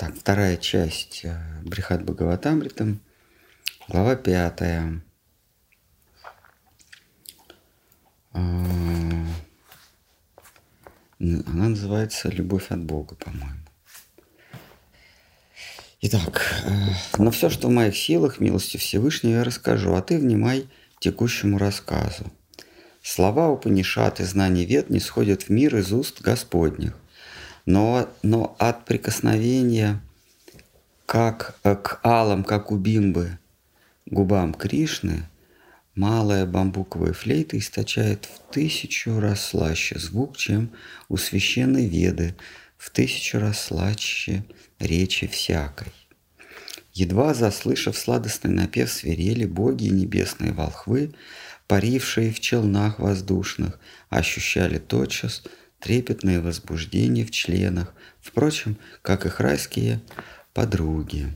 Так, вторая часть э, Брихат Бхагаватамритам, глава пятая. А, она называется «Любовь от Бога», по-моему. Итак, э, но все, что в моих силах, милости Всевышнего, я расскажу, а ты внимай текущему рассказу. Слова Упанишат и знания вет не сходят в мир из уст Господних – но, но от прикосновения как э, к алам, как у бимбы, губам Кришны, малая бамбуковая флейта источает в тысячу раз слаще звук, чем у священной веды, в тысячу раз слаще речи всякой. Едва заслышав сладостный напев свирели, боги и небесные волхвы, парившие в челнах воздушных, ощущали тотчас – трепетное возбуждение в членах, впрочем, как их райские подруги.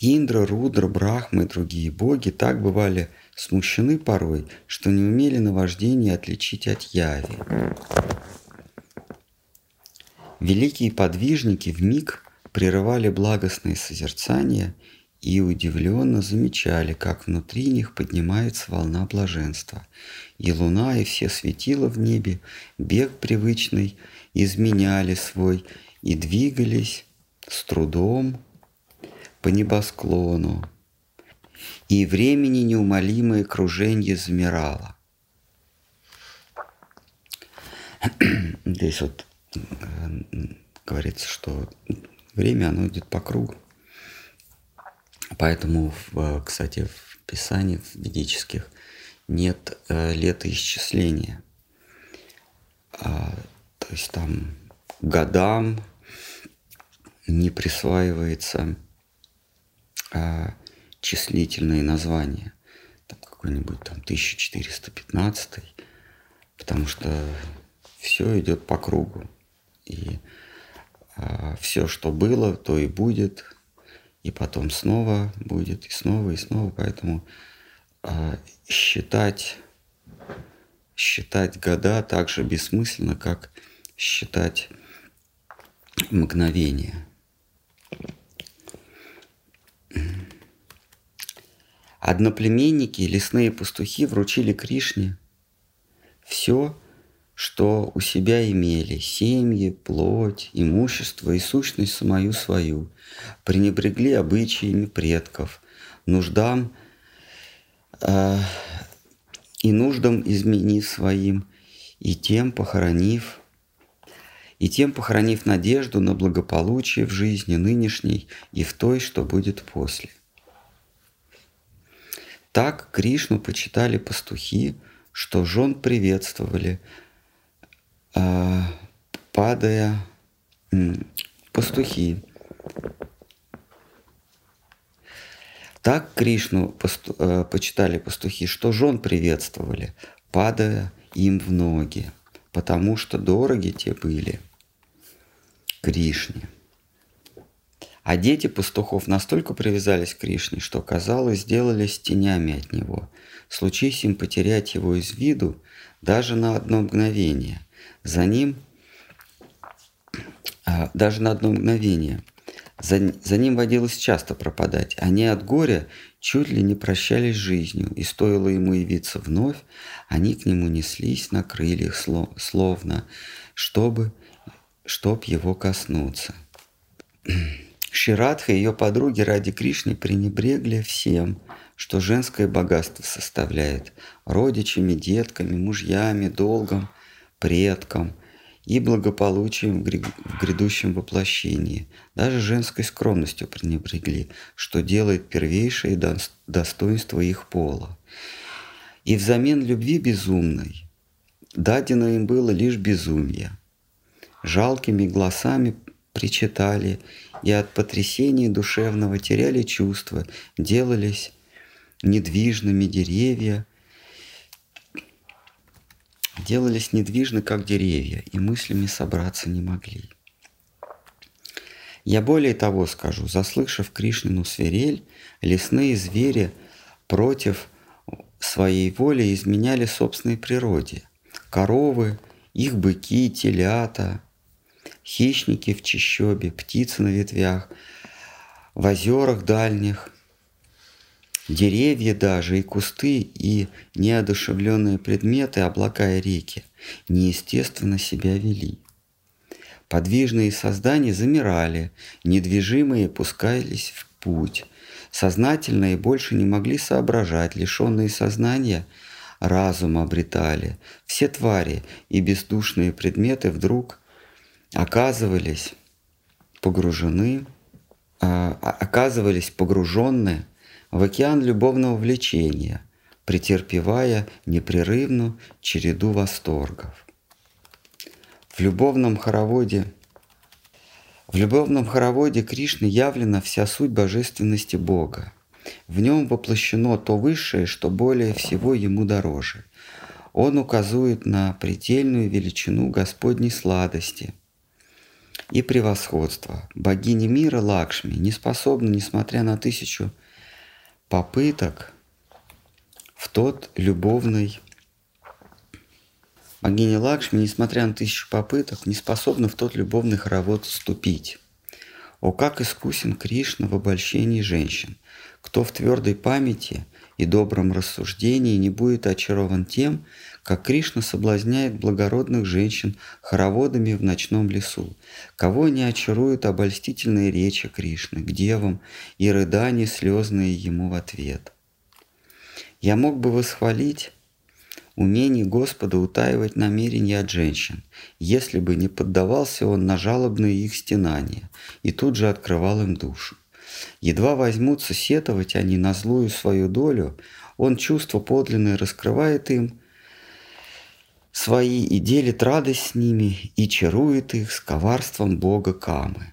Индра, Рудра, Брахма и другие боги так бывали смущены порой, что не умели наваждение отличить от яви. Великие подвижники в миг прерывали благостные созерцания и удивленно замечали, как внутри них поднимается волна блаженства. И луна, и все светила в небе, бег привычный, изменяли свой и двигались с трудом по небосклону. И времени неумолимое кружение замирало. Здесь вот э, говорится, что время, оно идет по кругу. Поэтому, в, кстати, в Писании в ведических нет э, летоисчисления. А, то есть там годам не присваивается а, числительные названия. Там какой-нибудь там 1415, потому что все идет по кругу. И а, все, что было, то и будет, и потом снова будет, и снова, и снова. Поэтому а, считать, считать года так же бессмысленно, как считать мгновение. Одноплеменники, лесные пастухи вручили Кришне все, что у себя имели – семьи, плоть, имущество и сущность самую свою, пренебрегли обычаями предков, нуждам э, и нуждам изменив своим, и тем похоронив, и тем похоронив надежду на благополучие в жизни нынешней и в той, что будет после. Так Кришну почитали пастухи, что жен приветствовали – падая пастухи. Так Кришну посту, э, почитали пастухи, что жен приветствовали, падая им в ноги, потому что дороги те были Кришне. А дети пастухов настолько привязались к Кришне, что, казалось, сделались тенями от него. Случись им потерять его из виду даже на одно мгновение – за ним, а, даже на одно мгновение, за, за ним водилось часто пропадать. Они от горя чуть ли не прощались с жизнью, и стоило ему явиться вновь, они к нему неслись на крыльях, словно, чтобы, чтоб его коснуться. Ширадха и ее подруги ради Кришны пренебрегли всем, что женское богатство составляет, родичами, детками, мужьями, долгом, предкам и благополучием в грядущем воплощении. Даже женской скромностью пренебрегли, что делает первейшее достоинство их пола. И взамен любви безумной дадено им было лишь безумие. Жалкими голосами причитали и от потрясения душевного теряли чувства, делались недвижными деревья – делались недвижны, как деревья, и мыслями собраться не могли. Я более того скажу, заслышав Кришнину свирель, лесные звери против своей воли изменяли собственной природе. Коровы, их быки, телята, хищники в чищобе, птицы на ветвях, в озерах дальних, деревья даже и кусты, и неодушевленные предметы, облака и реки неестественно себя вели. Подвижные создания замирали, недвижимые пускались в путь. Сознательные больше не могли соображать, лишенные сознания разум обретали. Все твари и бездушные предметы вдруг оказывались погружены, а, а, оказывались погруженные в океан любовного влечения, претерпевая непрерывную череду восторгов. В любовном хороводе в любовном хороводе Кришны явлена вся суть божественности Бога. В нем воплощено то высшее, что более всего ему дороже. Он указывает на предельную величину Господней сладости – и превосходство. Богиня мира Лакшми не способна, несмотря на тысячу попыток, в тот любовный Богиня Лакшми, несмотря на тысячу попыток, не способна в тот любовный хоровод вступить. О, как искусен Кришна в обольщении женщин! Кто в твердой памяти и добром рассуждении не будет очарован тем, как Кришна соблазняет благородных женщин хороводами в ночном лесу, кого не очаруют обольстительные речи Кришны к девам и рыдания слезные ему в ответ. Я мог бы восхвалить умение Господа утаивать намерения от женщин, если бы не поддавался он на жалобные их стенания и тут же открывал им душу. Едва возьмутся сетовать они на злую свою долю, он чувство подлинное раскрывает им – свои и делит радость с ними, и чарует их с коварством бога Камы.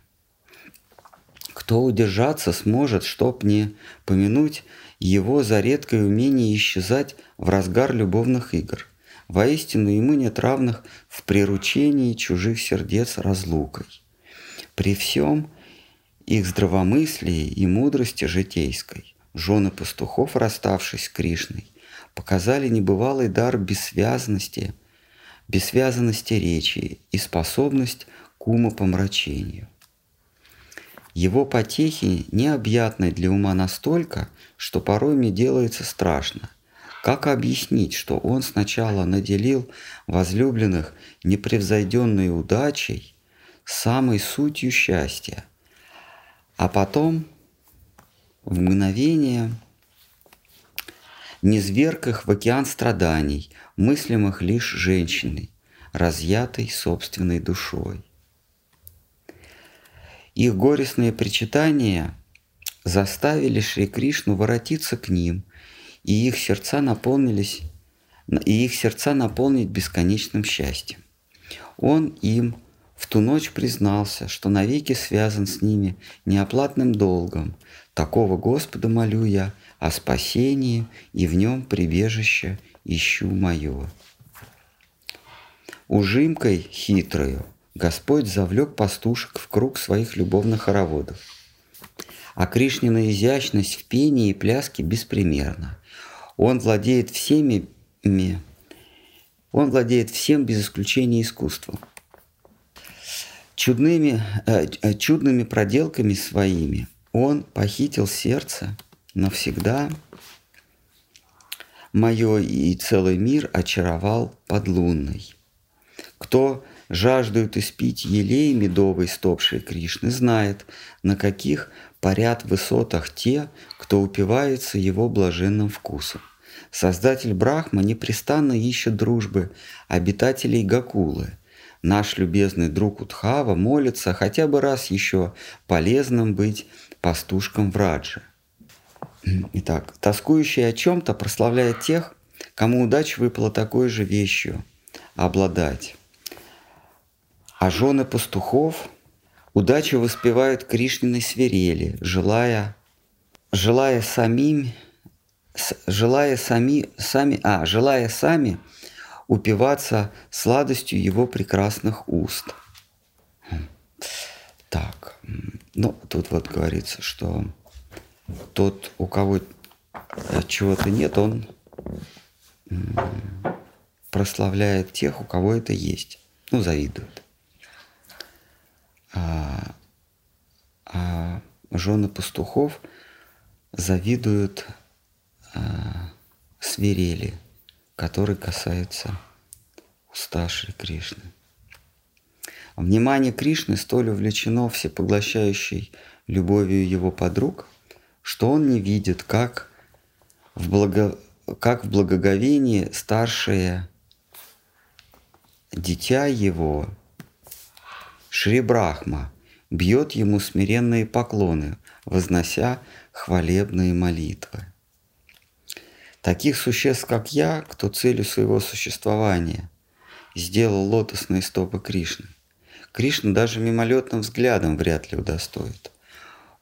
Кто удержаться сможет, чтоб не помянуть его за редкое умение исчезать в разгар любовных игр. Воистину ему нет равных в приручении чужих сердец разлукой. При всем их здравомыслии и мудрости житейской жены пастухов, расставшись с Кришной, показали небывалый дар бессвязности – бессвязанности речи и способность к умопомрачению. Его потехи необъятны для ума настолько, что порой мне делается страшно. Как объяснить, что он сначала наделил возлюбленных непревзойденной удачей, самой сутью счастья, а потом в мгновение низверг их в океан страданий, мыслимых лишь женщиной, разъятой собственной душой. Их горестные причитания заставили Шри Кришну воротиться к ним, и их сердца наполнились и их сердца наполнить бесконечным счастьем. Он им в ту ночь признался, что навеки связан с ними неоплатным долгом. Такого Господа молю я о спасении и в нем прибежище ищу мое. Ужимкой хитрою Господь завлек пастушек в круг своих любовных хороводов. А Кришнина изящность в пении и пляске беспримерна. Он владеет всеми, он владеет всем без исключения искусством. Чудными, э, э, чудными проделками своими он похитил сердце навсегда мое и целый мир очаровал подлунный. Кто жаждует испить елей медовой стопшей Кришны, знает, на каких парят высотах те, кто упивается его блаженным вкусом. Создатель Брахма непрестанно ищет дружбы обитателей Гакулы. Наш любезный друг Утхава молится хотя бы раз еще полезным быть пастушком в Раджи – Итак, тоскующий о чем-то прославляет тех, кому удача выпала такой же вещью обладать. А жены пастухов удачу воспевают Кришниной свирели, желая, желая самим, желая сами, сами, а, желая сами упиваться сладостью его прекрасных уст. Так, ну, тут вот говорится, что тот, у кого э, чего-то нет, он прославляет тех, у кого это есть. Ну, завидует. А, а жены пастухов завидуют а, свирели, которые касается уставшей Кришны. Внимание Кришны столь увлечено всепоглощающей любовью его подруг, что он не видит, как в, благо... как в благоговении старшее дитя его, Шри Брахма, бьет ему смиренные поклоны, вознося хвалебные молитвы. Таких существ, как я, кто целью своего существования сделал лотосные стопы Кришны, Кришна даже мимолетным взглядом вряд ли удостоит.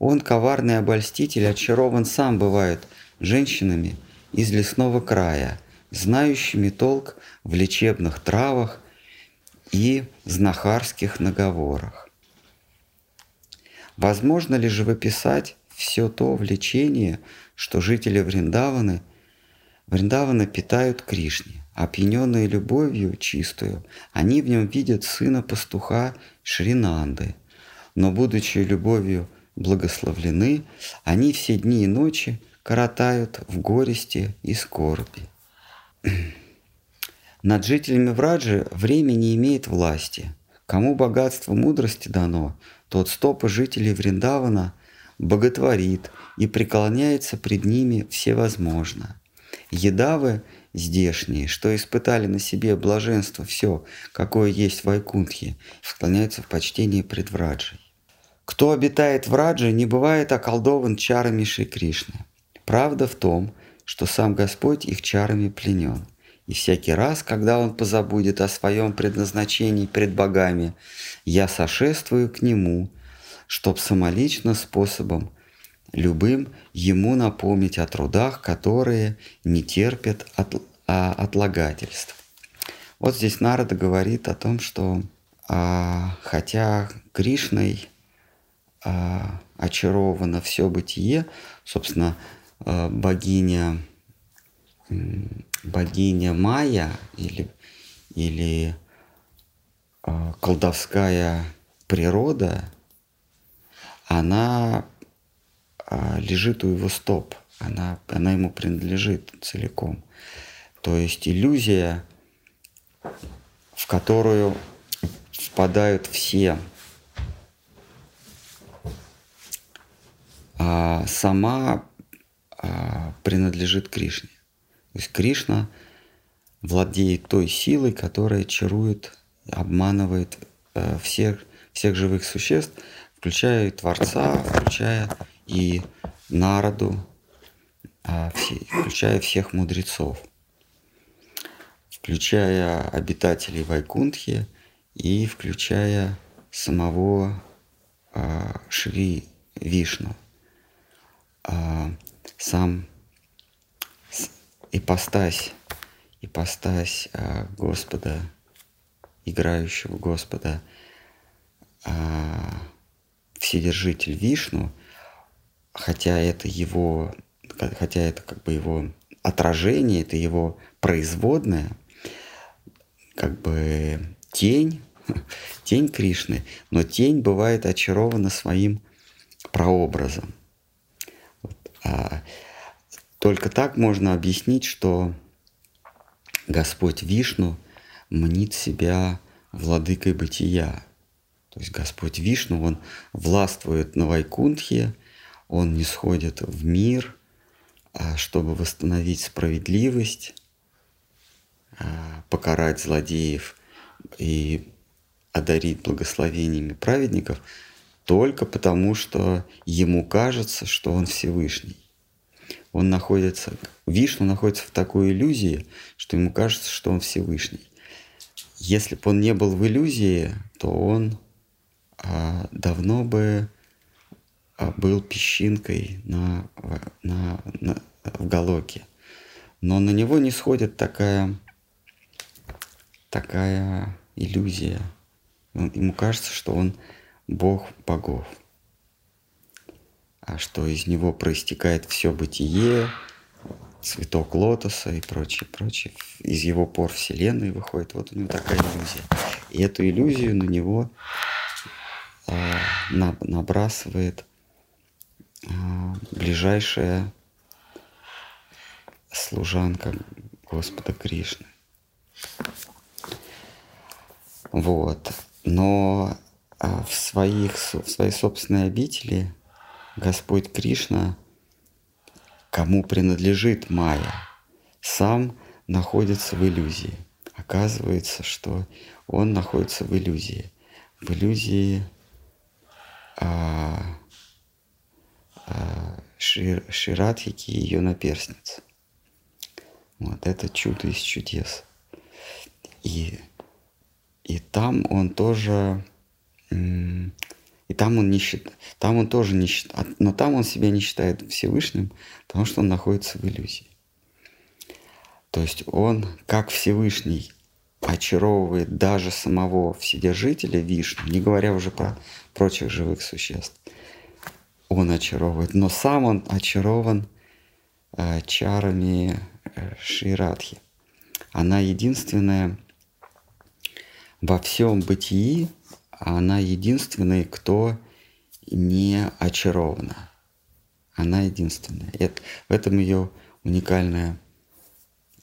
Он, коварный обольститель, очарован сам бывает женщинами из лесного края, знающими толк в лечебных травах и знахарских наговорах. Возможно ли же выписать все то влечение, что жители Вриндаваны, Вриндавана питают Кришне, опьяненные любовью чистую, они в нем видят сына пастуха Шринанды, но будучи любовью благословлены, они все дни и ночи коротают в горести и скорби. Над жителями Враджи время не имеет власти. Кому богатство мудрости дано, тот стопы жителей Вриндавана боготворит и преклоняется пред ними всевозможно. Едавы здешние, что испытали на себе блаженство все, какое есть в Айкунтхе, склоняются в почтении пред Враджей. Кто обитает в Радже, не бывает околдован чарами Шри Кришны. Правда в том, что сам Господь их чарами пленен. И всякий раз, когда он позабудет о своем предназначении пред богами, я сошествую к нему, чтоб самолично способом любым ему напомнить о трудах, которые не терпят от, а, отлагательств. Вот здесь Нарада говорит о том, что а, хотя Кришной а, очаровано все бытие, собственно, а, богиня богиня Майя или, или э, колдовская природа, она э, лежит у его стоп, она, она ему принадлежит целиком. То есть иллюзия, в которую впадают все, а сама а, принадлежит Кришне. То есть Кришна владеет той силой, которая чарует, обманывает э, всех, всех живых существ, включая и Творца, включая и народу, э, все, включая всех мудрецов, включая обитателей Вайкунтхи и включая самого э, Шри Вишну. Э, сам ипостась, ипостась а, Господа, играющего Господа, а, Вседержитель Вишну, хотя это его, хотя это как бы его отражение, это его производное, как бы тень, тень Кришны, но тень бывает очарована своим прообразом. А, только так можно объяснить, что Господь Вишну мнит себя владыкой бытия. То есть Господь Вишну, Он властвует на Вайкунтхе, Он не сходит в мир, а чтобы восстановить справедливость, а, покарать злодеев и одарить благословениями праведников, только потому, что ему кажется, что он Всевышний он находится, Вишну находится в такой иллюзии, что ему кажется, что он Всевышний. Если бы он не был в иллюзии, то он а, давно бы а, был песчинкой на, на, на, в Галоке. Но на него не сходит такая, такая иллюзия. Ему кажется, что он Бог богов а что из него проистекает все бытие, цветок лотоса и прочее, прочее. Из его пор Вселенной выходит. Вот у него такая иллюзия. И эту иллюзию на него э, набрасывает а, ближайшая служанка Господа Кришны. Вот. Но в, своих, в своей собственной обители Господь Кришна, кому принадлежит Майя, сам находится в иллюзии. Оказывается, что он находится в иллюзии. В иллюзии а, а, Шир, Ширадхики и ее наперстницы. Вот это чудо из чудес. И, и там он тоже, и там он не считает, там он тоже не считает, но там он себя не считает Всевышним, потому что он находится в иллюзии. То есть он, как Всевышний, очаровывает даже самого Вседержителя Вишну, не говоря уже про прочих живых существ. Он очаровывает, но сам он очарован э, чарами э, Ширадхи. Она единственная во всем бытии, она единственная, кто не очарована. Она единственная. Это, в этом ее уникальная,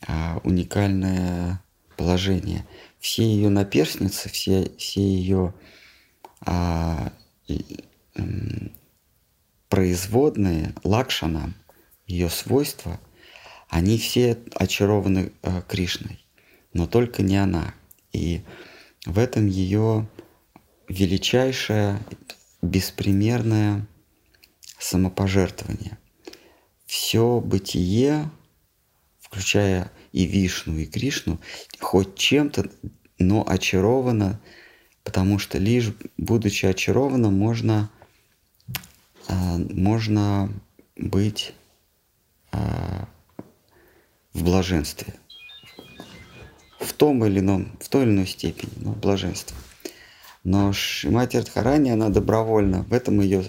а, уникальное положение. Все ее наперстницы, все, все ее а, производные, лакшана, ее свойства, они все очарованы а, Кришной, но только не она. И в этом ее величайшее, беспримерное самопожертвование. Все бытие, включая и Вишну, и Кришну, хоть чем-то, но очаровано потому что лишь будучи очарованным можно, а, можно быть а, в блаженстве. В том или ином, в той или иной степени, но блаженство. Но Шимати Радхарани, она добровольно, в этом ее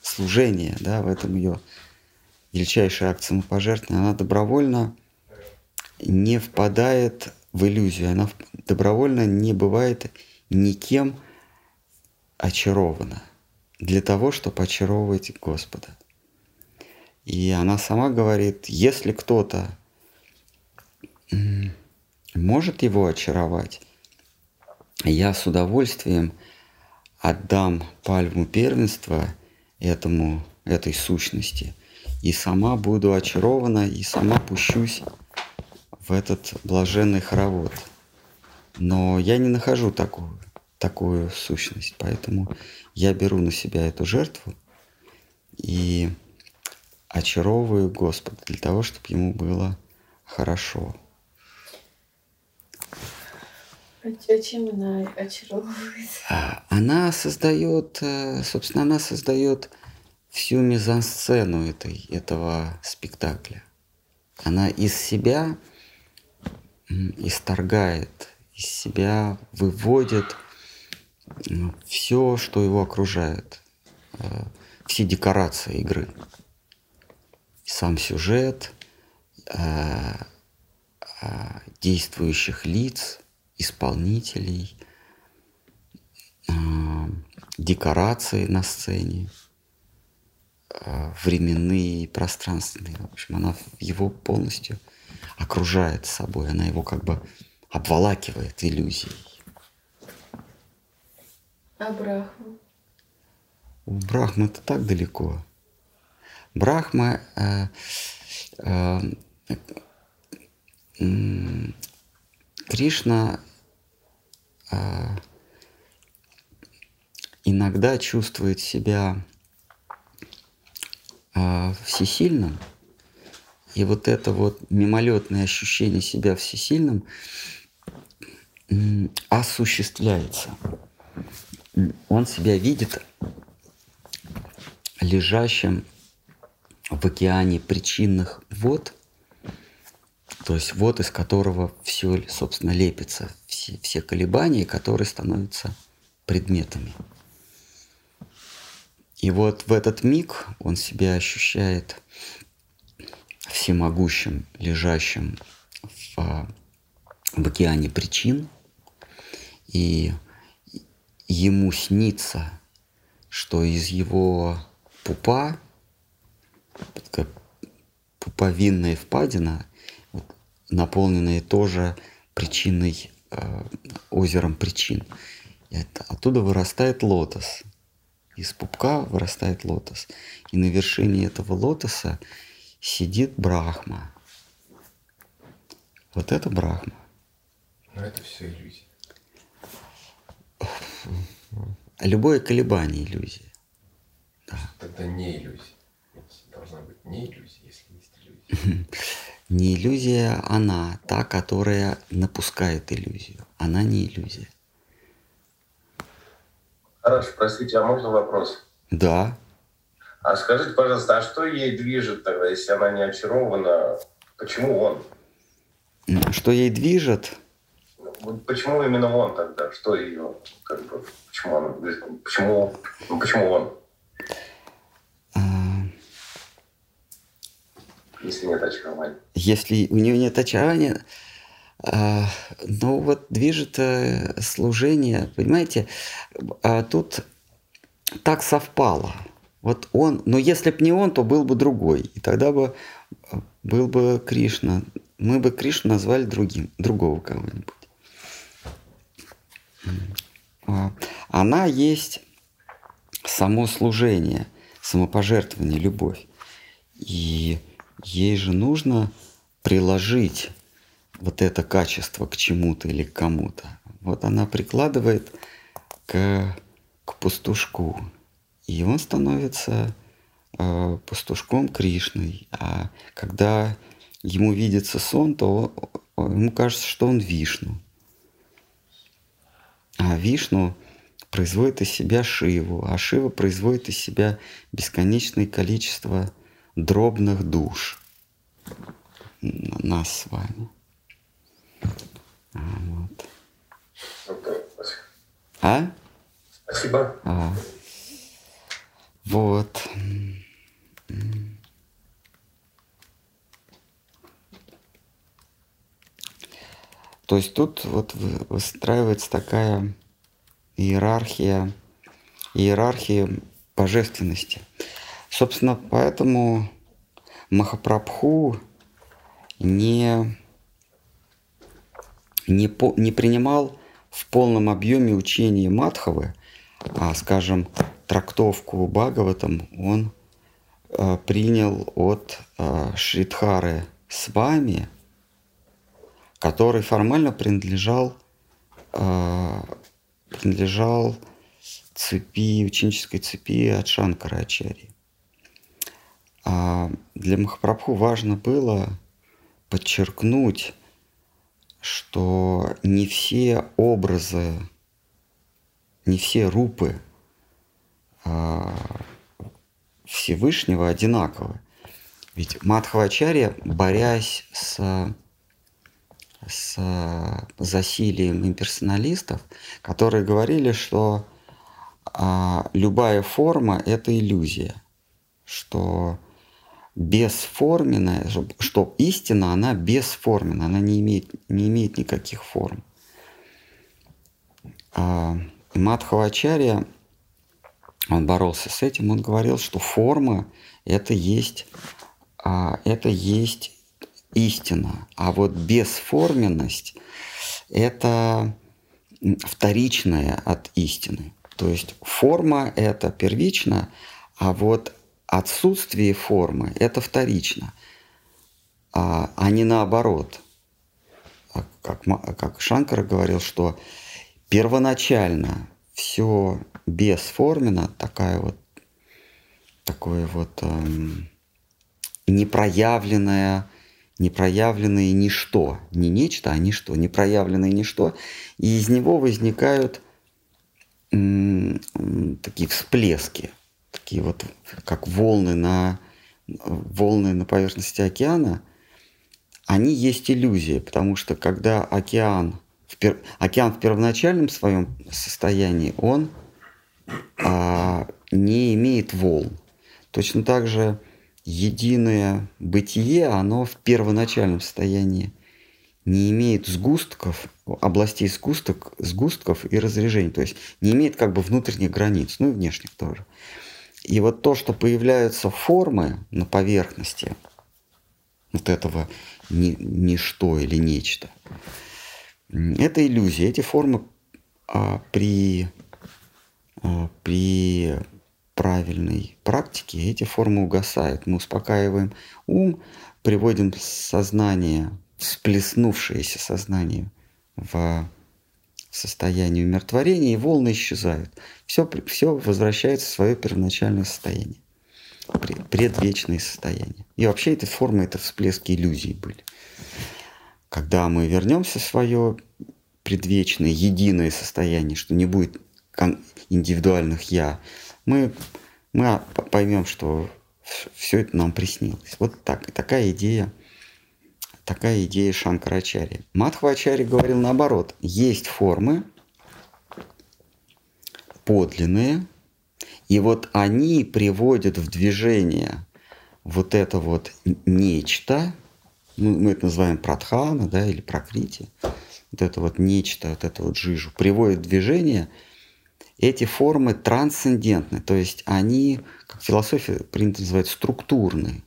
служение, да, в этом ее величайший акт самопожертвования, она добровольно не впадает в иллюзию, она добровольно не бывает никем очарована для того, чтобы очаровывать Господа. И она сама говорит, если кто-то может его очаровать, я с удовольствием отдам пальму первенства этому, этой сущности, и сама буду очарована, и сама пущусь в этот блаженный хоровод – но я не нахожу такую, такую сущность, поэтому я беру на себя эту жертву и очаровываю Господа для того, чтобы ему было хорошо. А, чем она очаровывает? А, она создает, э, собственно, она создает всю мизансцену этой, этого спектакля. Она из себя исторгает из себя выводит все, что его окружает, э, все декорации игры. Сам сюжет, э, действующих лиц, исполнителей, декорации на сцене, временные и пространственные. В общем, она его полностью окружает собой, она его как бы обволакивает иллюзией. А Брахма? У Брахмы это так далеко. Брахма э, э, э, Кришна э, иногда чувствует себя э, всесильным, и вот это вот мимолетное ощущение себя всесильным – осуществляется. Он себя видит лежащим в океане причинных вод, то есть вод, из которого все, собственно, лепится, все, все колебания, которые становятся предметами. И вот в этот миг он себя ощущает всемогущим, лежащим в, в океане причин – и ему снится, что из его пупа пуповинная впадина, вот, наполненная тоже причиной, э, озером причин. И это, оттуда вырастает лотос. Из пупка вырастает лотос. И на вершине этого лотоса сидит Брахма. Вот это Брахма. Но это все иллюзия. Любое колебание иллюзия. Да. Тогда не иллюзия. Должна быть не иллюзия, если есть иллюзия. Не иллюзия она, та, которая напускает иллюзию. Она не иллюзия. Хорошо, простите, а можно вопрос? Да. А скажите, пожалуйста, а что ей движет тогда, если она не очарована? Почему он? Что ей движет? Вот почему именно он тогда? Что ее, как бы, почему он, почему, ну, почему он? Если нет очарования. Если у нее нет очарования, а, ну вот движет служение, понимаете, а тут так совпало. Вот он, но если бы не он, то был бы другой. И тогда бы был бы Кришна. Мы бы Кришну назвали другим, другого кого-нибудь. А, она есть само служение, самопожертвование, любовь. И ей же нужно приложить вот это качество к чему-то или к кому-то. Вот она прикладывает к, к пастушку, и он становится э, пастушком Кришной. А когда ему видится сон, то ему кажется, что он Вишну. А Вишну производит из себя Шиву, а Шива производит из себя бесконечное количество дробных душ нас с вами. Вот. А? Спасибо. А. Вот. То есть тут вот выстраивается такая иерархия, иерархия божественности. Собственно, поэтому Махапрабху не не, по, не принимал в полном объеме учения Мадхавы, а, скажем, трактовку Бхагаватам он э, принял от э, Шридхары вами, который формально принадлежал, э, принадлежал цепи, ученической цепи от Шанкара Ачари. А для Махапрабху важно было подчеркнуть что не все образы, не все рупы а, Всевышнего одинаковы. Ведь Мадхавачарья, борясь с, с засилием имперсоналистов, которые говорили, что а, любая форма – это иллюзия, что бесформенная, что истина, она бесформенна, она не имеет, не имеет никаких форм. А Мадхавачарья, он боролся с этим, он говорил, что форма – это есть, а, это есть истина, а вот бесформенность – это вторичная от истины. То есть форма – это первично, а вот отсутствие формы – это вторично, а, а не наоборот. А как, как Шанкар говорил, что первоначально все бесформенно, такая вот, такое вот эм, непроявленное, непроявленное ничто, не нечто, а ничто, непроявленное ничто, и из него возникают м, такие всплески – такие вот, как волны на, волны на поверхности океана, они есть иллюзия, потому что когда океан, в пер, океан в первоначальном своем состоянии, он а, не имеет волн. Точно так же единое бытие, оно в первоначальном состоянии не имеет сгустков, областей сгусток, сгустков и разрежений, то есть не имеет как бы внутренних границ, ну и внешних тоже. И вот то, что появляются формы на поверхности вот этого ни, ничто или нечто, это иллюзия. Эти формы а, при, а, при правильной практике эти формы угасают. Мы успокаиваем ум, приводим сознание, всплеснувшееся сознание в состояние умиротворения, и волны исчезают. Все, все возвращается в свое первоначальное состояние, предвечное состояние. И вообще эти формы, это всплески иллюзий были. Когда мы вернемся в свое предвечное, единое состояние, что не будет индивидуальных «я», мы, мы поймем, что все это нам приснилось. Вот так, такая идея, такая идея Шанкарачари. Мадхвачари говорил наоборот. Есть формы подлинные, и вот они приводят в движение вот это вот нечто, ну, мы это называем пратхана, да, или прокрити, вот это вот нечто, вот это вот жижу, приводит в движение – эти формы трансцендентны, то есть они, как философия принято называть, структурные.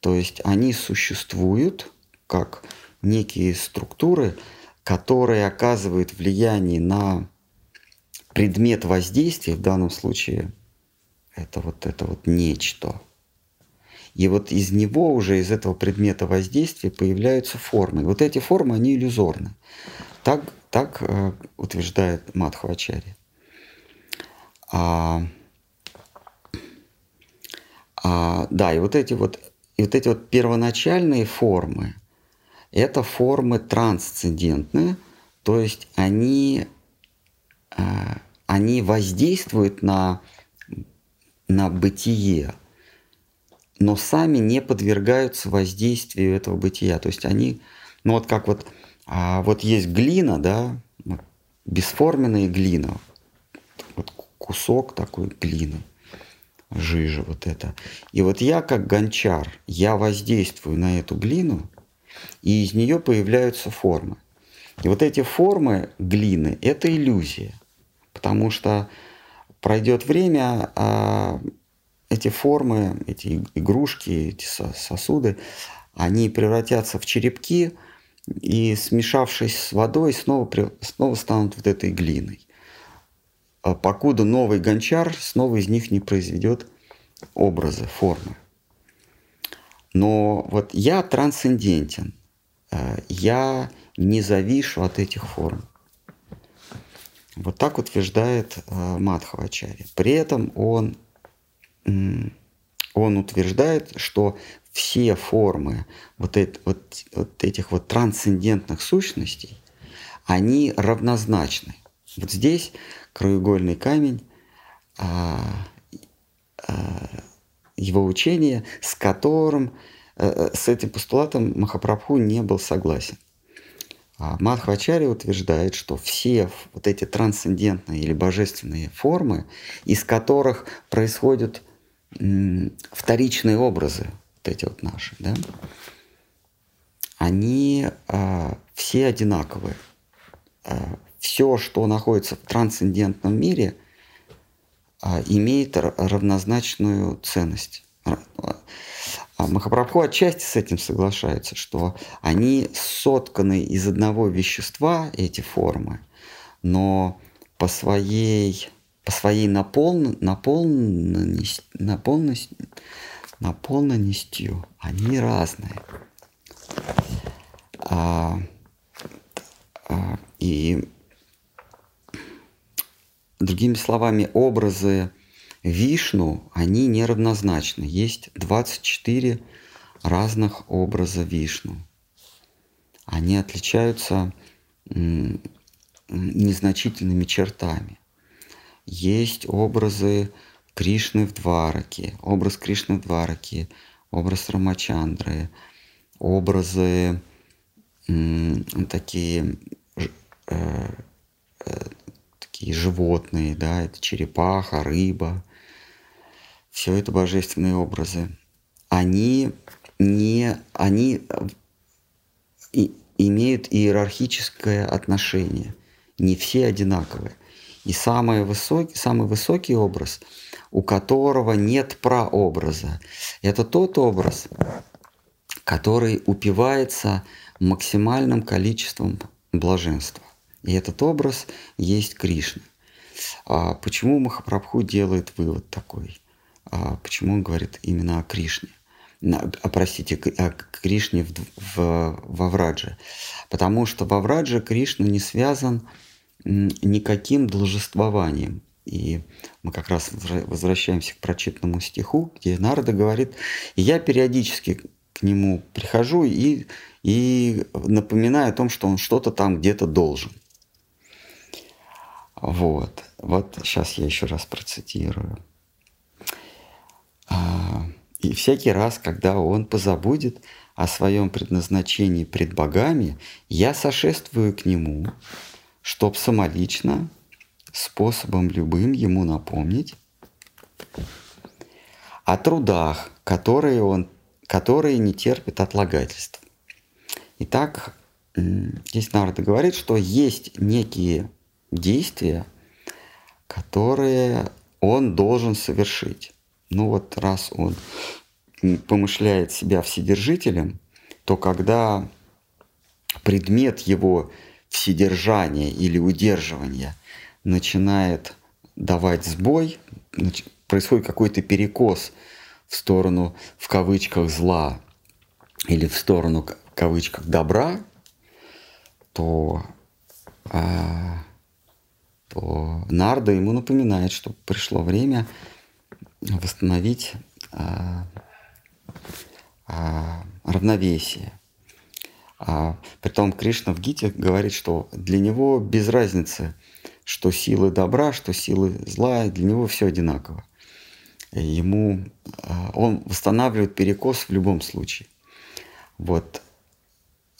То есть они существуют как некие структуры, которые оказывают влияние на предмет воздействия, в данном случае это вот это вот нечто. И вот из него уже, из этого предмета воздействия появляются формы. Вот эти формы, они иллюзорны. Так, так э, утверждает Мадхвачарья. А, а, да, и вот эти вот, и вот эти вот первоначальные формы, это формы трансцендентные, то есть они, а, они воздействуют на, на бытие, но сами не подвергаются воздействию этого бытия. То есть они, ну вот как вот, а, вот есть глина, да, бесформенная глина, вот кусок такой глины, жижа вот это. И вот я как гончар, я воздействую на эту глину, и из нее появляются формы. И вот эти формы глины – это иллюзия, потому что пройдет время, а эти формы, эти игрушки, эти сосуды, они превратятся в черепки и, смешавшись с водой, снова, снова станут вот этой глиной. А покуда новый гончар снова из них не произведет образы, формы. Но вот я трансцендентен, э, я не завишу от этих форм. Вот так утверждает э, Мадхавачари. При этом он, он утверждает, что все формы вот, это, вот, вот этих вот трансцендентных сущностей, они равнозначны. Вот здесь краеугольный камень а, а, его учения, с которым, а, с этим постулатом Махапрабху не был согласен. А Мадхвачари утверждает, что все вот эти трансцендентные или божественные формы, из которых происходят вторичные образы, вот эти вот наши, да, они а, все одинаковые. А, все, что находится в трансцендентном мире, а, имеет равнозначную ценность. А Махапрабху отчасти с этим соглашается, что они сотканы из одного вещества, эти формы, но по своей, по своей наполн, наполненности, наполненностью они разные. А, а, и Другими словами, образы Вишну, они неравнозначны. Есть 24 разных образа Вишну. Они отличаются незначительными чертами. Есть образы Кришны в Двараке, образ Кришны в Двараке, образ Рамачандры, образы такие э, э, такие животные, да, это черепаха, рыба, все это божественные образы. Они не, они и, имеют иерархическое отношение, не все одинаковые. И самый высокий, самый высокий образ, у которого нет прообраза. Это тот образ, который упивается максимальным количеством блаженства. И этот образ есть Кришна. А почему Махапрабху делает вывод такой? А почему он говорит именно о Кришне? А, простите, о Кришне в, в, во Врадже. Потому что во Врадже Кришна не связан никаким должествованием. И мы как раз возвращаемся к прочитанному стиху, где Нарда говорит, и я периодически к нему прихожу и, и напоминаю о том, что он что-то там где-то должен. Вот. Вот сейчас я еще раз процитирую. А, и всякий раз, когда он позабудет о своем предназначении пред богами, я сошествую к нему, чтоб самолично, способом любым ему напомнить о трудах, которые он, которые не терпят отлагательств. Итак, здесь Нарда говорит, что есть некие действия, которые он должен совершить. Ну вот раз он помышляет себя вседержителем, то когда предмет его вседержания или удерживания начинает давать сбой, происходит какой-то перекос в сторону, в кавычках, зла или в сторону, в кавычках, добра, то а, то Нарда ему напоминает, что пришло время восстановить а, а, равновесие. А, притом Кришна в Гите говорит, что для него без разницы, что силы добра, что силы зла, для него все одинаково. Ему а, он восстанавливает перекос в любом случае. Вот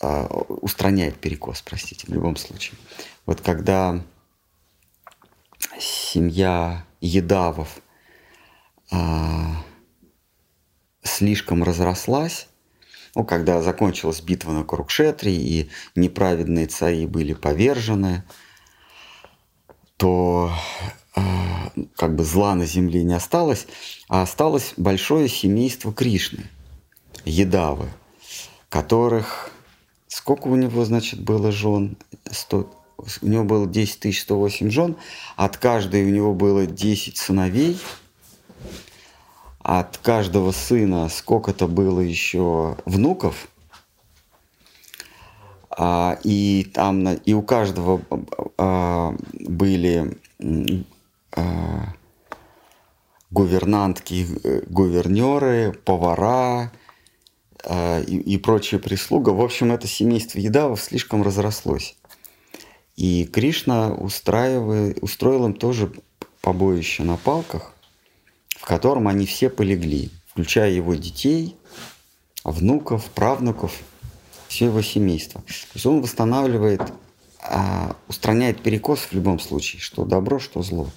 а, устраняет перекос, простите, в любом случае. Вот когда семья Едавов а, слишком разрослась, ну, когда закончилась битва на Курукшетре и неправедные цари были повержены, то а, как бы зла на земле не осталось, а осталось большое семейство Кришны, Едавы, которых... Сколько у него, значит, было жен? 100, у него было 10 108 жен, от каждой у него было 10 сыновей, от каждого сына сколько-то было еще внуков, а, и там и у каждого а, были а, гувернантки, гувернеры, повара а, и, и прочая прислуга. В общем, это семейство Едавов слишком разрослось. И Кришна устраивает, устроил им тоже побоище на палках, в котором они все полегли, включая его детей, внуков, правнуков, все его семейство. То есть он восстанавливает, а, устраняет перекос в любом случае, что добро, что зло.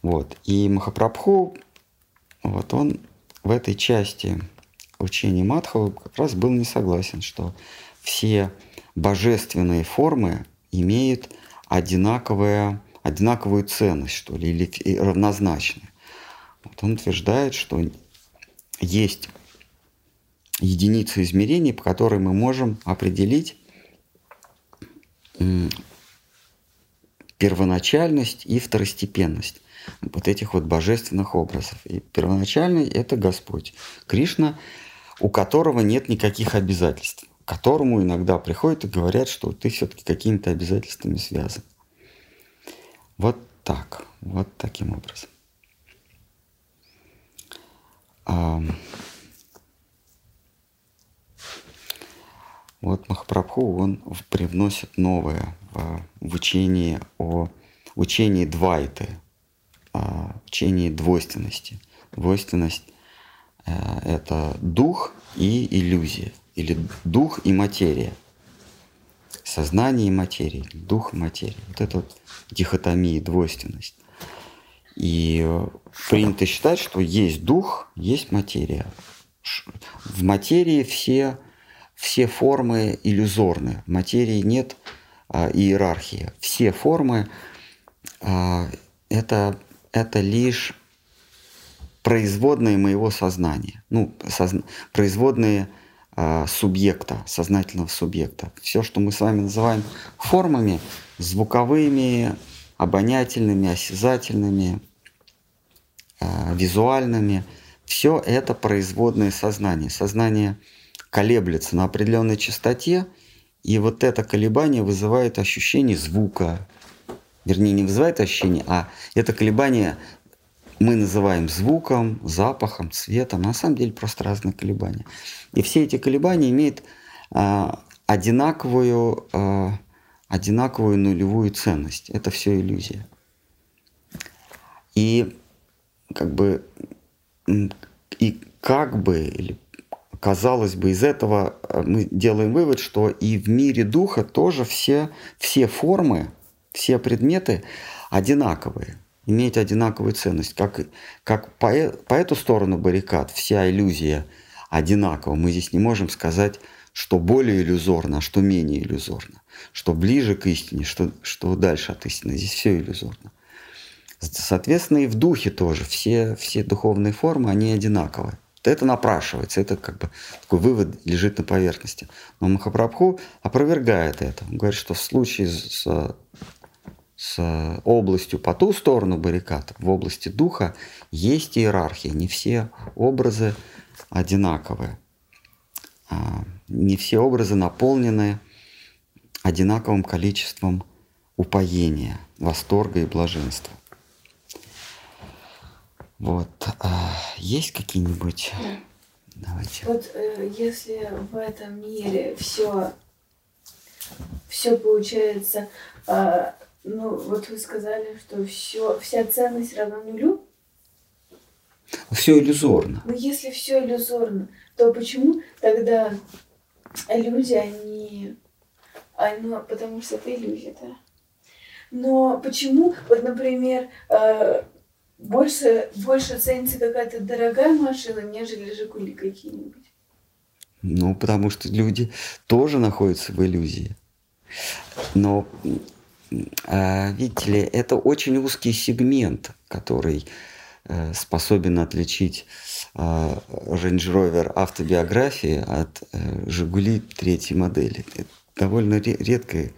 Вот. И Махапрабху, вот он в этой части учении Мадхава как раз был не согласен, что все божественные формы имеют одинаковое, одинаковую ценность, что ли, или равнозначны. Вот он утверждает, что есть единицы измерений, по которой мы можем определить первоначальность и второстепенность вот этих вот божественных образов. И первоначальный – это Господь. Кришна у которого нет никаких обязательств, которому иногда приходят и говорят, что ты все-таки какими-то обязательствами связан. Вот так, вот таким образом. А, вот Махапрабху, он привносит новое в, в учении о учении двайты, в учении двойственности. Двойственность это дух и иллюзия, или дух и материя. Сознание и материя, дух и материя. Вот это вот дихотомия, двойственность. И э, принято считать, что есть дух, есть материя. В материи все, все формы иллюзорны. В материи нет а, иерархии. Все формы а, это, это лишь производные моего сознания, ну, созна... производные а, субъекта, сознательного субъекта. Все, что мы с вами называем формами, звуковыми, обонятельными, осязательными, а, визуальными, все это производное сознание. Сознание колеблется на определенной частоте, и вот это колебание вызывает ощущение звука. Вернее, не вызывает ощущение, а это колебание мы называем звуком, запахом, цветом, на самом деле просто разные колебания. И все эти колебания имеют а, одинаковую, а, одинаковую нулевую ценность. Это все иллюзия. И как бы и как бы или казалось бы из этого а, мы делаем вывод, что и в мире духа тоже все все формы, все предметы одинаковые иметь одинаковую ценность. Как, как по, э, по эту сторону баррикад вся иллюзия одинакова. Мы здесь не можем сказать, что более иллюзорно, а что менее иллюзорно. Что ближе к истине, что, что дальше от истины. Здесь все иллюзорно. Соответственно, и в духе тоже все, все духовные формы, они одинаковые. Это напрашивается, это как бы такой вывод лежит на поверхности. Но Махапрабху опровергает это. Он говорит, что в случае с с областью по ту сторону баррикад, в области духа, есть иерархия. Не все образы одинаковые. А, не все образы наполнены одинаковым количеством упоения, восторга и блаженства. Вот. А, есть какие-нибудь... Давайте. Вот э, если в этом мире все, все получается э, ну, вот вы сказали, что все, вся ценность равна нулю. Все иллюзорно. Но если все иллюзорно, то почему тогда люди, они... А, ну, потому что это иллюзия, да. Но почему, вот, например, э, больше, больше ценится какая-то дорогая машина, нежели Жигули какие-нибудь? Ну, потому что люди тоже находятся в иллюзии. Но видите ли, это очень узкий сегмент, который э, способен отличить а, Range Rover автобиографии от э, Жигули третьей модели. Это довольно редкое.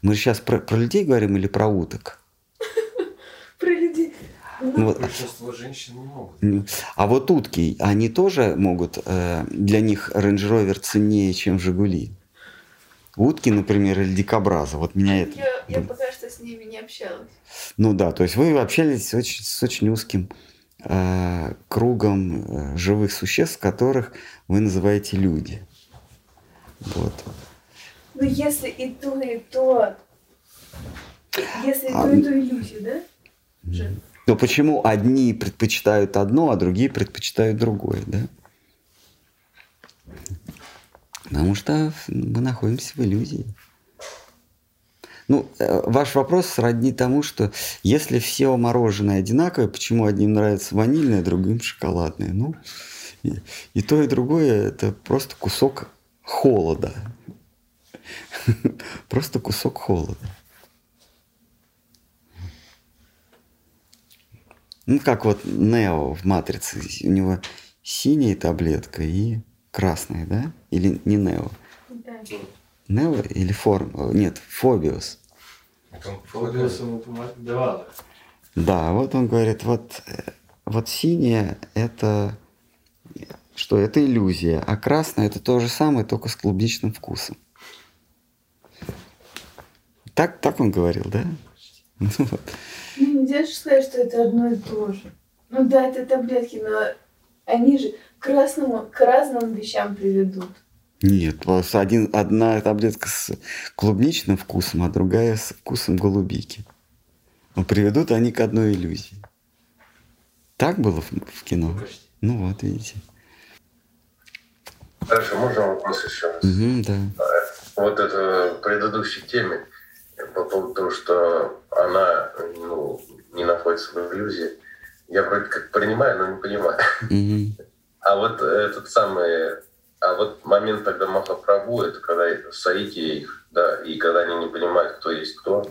Мы же сейчас про, про людей говорим или про уток? Про людей. Ну, вот. Большинство женщин не могут. А вот утки, они тоже могут, э, для них Range Rover ценнее, чем Жигули утки, например, или дикобраза. Вот меня это... Я, я пока что с ними не общалась. Ну да, то есть вы общались с очень, с очень узким э, кругом э, живых существ, которых вы называете люди. Вот. Ну если и то, и то, если и а... то, и то иллюзия, да? Же. Но почему одни предпочитают одно, а другие предпочитают другое, да? Потому что мы находимся в иллюзии. Ну, э, ваш вопрос сродни тому, что если все мороженое одинаковое, почему одним нравится ванильное, другим шоколадное? Ну, и, и то, и другое – это просто кусок холода. Просто кусок холода. Ну, как вот Нео в «Матрице». У него синяя таблетка и красная, да? Или не Нео? Да. Нео или Форм? Нет, Фобиус. Фобиус ему. Да, вот он говорит, вот, э, вот синяя это что это иллюзия, а красная это то же самое, только с клубничным вкусом. Так, так он говорил, да? Ну, нельзя же сказать, что это одно и то же. Ну да, это таблетки, но они же к, разному, к разным вещам приведут. Нет, просто один, одна таблетка с клубничным вкусом, а другая с вкусом голубики. Но приведут они к одной иллюзии. Так было в, в кино? Ну вот, видите. Дальше можно вопрос еще раз? Угу, да. Вот это предыдущей теме по поводу того, что она ну, не находится в иллюзии. Я вроде как принимаю, но не понимаю. Угу. А вот этот самый, а вот момент, когда Махапрабху, это когда соитие их, да, и когда они не понимают, кто есть кто,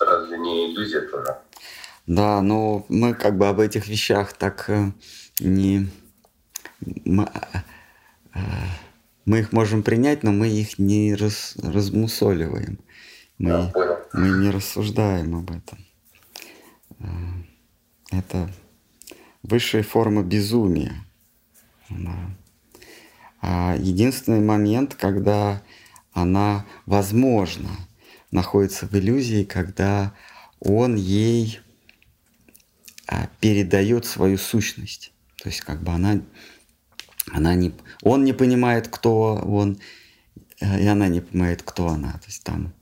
разве не иллюзия тоже? Да, но мы как бы об этих вещах так э, не... Мы, э, мы их можем принять, но мы их не раз, размусоливаем. Мы, Да, понял. мы не рассуждаем об этом. Э, Это высшая форма безумия. Да. А единственный момент, когда она, возможно, находится в иллюзии, когда он ей а, передает свою сущность. То есть как бы она, она не, он не понимает, кто он, э, и она не понимает, кто она. То есть там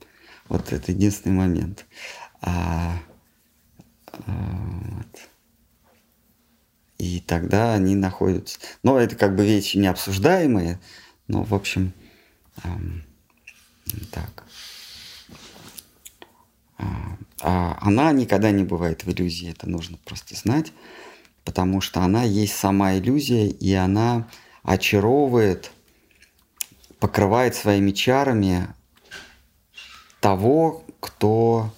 вот это единственный момент. А, а, вот. И тогда они находятся... Но это как бы вещи необсуждаемые, но, в общем, эм, так. А, а она никогда не бывает в иллюзии, это нужно просто знать, потому что она есть сама иллюзия, и она очаровывает, покрывает своими чарами того, кто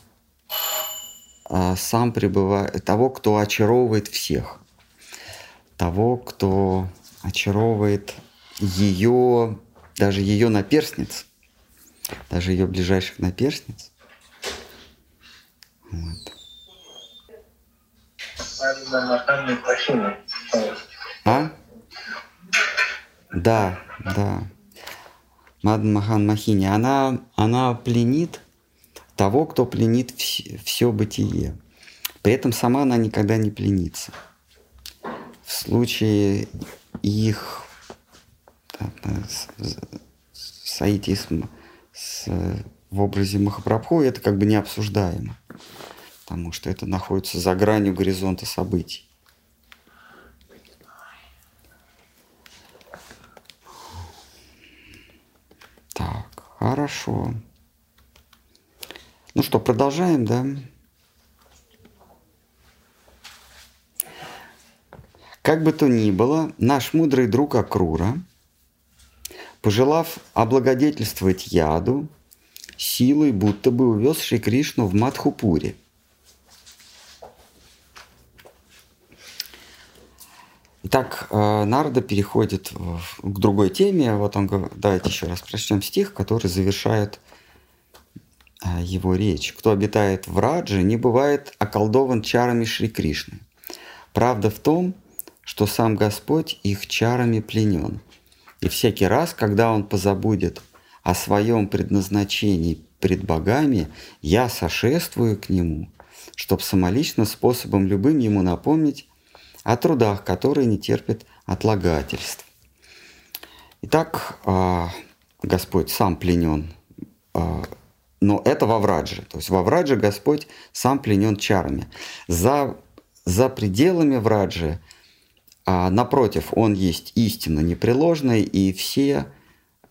а, сам пребывает, того, кто очаровывает всех, того, кто очаровывает ее, даже ее наперстниц, даже ее ближайших наперстниц. Вот. А? Да, да. Мадан Махан Махини. Она, она пленит того, кто пленит все, все бытие. При этом сама она никогда не пленится. В случае их так, с- с- соития с, с- в образе Махапрабху, это как бы не обсуждаемо. Потому что это находится за гранью горизонта событий. Так, хорошо. Ну что, продолжаем, да? Как бы то ни было, наш мудрый друг Акрура, пожелав облагодетельствовать яду, силой будто бы увез Шри Кришну в Мадхупуре. Итак, э, Нарда переходит к другой теме. Вот он говорит, давайте еще раз прочтем стих, который завершает а, его речь. Кто обитает в Радже, не бывает околдован чарами Шри Кришны. Правда в том, что сам Господь их чарами пленен. И всякий раз, когда он позабудет о своем предназначении пред богами, я сошествую к нему, чтобы самолично способом любым ему напомнить о трудах, которые не терпят отлагательств. Итак, а, Господь сам пленен а, но это во Врадже. То есть во Врадже Господь сам пленен чарами. За, за пределами Враджи, а, напротив, Он есть истина непреложная, и все,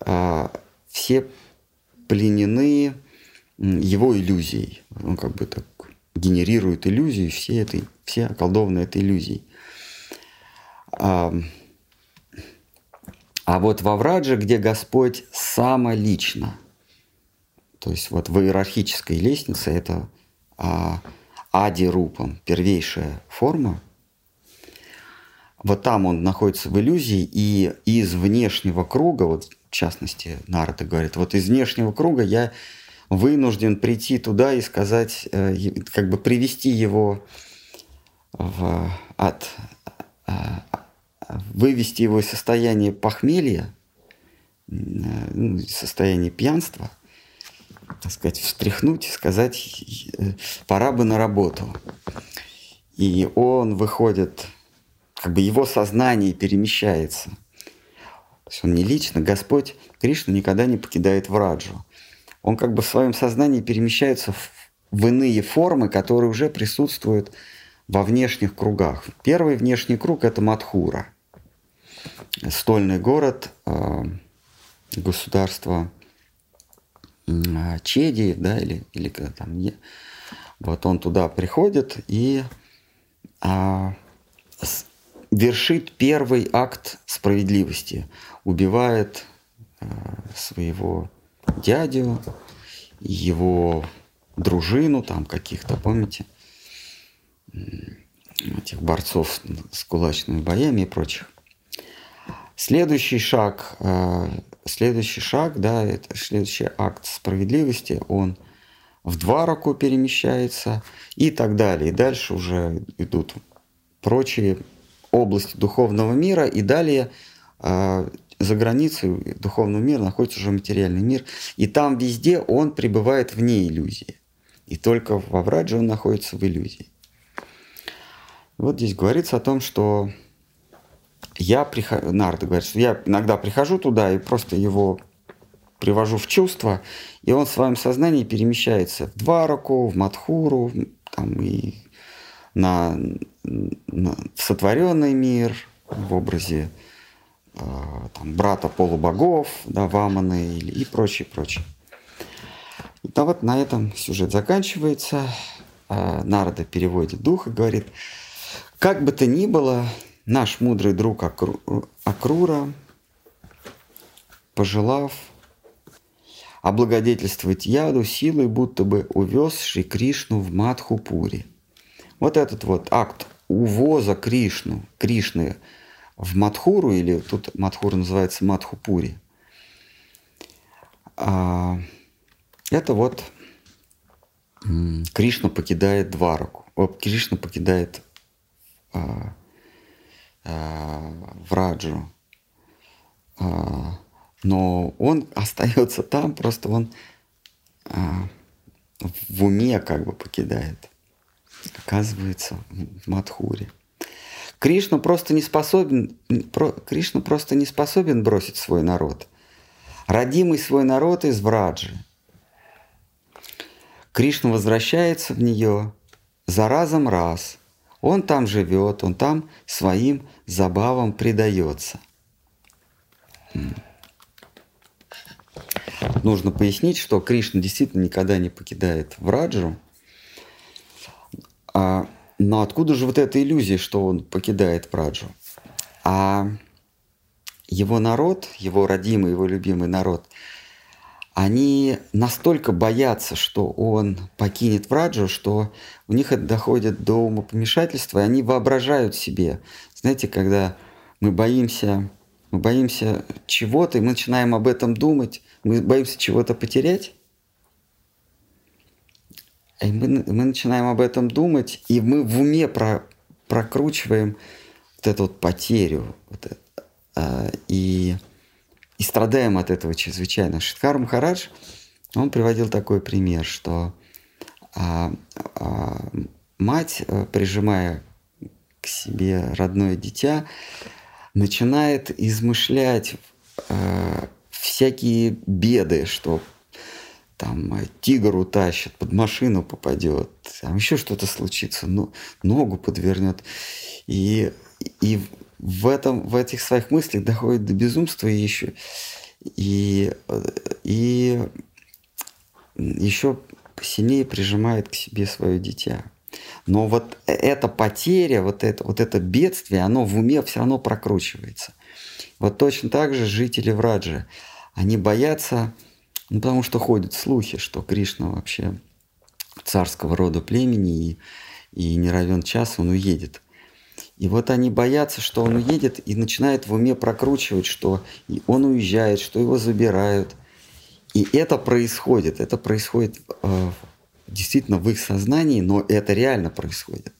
а, все пленены Его иллюзией. Он как бы так генерирует иллюзию, все, этой, все околдованы этой иллюзией. А, а вот во Врадже, где Господь самолично – то есть вот в иерархической лестнице это а, ади-рупам, первейшая форма. Вот там он находится в иллюзии, и из внешнего круга, вот в частности Нарада говорит, вот из внешнего круга я вынужден прийти туда и сказать, э, как бы привести его в, от, а, а, вывести его из состояния похмелья, э, ну, из состояния пьянства – так сказать, встряхнуть и сказать, э, пора бы на работу. И он выходит, как бы его сознание перемещается. То есть он не лично, Господь Кришна никогда не покидает Враджу. Он как бы в своем сознании перемещается в, в иные формы, которые уже присутствуют во внешних кругах. Первый внешний круг – это Мадхура, стольный город, э, государство а, Чеди, да, или, или там, вот он туда приходит и а, с- вершит первый акт справедливости, убивает а, своего дядю, его дружину там каких-то, помните? Этих борцов с кулачными боями и прочих. Следующий шаг, э, следующий шаг, да, это следующий акт справедливости, он в два раку перемещается и так далее. И дальше уже идут прочие области духовного мира, и далее э, за границей духовного мира находится уже материальный мир, и там везде он пребывает вне иллюзии. И только во Врадже он находится в иллюзии. Вот здесь говорится о том, что я прихожу, Нарда говорит, что я иногда прихожу туда и просто его привожу в чувство, и он в своем сознании перемещается в Двараку, в Мадхуру, там и на, сотворенный мир в образе э, там, брата полубогов, да, Ваманы и, прочее, прочее. И да, вот на этом сюжет заканчивается. Э, Нарада переводит дух и говорит, как бы то ни было, наш мудрый друг Акру, Акрура, пожелав облагодетельствовать яду силой, будто бы увез Шри Кришну в Мадхупури. Вот этот вот акт увоза Кришну, Кришны в Мадхуру, или тут Мадхура называется Мадхупури, а, это вот Кришна покидает Двараку, Кришна покидает а, а, в Раджу. А, но он остается там, просто он в уме как бы покидает. Оказывается, в Мадхуре. Кришна просто не способен, про, Кришна просто не способен бросить свой народ. Родимый свой народ из Враджи. Кришна возвращается в нее за разом раз. Он там живет, он там своим забавам предается. Нужно пояснить, что Кришна действительно никогда не покидает Враджу. А, но откуда же вот эта иллюзия, что он покидает Враджу? А его народ, его родимый, его любимый народ, они настолько боятся, что он покинет Враджу, что у них это доходит до умопомешательства, и они воображают себе. Знаете, когда мы боимся, мы боимся чего-то, и мы начинаем об этом думать, мы боимся чего-то потерять, и мы, мы начинаем об этом думать, и мы в уме про, прокручиваем вот эту вот потерю. Вот а, и, и страдаем от этого чрезвычайно. Шиткар Махарадж, он приводил такой пример, что а, а, мать, э, прижимая к себе родное дитя, начинает измышлять а, всякие беды, что там э, тигр утащит, под машину попадет, там еще что-то случится, ну, ногу подвернет. И, и в, этом, в этих своих мыслях доходит до безумства и еще, и, и еще сильнее прижимает к себе свое дитя. Но вот эта потеря, вот это, вот это бедствие, оно в уме все равно прокручивается. Вот точно так же жители Враджи – они боятся, ну, потому что ходят слухи, что Кришна вообще царского рода племени, и, и не равен час он уедет. И вот они боятся, что он уедет, и начинают в уме прокручивать, что он уезжает, что его забирают. И это происходит, это происходит э, действительно в их сознании, но это реально происходит.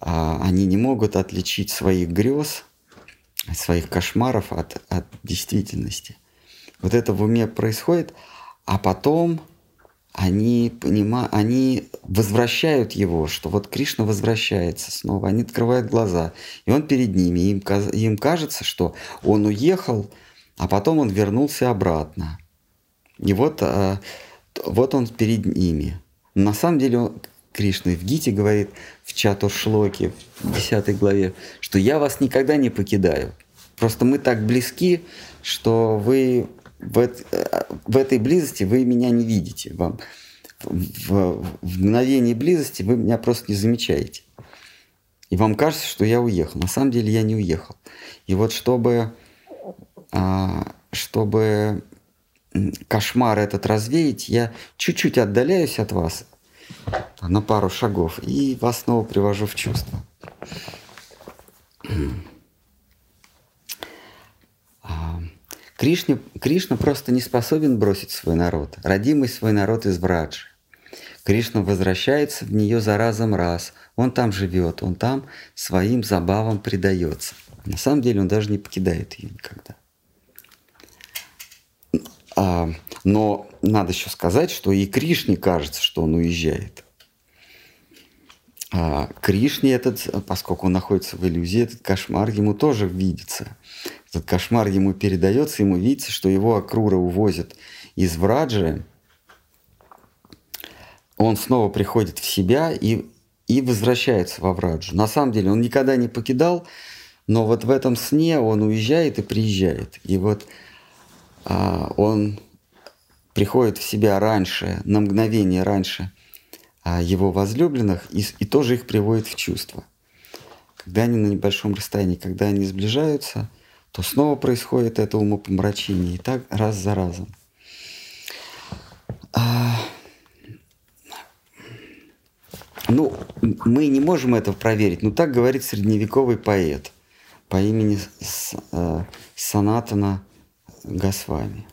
А, они не могут отличить своих грез, своих кошмаров от, от действительности. Вот это в уме происходит, а потом они, понима, они возвращают его, что вот Кришна возвращается снова, они открывают глаза, и он перед ними, им, им кажется, что он уехал, а потом он вернулся обратно. И вот, а, вот он перед ними. На самом деле он, Кришна в Гите говорит в Чатуршлоке, в 10 главе, что я вас никогда не покидаю. Просто мы так близки, что вы в, в этой близости вы меня не видите. Вам, в, в мгновении близости вы меня просто не замечаете. И вам кажется, что я уехал. На самом деле я не уехал. И вот чтобы, а, чтобы кошмар этот развеять, я чуть-чуть отдаляюсь от вас на пару шагов и вас снова привожу в чувство. А, Кришне, Кришна просто не способен бросить свой народ, родимый свой народ из Враджи. Кришна возвращается в нее за разом раз. Он там живет, он там своим забавам предается. На самом деле он даже не покидает ее никогда. А, но надо еще сказать, что и Кришне кажется, что он уезжает. А Кришне этот, поскольку он находится в иллюзии, этот кошмар ему тоже видится. Этот кошмар ему передается, ему видится, что его Акрура увозят из Враджи. Он снова приходит в себя и, и возвращается во Враджу. На самом деле он никогда не покидал, но вот в этом сне он уезжает и приезжает. И вот а, он приходит в себя раньше, на мгновение раньше а, его возлюбленных и, и тоже их приводит в чувство. Когда они на небольшом расстоянии, когда они сближаются, то снова происходит это умопомрачение, и так раз за разом. А, ну, мы не можем это проверить, но так говорит средневековый поэт по имени э, Санатана Госвами.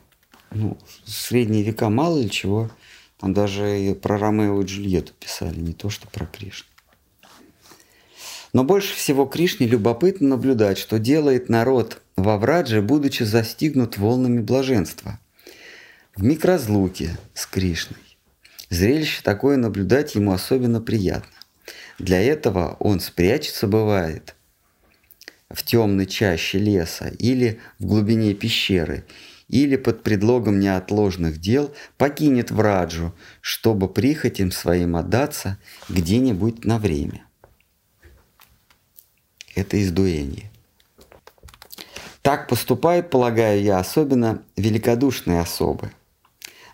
Ну, в средние века мало ли чего. Там даже и про Ромео и Джульетту писали, не то что про Кришну. Но больше всего Кришне любопытно наблюдать, что делает народ во Врадже, будучи застигнут волнами блаженства. В микразлуке с Кришной. Зрелище такое наблюдать ему особенно приятно. Для этого он спрячется, бывает, в темной чаще леса или в глубине пещеры, или под предлогом неотложных дел покинет Враджу, чтобы прихотям своим отдаться где-нибудь на время. Это из дуэни. Так поступают, полагаю я, особенно великодушные особы –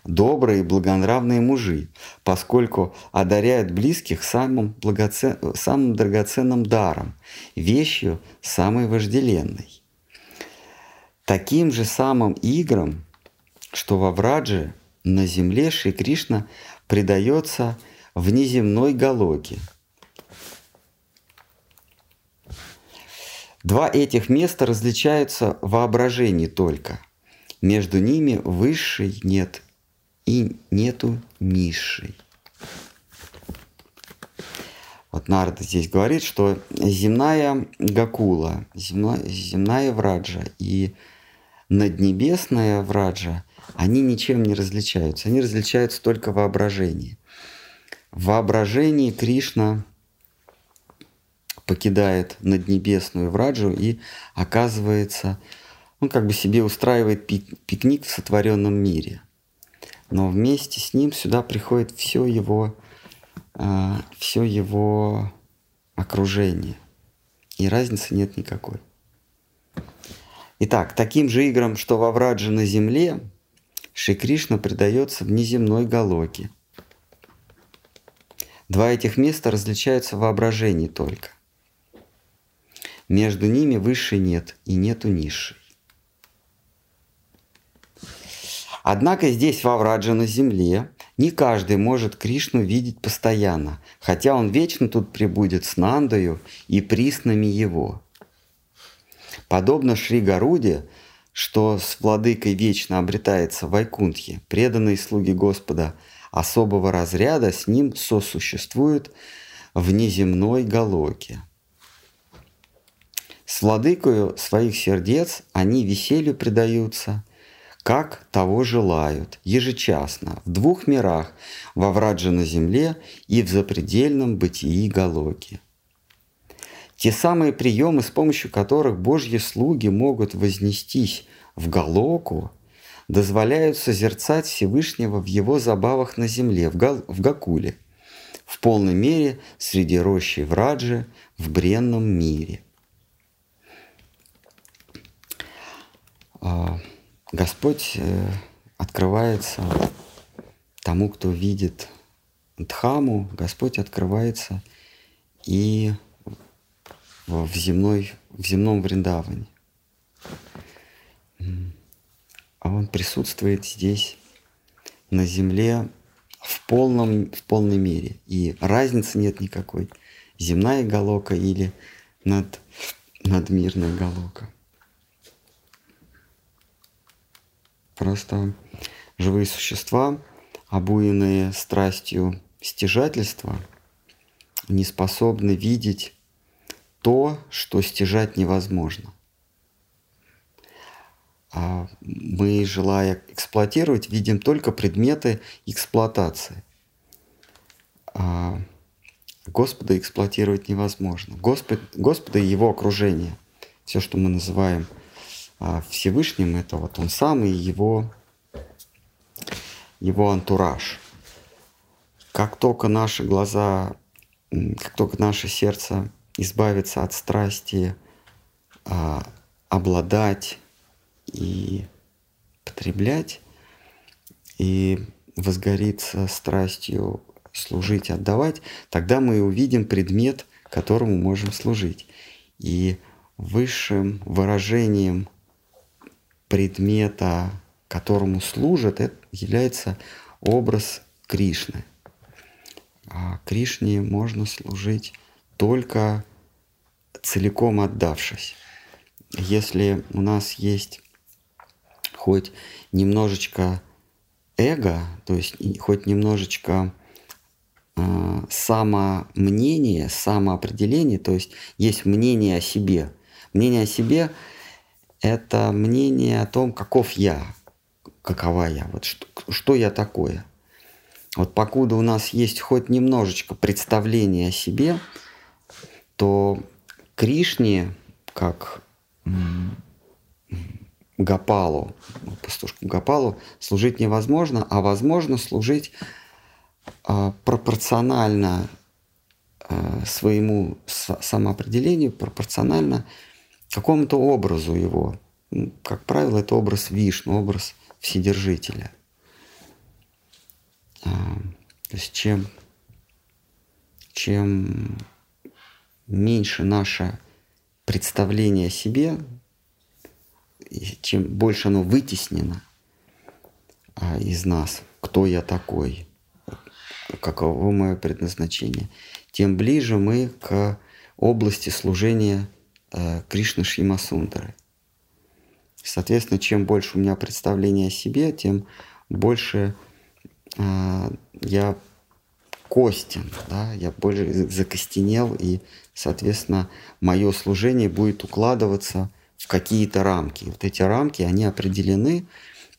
добрые и благонравные мужи, поскольку одаряют близких самым, благоцен... самым драгоценным даром, вещью самой вожделенной. Таким же самым играм, что во Врадже на земле Шри Кришна предается внеземной галоге. Два этих места различаются в воображении только. Между ними высшей нет и нету низшей. Вот Нарда здесь говорит, что земная Гакула, земная, земная Враджа и наднебесная Враджа, они ничем не различаются. Они различаются только в воображении. В воображении Кришна покидает наднебесную Враджу и оказывается, он как бы себе устраивает пикник в сотворенном мире – но вместе с ним сюда приходит все его, э, все его окружение. И разницы нет никакой. Итак, таким же играм, что во Враджи на земле, Шри Кришна предается в неземной галоке. Два этих места различаются в воображении только. Между ними высшей нет и нету низшей. Однако здесь, во Враджа на земле, не каждый может Кришну видеть постоянно, хотя он вечно тут прибудет с Нандою и приснами его. Подобно Шри Гаруде, что с владыкой вечно обретается в Вайкунтхе, преданные слуги Господа особого разряда с ним сосуществуют в неземной галоке. С владыкою своих сердец они веселью предаются, как того желают, ежечасно, в двух мирах, во Враджа на земле и в запредельном бытии Галоки. Те самые приемы, с помощью которых Божьи слуги могут вознестись в Галоку, дозволяют созерцать Всевышнего в его забавах на земле, в, Гал, в Гакуле, в полной мере среди рощи Враджи в бренном мире. Господь э, открывается тому, кто видит Дхаму, Господь открывается и в, земной, в земном Вриндаване. а он присутствует здесь, на земле, в, полном, в полной мере. И разницы нет никакой. Земная галока или над, надмирная галока. Просто живые существа, обуянные страстью стяжательства, не способны видеть то, что стяжать невозможно. А мы, желая эксплуатировать, видим только предметы эксплуатации. А Господа эксплуатировать невозможно. Господь, Господа и Его окружение, все, что мы называем Всевышним, это вот Он сам и Его, его антураж. Как только наши глаза, как только наше сердце избавится от страсти, а, обладать и потреблять, и возгорится страстью служить, отдавать, тогда мы увидим предмет, которому можем служить. И высшим выражением предмета, которому служат, это является образ Кришны. А Кришне можно служить только целиком отдавшись. Если у нас есть хоть немножечко эго, то есть хоть немножечко э, самомнение, самоопределение, то есть есть мнение о себе. Мнение о себе – это мнение о том, каков я, какова я, вот что, что я такое. Вот покуда у нас есть хоть немножечко представления о себе, то Кришне, как Гапалу, пастушку Гапалу, служить невозможно, а возможно служить э, пропорционально э, своему самоопределению, пропорционально какому-то образу его. Как правило, это образ Вишну, образ Вседержителя. Э, то есть чем, чем меньше наше представление о себе, чем больше оно вытеснено а, из нас, кто я такой, каково мое предназначение, тем ближе мы к области служения э, Кришны Шимасундры. Соответственно, чем больше у меня представления о себе, тем больше э, я костен, да, я больше закостенел, и, соответственно, мое служение будет укладываться в какие-то рамки. Вот эти рамки, они определены,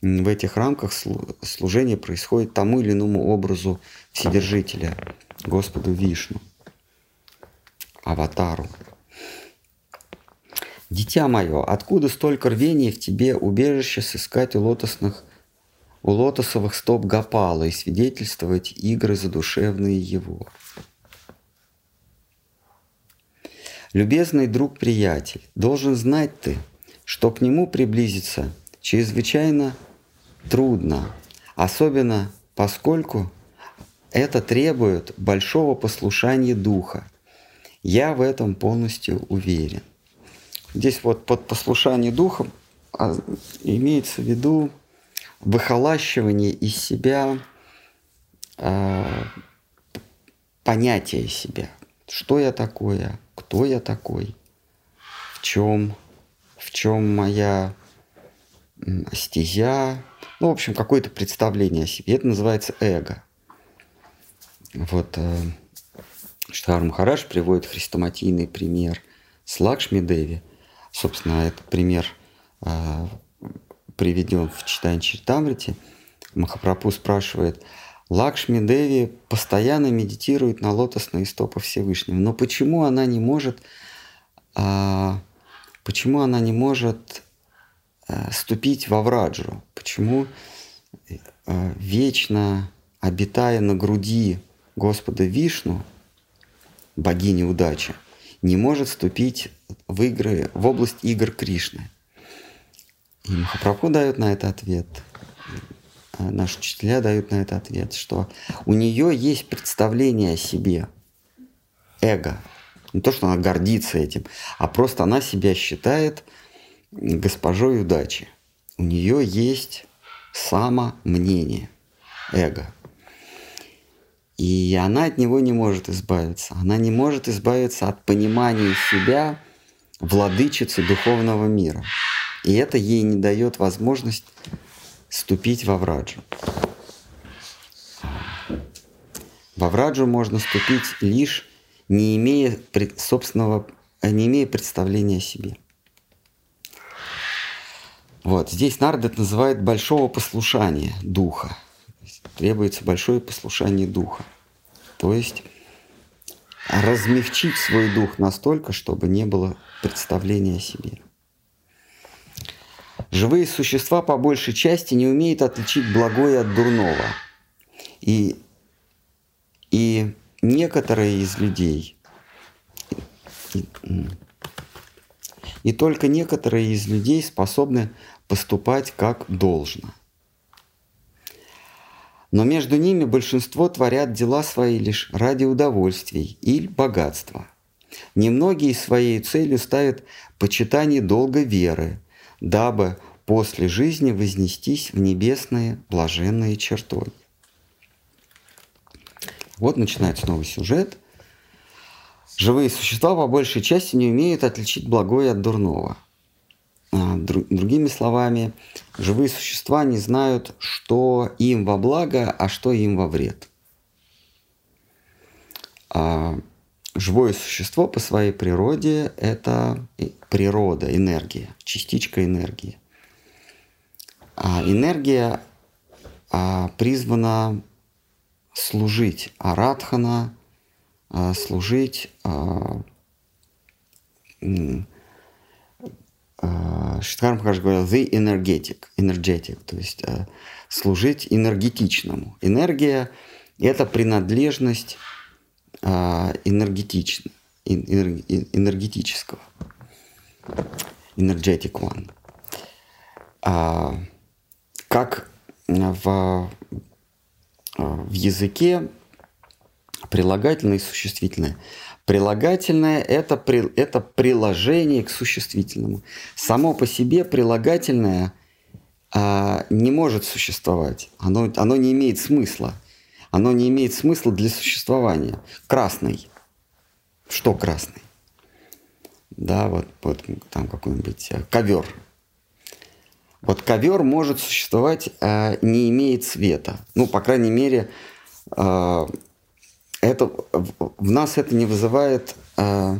в этих рамках служение происходит тому или иному образу Вседержителя, Господу Вишну, Аватару. Дитя мое, откуда столько рвения в тебе убежище сыскать у лотосных у лотосовых стоп Гапала и свидетельствовать игры задушевные его. Любезный друг-приятель, должен знать ты, что к нему приблизиться чрезвычайно трудно, особенно поскольку это требует большого послушания духа. Я в этом полностью уверен. Здесь вот под послушание духа а, имеется в виду выхолащивание из себя э, понятия себя. Что я такое, кто я такой, в чем, в чем моя стезя, ну, в общем, какое-то представление о себе. Это называется эго. Вот э, Штар Махараш приводит хрестоматийный пример с Лакшми Деви. Собственно, этот пример э, приведен в читании Читамрити. Махапрабху спрашивает, Лакшми Деви постоянно медитирует на лотосные стопы Всевышнего, но почему она не может, а, почему она не может а, ступить во Враджу? Почему а, вечно обитая на груди Господа Вишну, богини удачи, не может вступить в игры, в область игр Кришны? И Махапрабху дает на это ответ – Э, наши учителя дают на это ответ, что у нее есть представление о себе, эго. Не то, что она гордится этим, а просто она себя считает госпожой удачи. у нее есть самомнение, эго. И она от него не может избавиться. Она не может избавиться от понимания себя владычицы духовного мира. И это ей не дает возможность ступить во Враджу. Во Враджу можно ступить лишь не имея собственного, не имея представления о себе. Вот здесь Нардет называет большого послушания духа. Требуется большое послушание духа. То есть размягчить свой дух настолько, чтобы не было представления о себе. Живые существа по большей части не умеют отличить благое от дурного. И, и некоторые из людей, и, и только некоторые из людей способны поступать как должно. Но между ними большинство творят дела свои лишь ради удовольствий или богатства. Немногие своей целью ставят почитание долга веры, дабы после жизни вознестись в небесные блаженные чертоги. Вот начинается новый сюжет. Живые существа по большей части не умеют отличить благое от дурного. А, другими словами, живые существа не знают, что им во благо, а что им во вред. А живое существо по своей природе – это природа, энергия, частичка энергии. А энергия а, призвана служить аратхана, служить Шиткар Махараш говорил the energetic, energetic, то есть а, служить энергетичному. Энергия – это принадлежность а, энергетич, энергетического. Energetic one. Как в в языке прилагательное и существительное. Прилагательное это, при, это приложение к существительному. Само по себе прилагательное а, не может существовать. Оно, оно не имеет смысла. Оно не имеет смысла для существования. Красный. Что красный? Да, вот, вот там какой-нибудь э, ковер вот ковер может существовать, э, не имея цвета. Ну, по крайней мере, э, это, в нас это не вызывает э,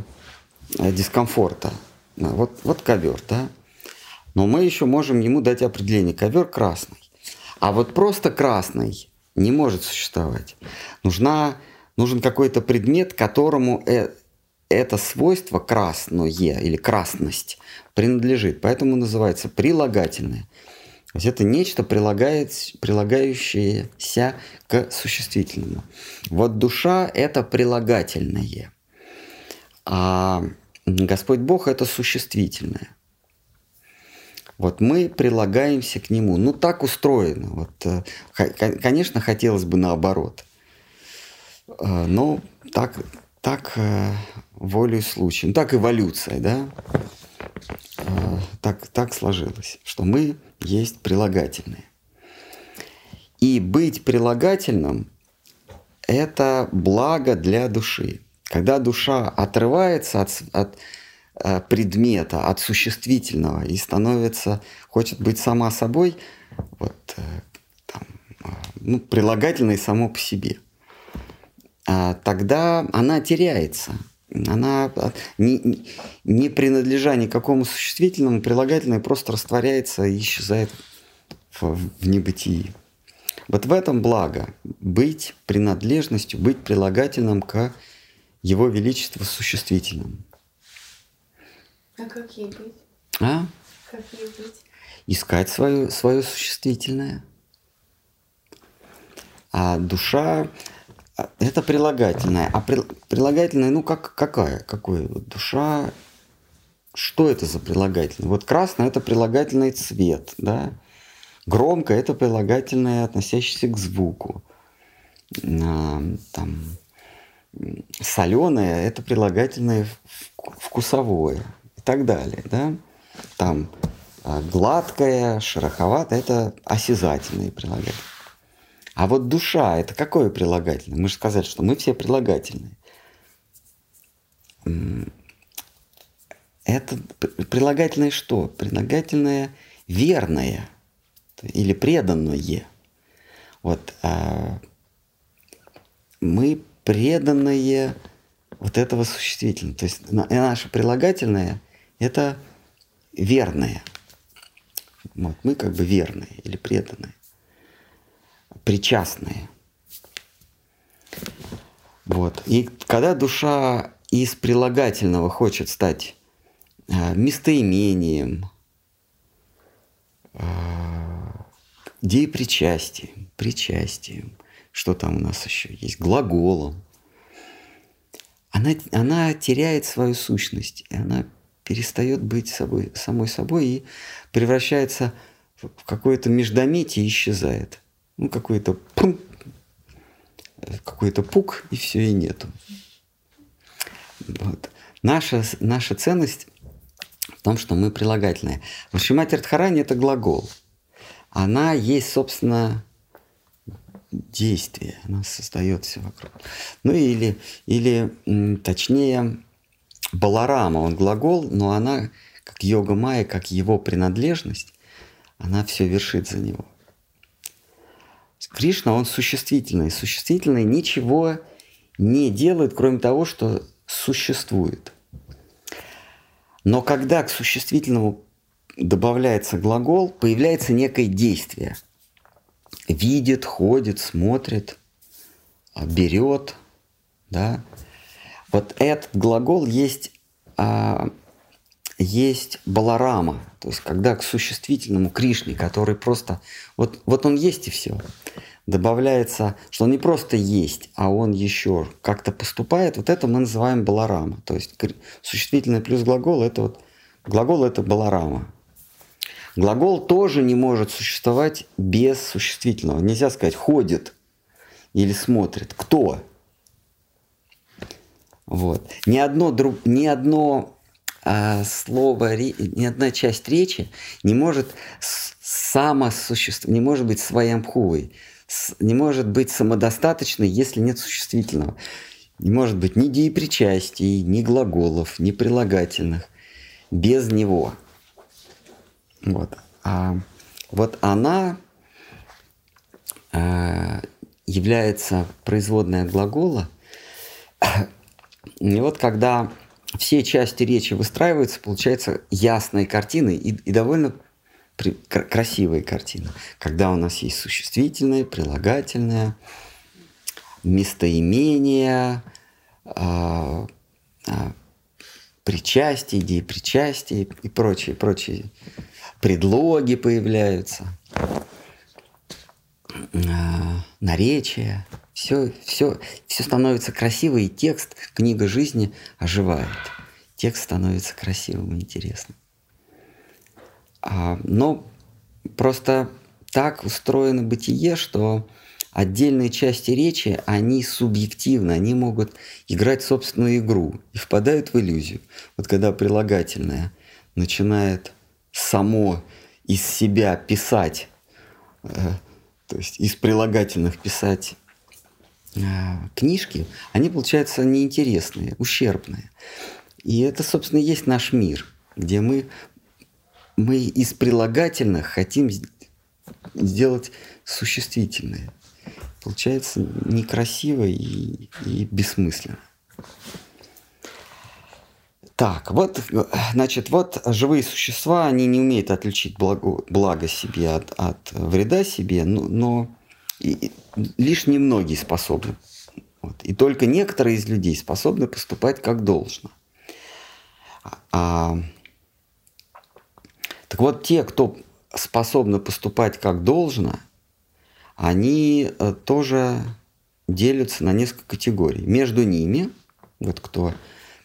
дискомфорта. Вот, вот ковер, да. Но мы еще можем ему дать определение. Ковер красный. А вот просто красный не может существовать. Нужна, нужен какой-то предмет, которому это свойство красное или красность принадлежит. Поэтому называется прилагательное. То есть это нечто, прилагает, прилагающееся к существительному. Вот душа – это прилагательное. А Господь Бог – это существительное. Вот мы прилагаемся к Нему. Ну, так устроено. Вот, э, конечно, хотелось бы наоборот. Э, но так, так э, волей случая. Ну, так эволюция, да? Так, так сложилось, что мы есть прилагательные. И быть прилагательным – это благо для души. Когда душа отрывается от, от э, предмета, от существительного и становится, хочет быть сама собой, вот, э, там, а, ну, прилагательной само по себе, а, тогда она теряется – она не, не принадлежа никакому существительному, прилагательное просто растворяется и исчезает в, в небытии. Вот в этом благо быть принадлежностью, быть прилагательным к его величеству существительному. А как ей быть? А? Как ей быть? Искать свое, свое существительное. А душа это прилагательное. А при, прилагательное, ну как, какая? Какое? Душа. Что это за прилагательное? Вот красное это прилагательный цвет, да? Громко это прилагательное, относящееся к звуку. А, там, соленое это прилагательное вкусовое и так далее, да? Там А гладкое, шероховатое – это осязательные прилагательные. А вот душа – это какое прилагательное? Мы же сказали, что мы все прилагательные. Это прилагательное что? Прилагательное верное или преданное. Вот а, мы преданные вот этого существительного. То есть наше прилагательное – это верное. Вот, мы как бы верные или преданные, причастные. Вот. И когда душа из прилагательного хочет стать э, местоимением, э, деепричастием, причастием, что там у нас еще есть, глаголом, она, она теряет свою сущность, и она перестает быть собой, самой собой и превращается в какое-то междометие и исчезает. Ну, какой-то какой-то пук, и все, и нету. Вот. Наша, наша ценность в том, что мы прилагательные. Вашимати Радхарани – это глагол. Она есть, собственно, действие. Она создает все вокруг. Ну или, или точнее, Баларама, он глагол, но она, как йога майя, как его принадлежность, она все вершит за него. Кришна, он существительный. Существительный ничего не делает, кроме того, что существует. Но когда к существительному добавляется глагол, появляется некое действие. Видит, ходит, смотрит, берет, да, вот этот глагол есть, а, есть баларама, то есть когда к существительному Кришне, который просто, вот, вот он есть и все, добавляется, что он не просто есть, а он еще как-то поступает, вот это мы называем баларама. То есть существительный плюс глагол, это вот, глагол это баларама. Глагол тоже не может существовать без существительного. Нельзя сказать «ходит» или «смотрит». Кто? Вот. Ни одно, друг, ни одно а, слово, ни одна часть речи не может самосуществовать, не может быть своямхувой, не может быть самодостаточной, если нет существительного. Не может быть ни деепричастий, ни глаголов, ни прилагательных без него. Вот. А вот она а, является производной от глагола, и вот когда все части речи выстраиваются, получается ясные картины и, и довольно при, кр- красивые картины. Когда у нас есть существительное, прилагательное, местоимение, э, э, причастие, идеи причастия и прочие, прочие предлоги появляются, э, наречия все, все, все становится красиво, и текст, книга жизни оживает. Текст становится красивым и интересным. А, но просто так устроено бытие, что отдельные части речи, они субъективны, они могут играть собственную игру и впадают в иллюзию. Вот когда прилагательное начинает само из себя писать, э, то есть из прилагательных писать а, книжки, они получаются неинтересные, ущербные. И это, собственно, и есть наш мир, где мы, мы из прилагательных хотим сделать существительное. Получается некрасиво и, и бессмысленно. Так, вот, значит, вот живые существа, они не умеют отличить благо, благо себе от, от вреда себе, но, но и лишь немногие способны. Вот. И только некоторые из людей способны поступать как должно. А, так вот, те, кто способны поступать как должно, они э, тоже делятся на несколько категорий. Между ними, вот кто,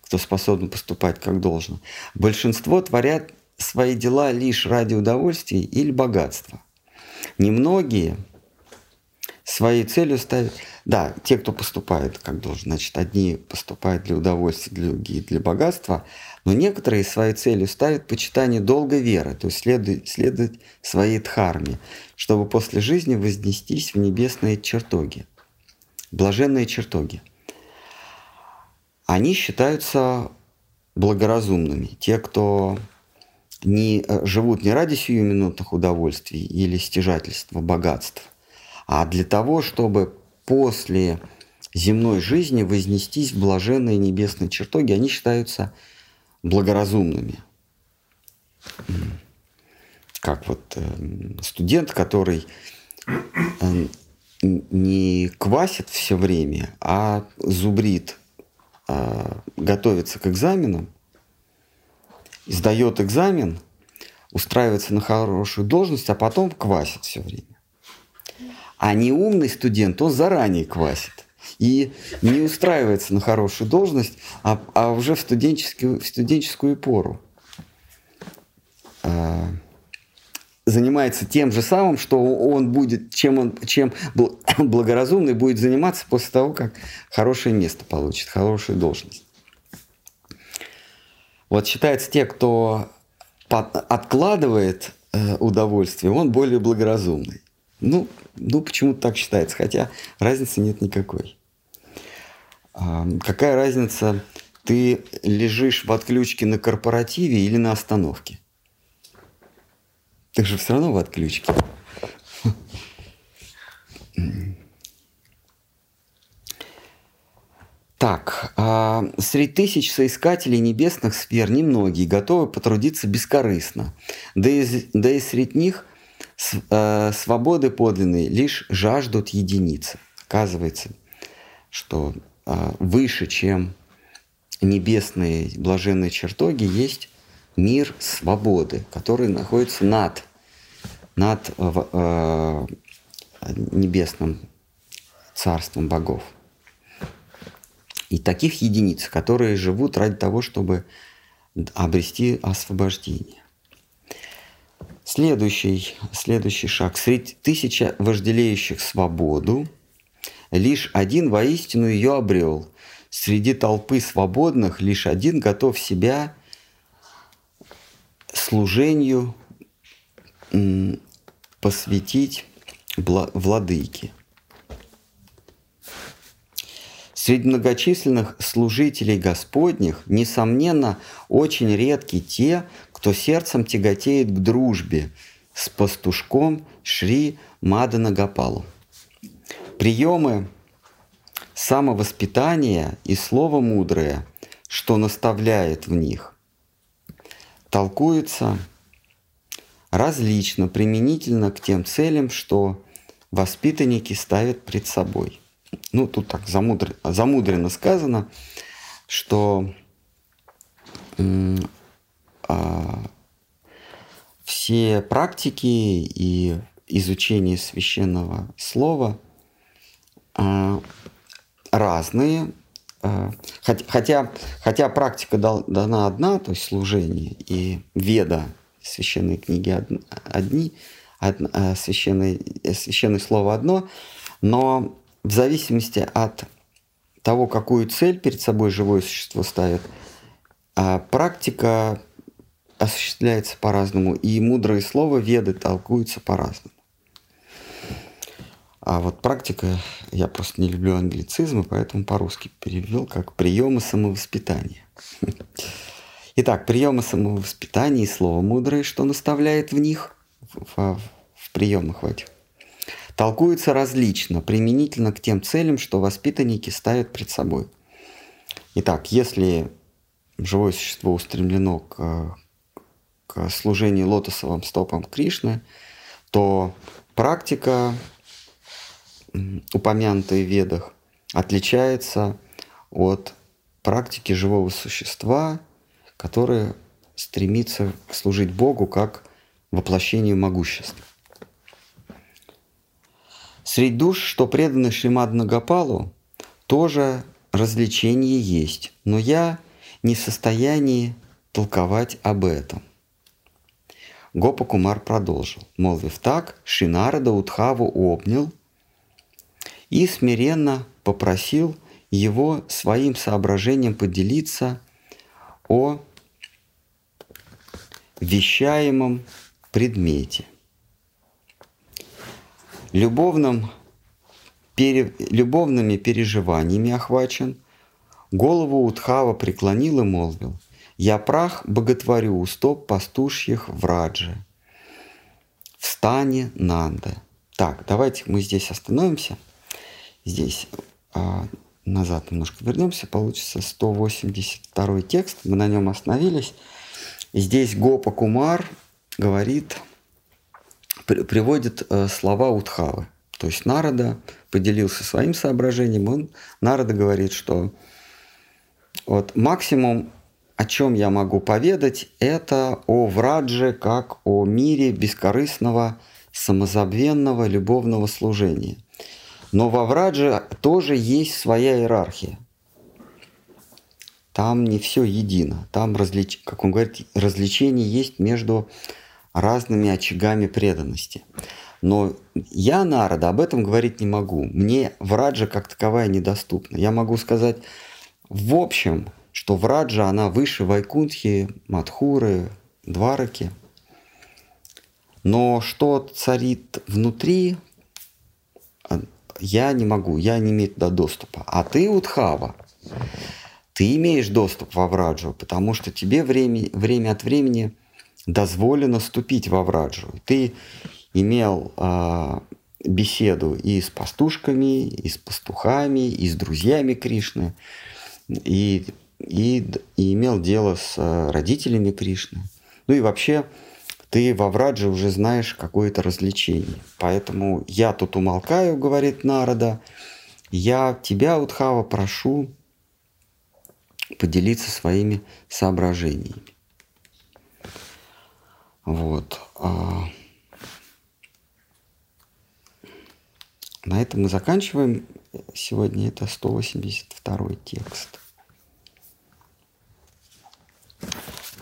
кто способен поступать как должно, большинство творят свои дела лишь ради удовольствия или богатства. Немногие – своей целью ставят... Да, те, кто поступает как должен. Значит, одни поступают для удовольствия, другие для богатства. Но некоторые своей целью ставят почитание долгой веры, то есть следовать, следовать своей дхарме, чтобы после жизни вознестись в небесные чертоги, блаженные чертоги. Они считаются благоразумными. Те, кто не, э, живут не ради сиюминутных удовольствий или стяжательства богатств, а для того, чтобы после земной жизни вознестись в блаженные небесные чертоги, они считаются благоразумными. Как вот э, студент, который э, не квасит все время, а зубрит, э, готовится к экзаменам, сдает экзамен, устраивается на хорошую должность, а потом квасит все время. А неумный студент, он заранее квасит и не устраивается на хорошую должность, а, а уже в студенческую, в студенческую пору а, занимается тем же самым, что он будет, чем он, чем благоразумный будет заниматься после того, как хорошее место получит, хорошую должность. Вот считается, те, кто откладывает э, удовольствие, он более благоразумный. Ну, ну почему-то так считается, хотя разницы нет никакой. Какая разница, ты лежишь в отключке на корпоративе или на остановке? Ты же все равно в отключке. Так, а среди тысяч соискателей небесных сфер немногие готовы потрудиться бескорыстно. Да и, да и среди них с, э, свободы подлинной лишь жаждут единицы. Оказывается, что выше, чем небесные блаженные чертоги, есть мир свободы, который находится над, над э, э небесным царством богов. И таких единиц, которые живут ради того, чтобы обрести освобождение. Следующий, следующий шаг. Среди тысяча вожделеющих свободу, лишь один воистину ее обрел. Среди толпы свободных лишь один готов себя служению посвятить владыке. Среди многочисленных служителей Господних, несомненно, очень редки те, кто сердцем тяготеет к дружбе с пастушком Шри Мадана Гапалу. Приемы самовоспитания и слово мудрое, что наставляет в них, толкуются различно, применительно к тем целям, что воспитанники ставят пред собой – ну, тут так замудренно, замудренно сказано, что а, все практики и изучение священного слова разные, а, хотя, хотя практика дана одна, то есть служение и веда, священные книги одни, священное, священное слово одно, но в зависимости от того, какую цель перед собой живое существо ставит, практика осуществляется по-разному, и мудрые слова веды толкуются по-разному. А вот практика, я просто не люблю англицизмы, поэтому по-русски перевел как приемы самовоспитания. Итак, приемы самовоспитания и слово мудрое, что наставляет в них, в, в приемах в этих толкуется различно, применительно к тем целям, что воспитанники ставят пред собой. Итак, если живое существо устремлено к, к служению лотосовым стопам Кришны, то практика, упомянутая в ведах, отличается от практики живого существа, которое стремится служить Богу как воплощению могущества. Среди душ, что преданы Шримад Нагапалу, тоже развлечение есть, но я не в состоянии толковать об этом. Гопа Кумар продолжил. Молвив так, Шинарада Утхаву обнял и смиренно попросил его своим соображением поделиться о вещаемом предмете. Любовным, пере, любовными переживаниями охвачен, голову Утхава преклонил и молвил, «Я прах боготворю у стоп пастушьих в Радже, в стане Нанды». Так, давайте мы здесь остановимся. Здесь а, назад немножко вернемся. Получится 182 текст. Мы на нем остановились. Здесь Гопа Кумар говорит, при, приводит э, слова Утхавы. То есть Народа поделился своим соображением. Он, Народа говорит, что вот максимум, о чем я могу поведать, это о Врадже как о мире бескорыстного самозабвенного любовного служения. Но во Врадже тоже есть своя иерархия. Там не все едино. Там, различ... как он говорит, развлечение есть между разными очагами преданности. Но я, народа, об этом говорить не могу. Мне Враджа как таковая недоступна. Я могу сказать в общем, что Враджа, она выше Вайкунтхи, Мадхуры, Двараки – но что царит внутри, я не могу, я не имею туда доступа. А ты, Утхава, ты имеешь доступ во Враджу, потому что тебе время, время от времени дозволено ступить во Враджу. Ты имел э, беседу и с пастушками, и с пастухами, и с друзьями Кришны, и, и, и имел дело с э, родителями Кришны. Ну и вообще ты во Врадже уже знаешь какое-то развлечение. Поэтому я тут умолкаю, говорит Народа. Я тебя, Утхава, прошу поделиться своими соображениями. Вот. А, на этом мы заканчиваем. Сегодня это 182 текст.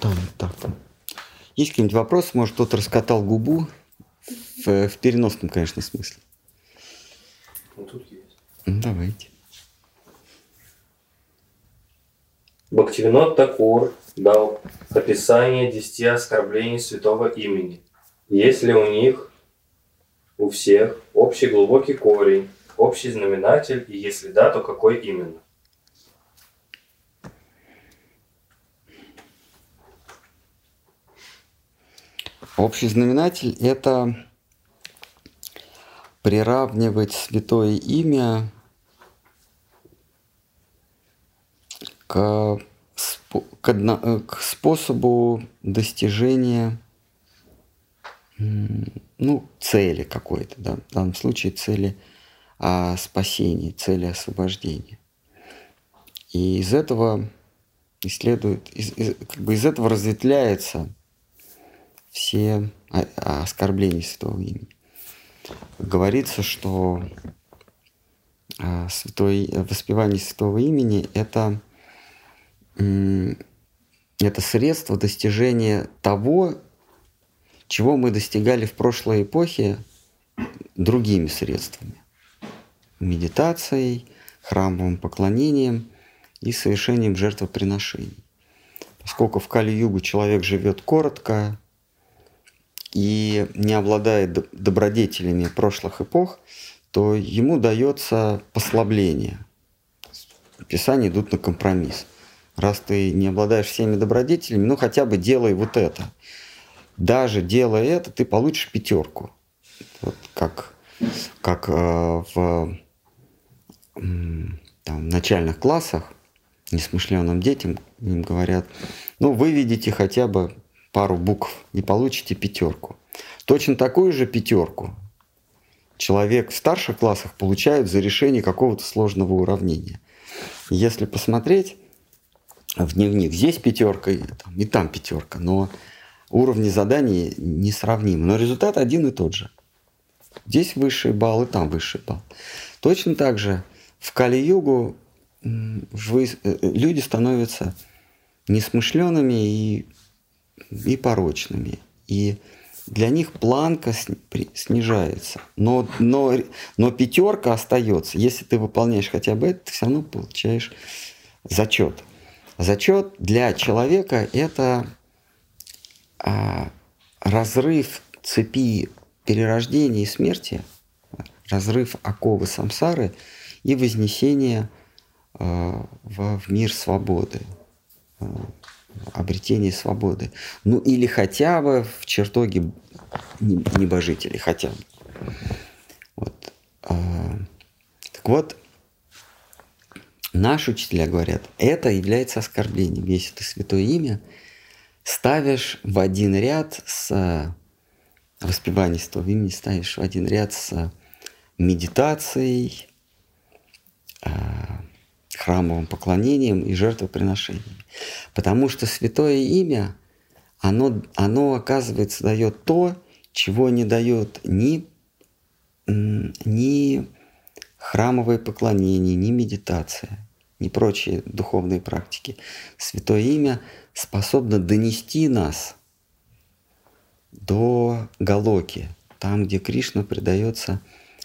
Там, так. Есть какие-нибудь вопросы? Может, кто-то раскатал губу в, в переносном, конечно, смысле? Ну, тут есть. давайте. Бхактивинод Такур дал описание десяти оскорблений святого имени. Есть ли у них, у всех, общий глубокий корень, общий знаменатель, и если да, то какой именно? Общий знаменатель – это приравнивать святое имя к, к, одно, к способу достижения ну, цели какой-то, да, в данном случае цели а, спасения, цели освобождения. И из этого исследует, из, из, как бы из этого разветвляется – все оскорбления святого имени. Говорится, что а, святой, воспевание святого имени – это, это средство достижения того, чего мы достигали в прошлой эпохе другими средствами. Медитацией, храмовым поклонением и совершением жертвоприношений. Поскольку в Кали-Югу человек живет коротко, и не обладает добродетелями прошлых эпох, то ему дается послабление. Писания идут на компромисс. Раз ты не обладаешь всеми добродетелями, ну хотя бы делай вот это. Даже делая это, ты получишь пятерку. Вот как, как э, в там, начальных классах несмышленным детям им говорят, ну, выведите хотя бы пару букв и получите пятерку. Точно такую же пятерку человек в старших классах получает за решение какого-то сложного уравнения. Если посмотреть в дневник, здесь пятерка и там пятерка, но уровни заданий несравнимы, но результат один и тот же. Здесь высший балл и там высший балл. Точно так же в Кали-Югу э, люди становятся несмышленными и и порочными. И для них планка снижается. Но, но, но пятерка остается. Если ты выполняешь хотя бы это, ты все равно получаешь зачет. Зачет для человека это а, разрыв цепи перерождения и смерти, разрыв оковы самсары и вознесение а, в, в мир свободы, а, обретение свободы. Ну или хотя бы в чертоге небожителей, хотя бы. Вот. А, так вот, наши учителя говорят, это является оскорблением. Если ты святое имя ставишь в один ряд с воспеванием святого имени, ставишь в один ряд с медитацией, храмовым поклонением и жертвоприношением. Потому что святое имя, оно, оно оказывается, дает то, чего не дает ни, ни храмовое поклонение, ни медитация, ни прочие духовные практики. Святое имя способно донести нас до Галоки, там, где Кришна предается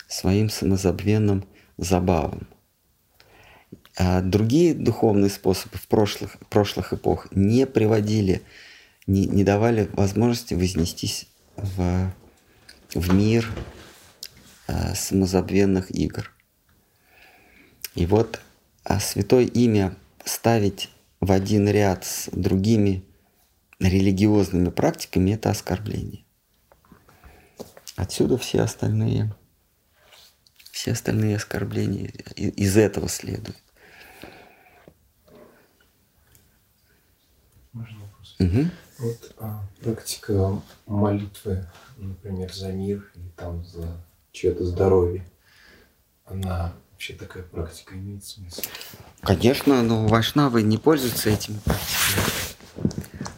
своим самозабвенным забавам. А другие духовные способы в прошлых, прошлых эпох не приводили, не, не давали возможности вознестись в, в мир а, самозабвенных игр. И вот а святое имя ставить в один ряд с другими религиозными практиками – это оскорбление. Отсюда все остальные, все остальные оскорбления из этого следуют. Можно вопрос? Угу. Вот а, практика молитвы, например, за мир или там за чье-то здоровье, она вообще такая практика имеет смысл? Конечно, но вайшнавы не пользуются этими практиками.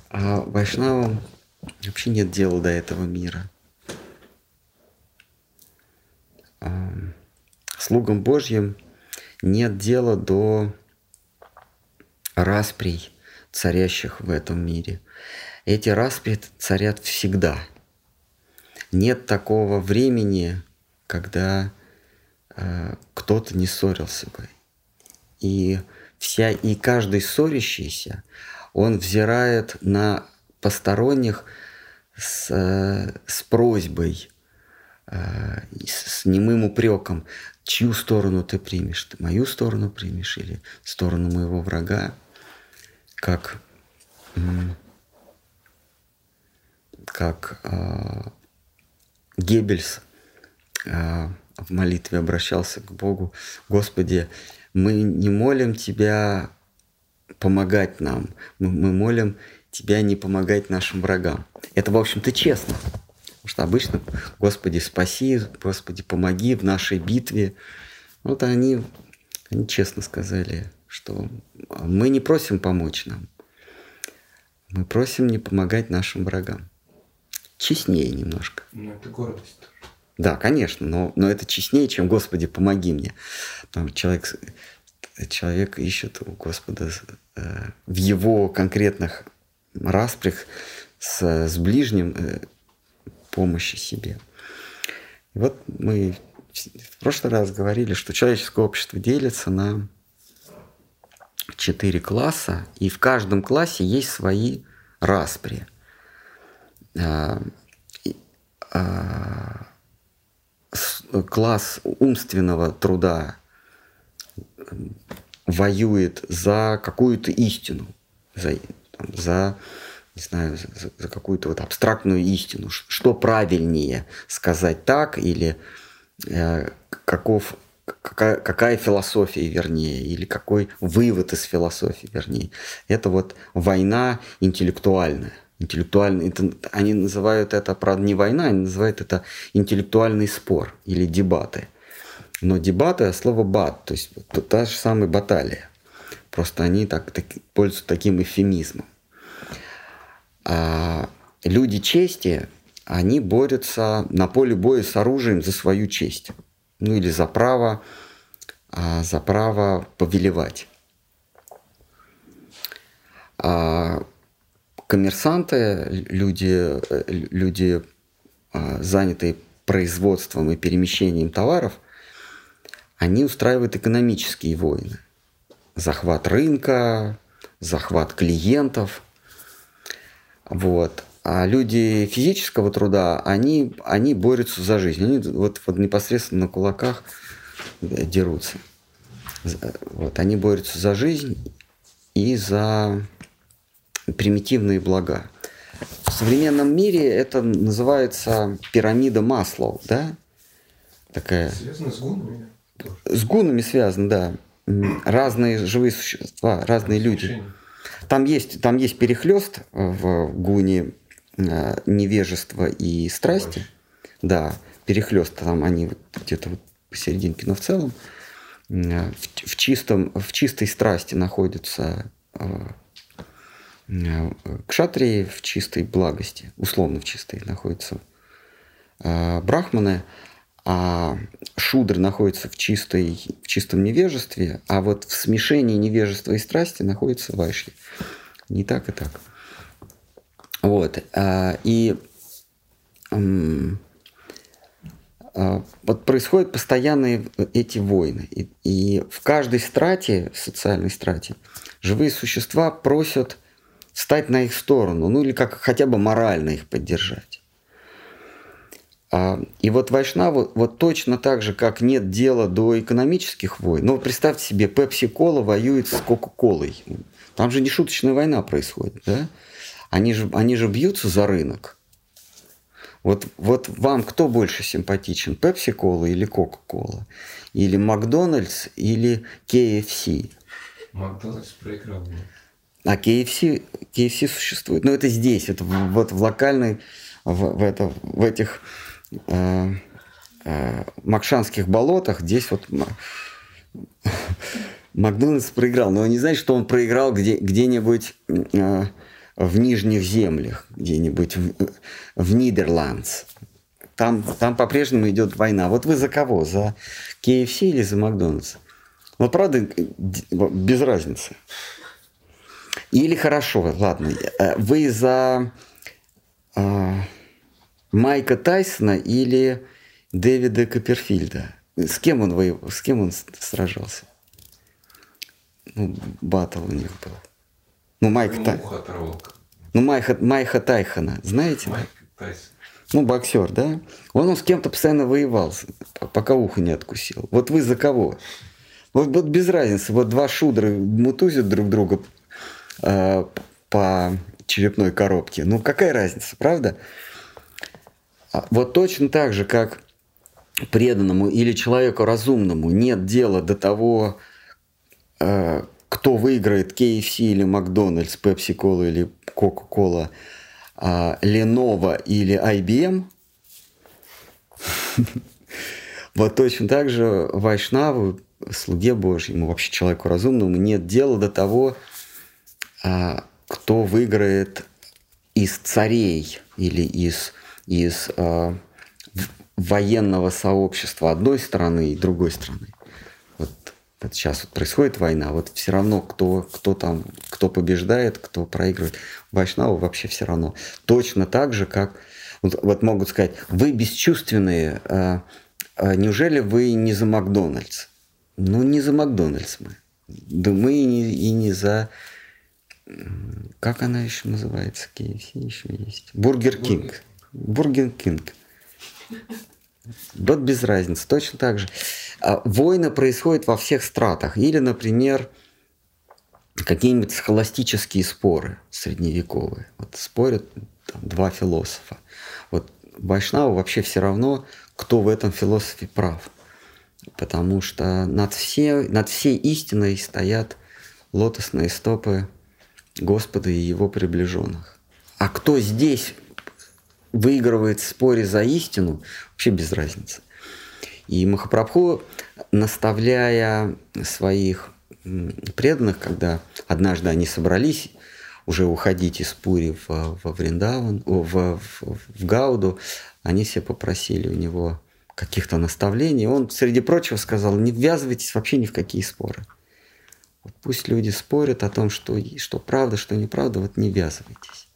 А вайшнавам вообще нет дела до этого мира. А, слугам Божьим нет дела до расприй, царящих в этом мире. Эти распри царят всегда. Нет такого времени, когда э, кто-то не ссорился бы. И, вся, и каждый ссорящийся, он взирает на посторонних с, э, с просьбой, э, с немым упреком, чью сторону ты примешь? Ты мою сторону примешь или сторону моего врага? Как, как э, Геббельс э, в молитве обращался к Богу, Господи, мы не молим Тебя помогать нам, мы, мы молим Тебя не помогать нашим врагам. Это, в общем-то, честно. Потому что обычно Господи, спаси, Господи, помоги в нашей битве. Вот они, они честно сказали, что мы не просим помочь нам. Мы просим не помогать нашим врагам. Честнее немножко. Ну, это гордость тоже. Да, конечно, но, но это честнее, чем «Господи, помоги мне». Там человек, человек ищет у Господа э, в его конкретных распрях с, с ближним э, помощи себе. И вот мы в прошлый раз говорили, что человеческое общество делится на четыре класса, и в каждом классе есть свои распри. А, а, класс умственного труда воюет за какую-то истину, за, там, за не знаю, за, за какую-то вот абстрактную истину, что правильнее сказать так или э, каков какая, какая философия вернее, или какой вывод из философии вернее. Это вот война интеллектуальная. Интеллектуальный, это, они называют это, правда, не война, они называют это интеллектуальный спор или дебаты. Но дебаты, слово бат, то есть та же самая баталия. Просто они так, так, пользуются таким эфемизмом. А люди чести, они борются на поле боя с оружием за свою честь ну или за право, а, за право повелевать. А коммерсанты, люди, люди а, занятые производством и перемещением товаров, они устраивают экономические войны. Захват рынка, захват клиентов. Вот. А люди физического труда, они, они борются за жизнь. Они вот, вот непосредственно на кулаках дерутся. Вот, они борются за жизнь и за примитивные блага. В современном мире это называется пирамида Маслоу, да? Такая. Связано с гунами? С гунами связано, да. Разные живые существа, разные люди. Там есть, там есть перехлест в гуне невежества и страсти. Да, перехлест там они где-то вот посерединке, но в целом э, в, в, чистом, в чистой страсти находятся э, Э, кшатрии в чистой благости, условно в чистой, находятся э, брахманы, а шудры находятся в, чистой, в чистом невежестве, а вот в смешении невежества и страсти находится вайши. Не так и так. Вот. Э, и вот происходят постоянные эти войны. И, и в каждой страте, социальной страте, живые существа просят – стать на их сторону, ну или как хотя бы морально их поддержать. А, и вот Вайшнаву вот точно так же, как нет дела до экономических войн. Ну, представьте себе, Пепси-кола воюет с Кока-колой. Там же не шуточная война происходит, да? Они же, они же бьются за рынок. Вот, вот вам кто больше симпатичен, Пепси-кола или Кока-кола? Или Макдональдс, или KFC? Макдональдс проиграл. А KFC, KFC существует. Но это здесь, это вот в локальной, в, в, это, в этих э, э, Макшанских болотах, здесь вот Макдональдс проиграл. Но не значит, что он проиграл где, где-нибудь э, в Нижних землях, где-нибудь в, в Нидерландс. Там, там по-прежнему идет война. Вот вы за кого? За KFC или за Макдональдс? Ну, правда, без разницы. Или хорошо, ладно, э, вы за э, Майка Тайсона или Дэвида Копперфильда? С кем он воевал, с кем он сражался? Ну, батл у них был. Ну, Майк Тай... Ну, Майха, Майха Тайхана, знаете? Майк Тайсон. Ну, боксер, да? Он, он с кем-то постоянно воевал, пока ухо не откусил. Вот вы за кого? Вот, вот без разницы. Вот два шудра мутузят друг друга э, по черепной коробке. Ну, какая разница, правда? А вот точно так же, как преданному или человеку разумному нет дела до того, э, кто выиграет KFC или Макдональдс, Pepsi Cola или Coca-Cola, э, Lenovo или IBM, вот точно так же Вайшнаву, слуге Божьему, вообще человеку разумному, нет дела до того, а, кто выиграет из царей или из, из э, военного сообщества одной страны и другой страны. Вот, сейчас вот происходит война, вот все равно, кто, кто там, кто побеждает, кто проигрывает. Вайшнаву вообще все равно. Точно так же, как вот, вот могут сказать, вы бесчувственные, э, э, неужели вы не за Макдональдс? Ну, не за Макдональдс мы. Да мы и не, и не за как она еще называется? KFC еще есть. Burger King. Burger King. Вот без разницы, точно так же. А войны происходят во всех стратах. Или, например, какие-нибудь схоластические споры средневековые. Вот спорят там, два философа. Вот Вайшнаву вообще все равно, кто в этом философе прав. Потому что над, все, над всей истиной стоят лотосные стопы Господа и его приближенных. А кто здесь выигрывает в споре за истину, вообще без разницы. И Махапрабху, наставляя своих преданных, когда однажды они собрались уже уходить из Пури в, во Вриндаван, в, в, в Гауду, они все попросили у него каких-то наставлений. Он, среди прочего, сказал, не ввязывайтесь вообще ни в какие споры. Вот пусть люди спорят о том, что, что правда, что неправда, вот не ввязывайтесь.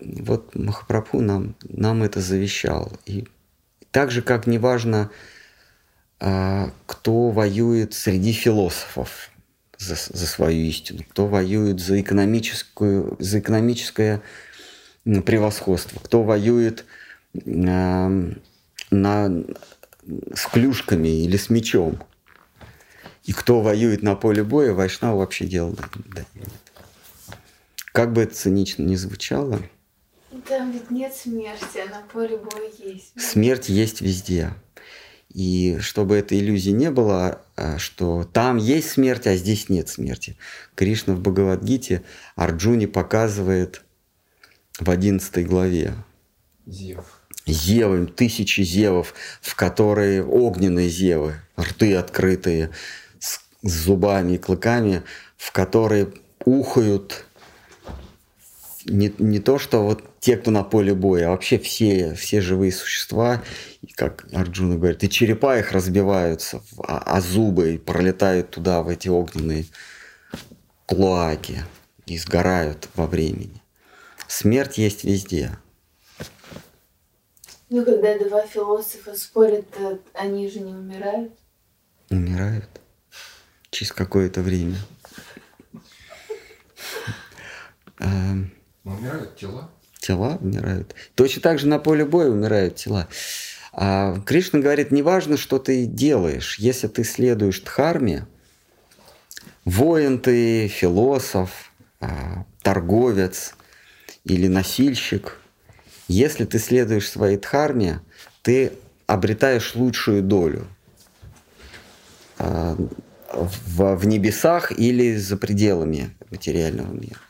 Вот Махапрабху нам, нам это завещал. И так же, как неважно, а, кто воюет среди философов за, за свою истину, кто воюет за, экономическую, за экономическое превосходство, кто воюет э, на, с клюшками или с мечом. И кто воюет на поле боя, Вайшнава вообще дела да, нет. Как бы это цинично не звучало. Там ведь нет смерти, а на поле боя есть. Смерть есть везде. И чтобы этой иллюзии не было, а, что там есть смерть, а здесь нет смерти. Кришна в Бхагавадгите Арджуне показывает в 11 главе. Зев. Зевы, тысячи зевов, в которые огненные зевы, рты открытые, с зубами и клыками, в которые ухают не, не то, что вот те, кто на поле боя, а вообще все, все живые существа, как Арджуна говорит, и черепа их разбиваются, а, а зубы пролетают туда, в эти огненные клоаки, и сгорают во времени. Смерть есть везде. Ну, когда два философа спорят, они же не умирают? Умирают. Через какое-то время. Умирают тела? Тела умирают. Точно так же на поле боя умирают тела. А Кришна говорит, неважно, что ты делаешь, если ты следуешь дхарме, воин ты, философ, а, торговец или носильщик, если ты следуешь своей дхарме, ты обретаешь лучшую долю а, в, в небесах или за пределами материального мира.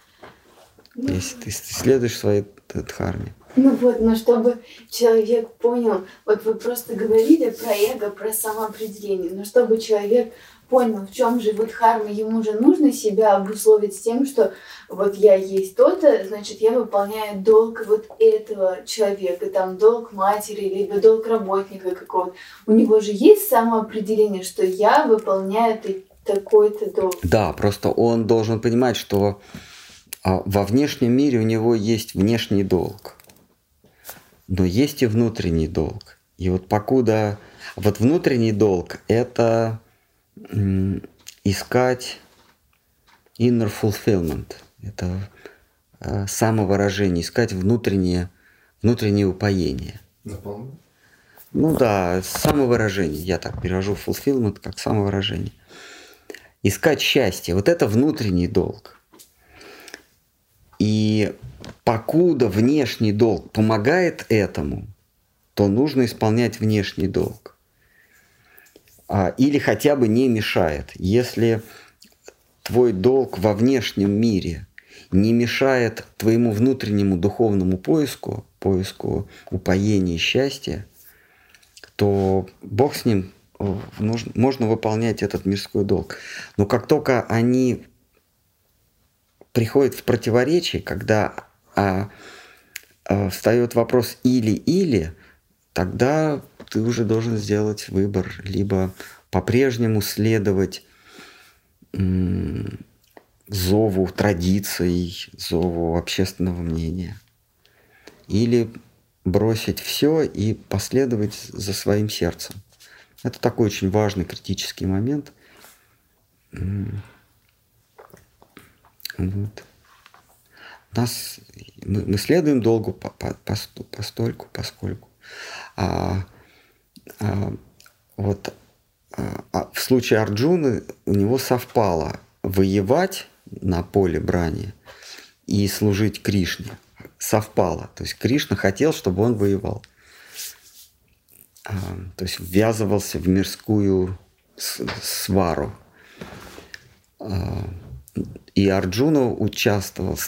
Если ты следуешь своей дхарме. Ну вот, но чтобы человек понял, вот вы просто говорили про эго, про самоопределение, но чтобы человек понял, в чем же вот харма, ему же нужно себя обусловить с тем, что вот я есть то-то, значит, я выполняю долг вот этого человека, там долг матери, либо долг работника какого-то. У него же есть самоопределение, что я выполняю такой-то долг. Да, просто он должен понимать, что а во внешнем мире у него есть внешний долг, но есть и внутренний долг. И вот покуда... Вот внутренний долг – это искать inner fulfillment. Это а, самовыражение, искать внутреннее, внутреннее упоение. Наполнение? Ну да, самовыражение. Я так перевожу fulfillment как самовыражение. Искать счастье. Вот это внутренний долг. И покуда внешний долг помогает этому, то нужно исполнять внешний долг. А, или хотя бы не мешает. Если твой долг во внешнем мире не мешает твоему внутреннему духовному поиску, поиску упоения и счастья, то Бог с ним нужно, можно выполнять этот мирской долг. Но как только они приходит в противоречие, когда а, а, встает вопрос или-или, тогда ты уже должен сделать выбор, либо по-прежнему следовать зову традиций, зову общественного мнения, или бросить все и последовать за своим сердцем. Это такой очень важный критический момент. Вот. Нас, мы, мы следуем долгу по, по, по, постольку, поскольку. А, а, вот а, а в случае Арджуны у него совпало воевать на поле брани и служить Кришне. Совпало. То есть Кришна хотел, чтобы он воевал. А, то есть ввязывался в мирскую свару. А, и Арджуна участвовал,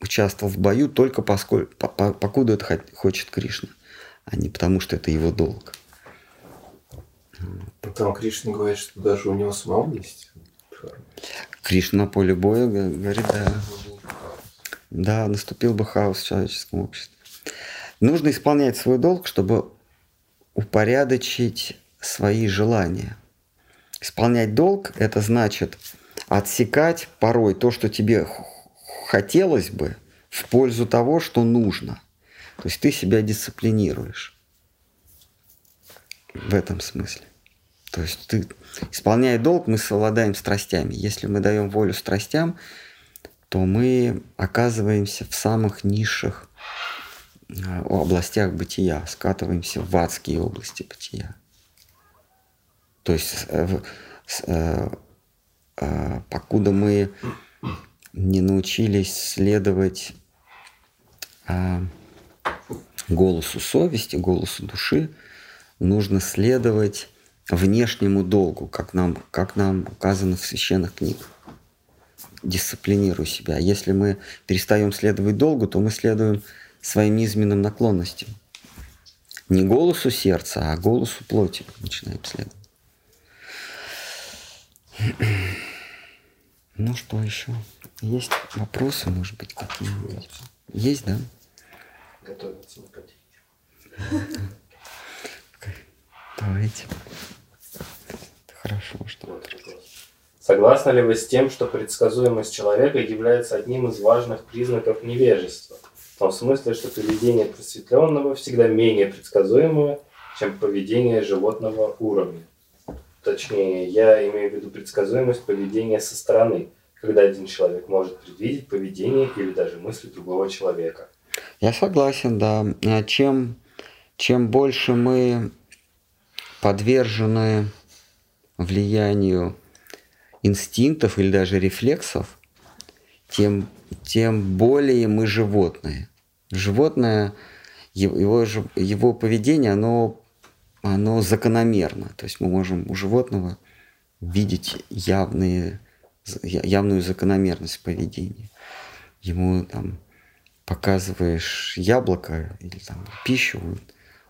участвовал в бою только поскольку, по, по, покуда это хочет Кришна, а не потому, что это его долг. Там Кришна говорит, что даже у него самого есть. Кришна на поле боя говорит, да. Да, наступил бы хаос в человеческом обществе. Нужно исполнять свой долг, чтобы упорядочить свои желания. Исполнять долг – это значит отсекать порой то, что тебе хотелось бы, в пользу того, что нужно. То есть ты себя дисциплинируешь в этом смысле. То есть ты, исполняя долг, мы совладаем страстями. Если мы даем волю страстям, то мы оказываемся в самых низших э, областях бытия, скатываемся в адские области бытия. То есть, э, э, покуда мы не научились следовать голосу совести, голосу души, нужно следовать внешнему долгу, как нам, как нам указано в священных книгах. Дисциплинируй себя. А если мы перестаем следовать долгу, то мы следуем своим низменным наклонностям. Не голосу сердца, а голосу плоти начинаем следовать. Ну что еще? Есть вопросы, может быть, какие-нибудь? Есть, да? Готовиться на Давайте. Хорошо, что Согласны ли вы с тем, что предсказуемость человека является одним из важных признаков невежества? В том смысле, что поведение просветленного всегда менее предсказуемое, чем поведение животного уровня. Точнее, я имею в виду предсказуемость поведения со стороны, когда один человек может предвидеть поведение или даже мысли другого человека. Я согласен, да. А чем, чем больше мы подвержены влиянию инстинктов или даже рефлексов, тем, тем более мы животные. Животное, его, его поведение, оно, оно закономерно. То есть мы можем у животного видеть явные, явную закономерность поведения. Ему там показываешь яблоко или там пищу,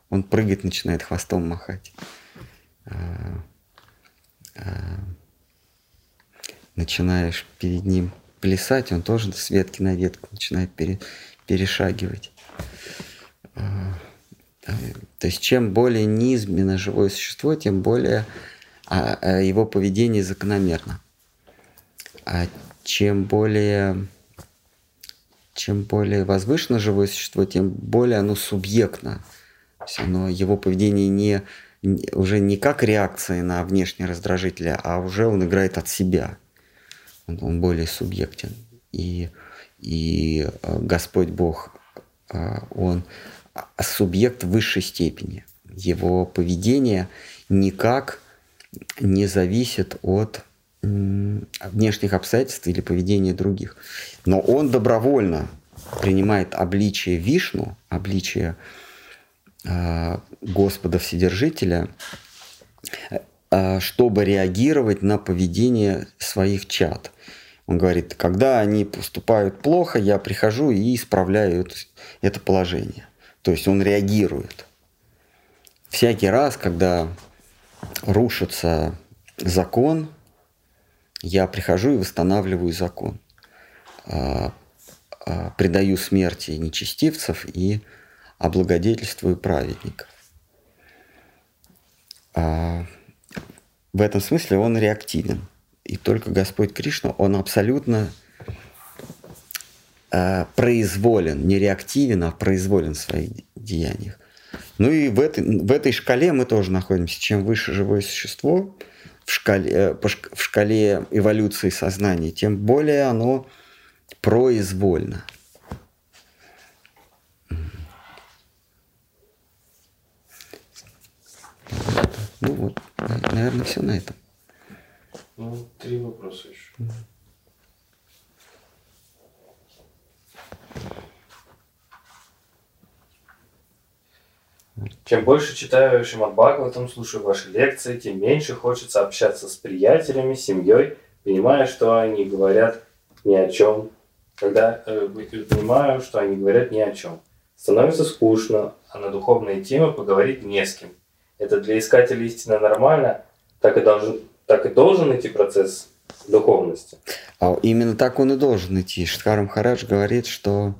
он прыгает, начинает хвостом махать. А, а, начинаешь перед ним плясать, он тоже с ветки на ветку начинает пере, перешагивать. А, то есть чем более низменно живое существо, тем более его поведение закономерно. А чем более чем более возвышенно живое существо, тем более оно субъектно. То есть оно, его поведение не, уже не как реакция на внешние раздражители, а уже он играет от себя. Он, он более субъектен. И, и э, Господь Бог, э, Он субъект в высшей степени. Его поведение никак не зависит от внешних обстоятельств или поведения других. Но он добровольно принимает обличие Вишну, обличие э, Господа Вседержителя, э, чтобы реагировать на поведение своих чад. Он говорит, когда они поступают плохо, я прихожу и исправляю это положение. То есть он реагирует. Всякий раз, когда рушится закон, я прихожу и восстанавливаю закон. А, а, предаю смерти нечестивцев и облагодетельствую праведников. А, в этом смысле он реактивен. И только Господь Кришна, он абсолютно произволен, не реактивен, а произволен в своих деяниях. Ну и в этой, в этой шкале мы тоже находимся. Чем выше живое существо, в шкале, э, в шкале эволюции сознания, тем более оно произвольно. Ну вот, наверное, все на этом. Ну, три вопроса еще. Чем больше читаю Шимат Бхагаватам, слушаю ваши лекции, тем меньше хочется общаться с приятелями, семьей, понимая, что они говорят ни о чем. Когда э, понимаю, что они говорят ни о чем. Становится скучно, а на духовные темы поговорить не с кем. Это для искателя истины нормально, так и должен, так и должен идти процесс духовности. А именно так он и должен идти. Штхарам Харадж говорит, что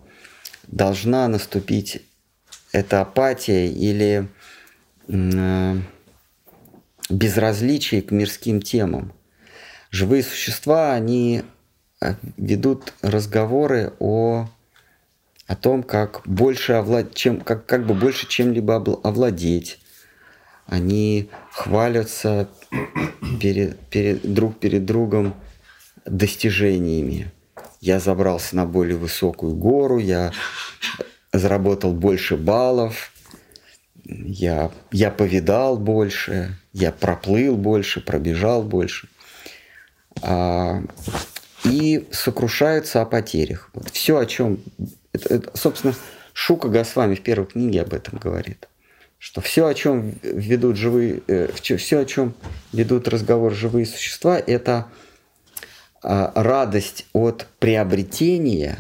должна наступить это апатия или э, безразличие к мирским темам. Живые существа, они э, ведут разговоры о о том, как больше овлад... чем, как, как бы больше чем-либо овладеть. Они хвалятся перед, перед, друг перед другом достижениями. Я забрался на более высокую гору, я заработал больше баллов, я, я повидал больше, я проплыл больше, пробежал больше. А, и сокрушаются о потерях. Вот все, о чем... Это, это, собственно, Шука Госвами в первой книге об этом говорит. Что все, о чем ведут живые, э, все, о чем ведут разговор живые существа, это радость от приобретения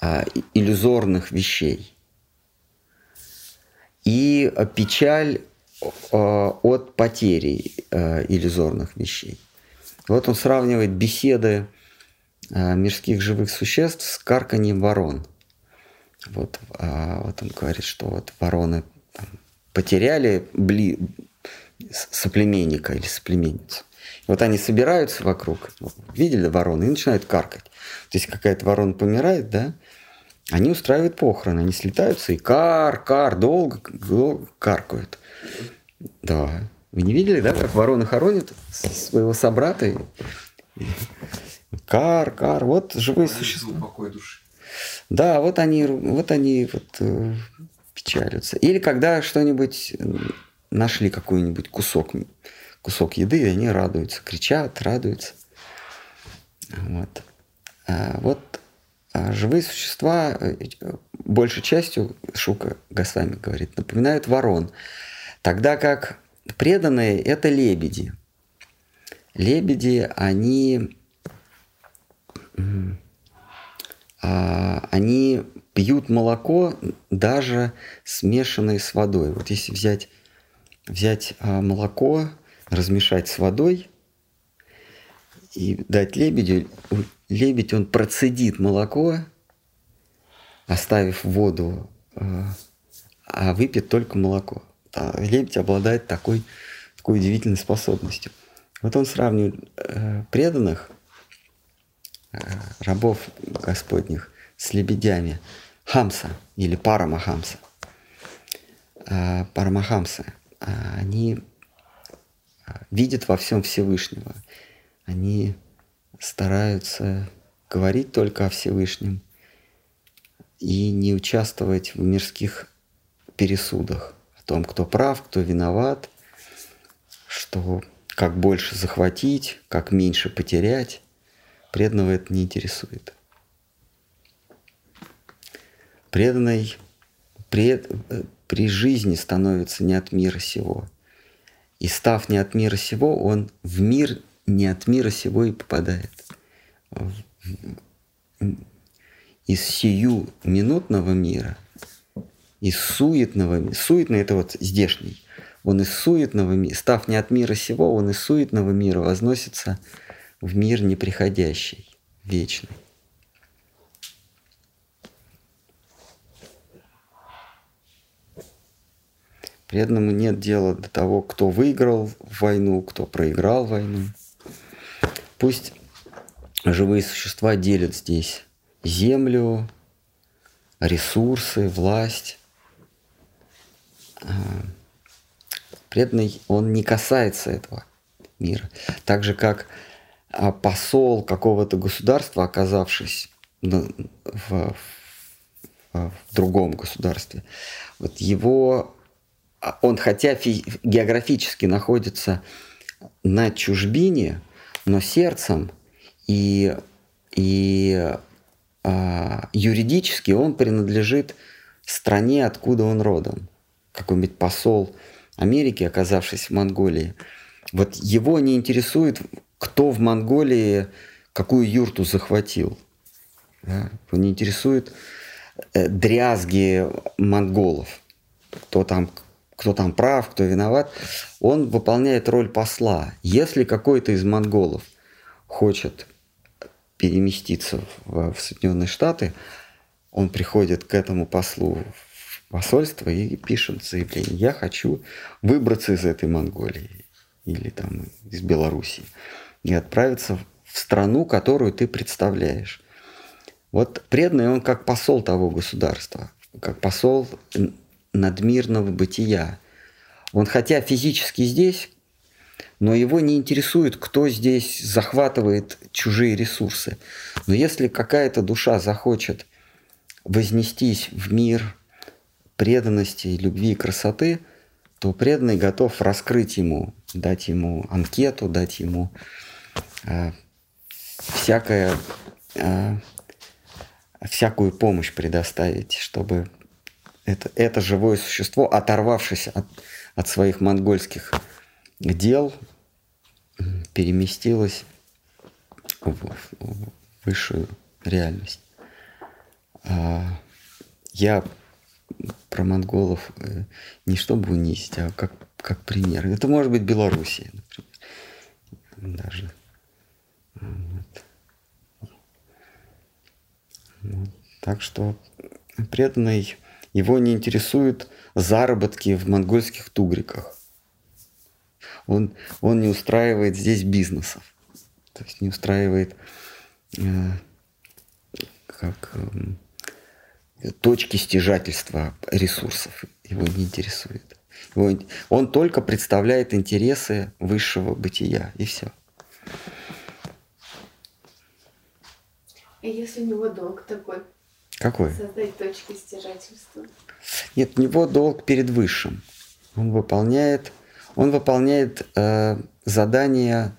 а, иллюзорных вещей и печаль а, от потери иллюзорных вещей. Вот он сравнивает беседы мирских живых существ с карканьем ворон. Вот, вот он говорит, что вот вороны потеряли бли... соплеменника или соплеменницу. Вот они собираются вокруг, видели вороны, и начинают каркать. То есть какая-то ворона помирает, да, они устраивают похороны, они слетаются и кар, кар, долго, долго каркают. Да. Вы не видели, да, как вороны хоронят своего собрата? Кар, кар, вот живые существа. Да, вот они, вот они вот э, печалятся. Или когда что-нибудь нашли какой-нибудь кусок кусок еды, и они радуются, кричат, радуются. Вот. А вот а живые существа, э, большей частью, Шука Гасвами говорит, напоминают ворон. Тогда как преданные – это лебеди. Лебеди, они, а, они пьют молоко, даже смешанное с водой. Вот если взять, взять а, молоко, размешать с водой и дать лебедю. Лебедь, он процедит молоко, оставив воду, э, а выпьет только молоко. А лебедь обладает такой, такой удивительной способностью. Вот он сравнивает э, преданных, э, рабов Господних, с лебедями Хамса или Парамахамса. Парамахамса. Они видят во всем Всевышнего. Они стараются говорить только о Всевышнем и не участвовать в мирских пересудах о том, кто прав, кто виноват, что как больше захватить, как меньше потерять. Преданного это не интересует. Преданный пред, при жизни становится не от мира сего – и став не от мира сего, он в мир не от мира сего и попадает. Из сию минутного мира, из суетного мира, суетный это вот здешний, он из суетного мира, став не от мира сего, он из суетного мира возносится в мир неприходящий, вечный. Преданному нет дела до того, кто выиграл войну, кто проиграл войну. Пусть живые существа делят здесь землю, ресурсы, власть. А, преданный, он не касается этого мира. Так же, как а, посол какого-то государства, оказавшись в, в, в другом государстве, вот его он хотя географически находится на чужбине, но сердцем и, и а, юридически он принадлежит стране, откуда он родом. Какой-нибудь посол Америки, оказавшись в Монголии. Вот его не интересует, кто в Монголии какую юрту захватил. Да? Его не интересует э, дрязги монголов, кто там кто там прав, кто виноват, он выполняет роль посла. Если какой-то из монголов хочет переместиться в, в Соединенные Штаты, он приходит к этому послу в посольство и пишет заявление. Я хочу выбраться из этой Монголии или там из Белоруссии и отправиться в страну, которую ты представляешь. Вот преданный он как посол того государства, как посол надмирного бытия. Он хотя физически здесь, но его не интересует, кто здесь захватывает чужие ресурсы. Но если какая-то душа захочет вознестись в мир преданности, любви и красоты, то преданный готов раскрыть ему, дать ему анкету, дать ему э, всякое, э, всякую помощь предоставить, чтобы это, это живое существо, оторвавшись от, от своих монгольских дел, переместилось в, в высшую реальность. А, я про монголов э, не чтобы унизить, а как, как пример. Это может быть Белоруссия, например. Даже. Вот. Вот. Так что преданный его не интересуют заработки в монгольских тугриках. Он, он не устраивает здесь бизнесов. То есть не устраивает э, как э, точки стяжательства ресурсов. Его не интересует. Его, он только представляет интересы высшего бытия, и все. И если у него долг такой, какой? Создать точки стяжательства. Нет, у него долг перед высшим. Он выполняет, он выполняет э, задание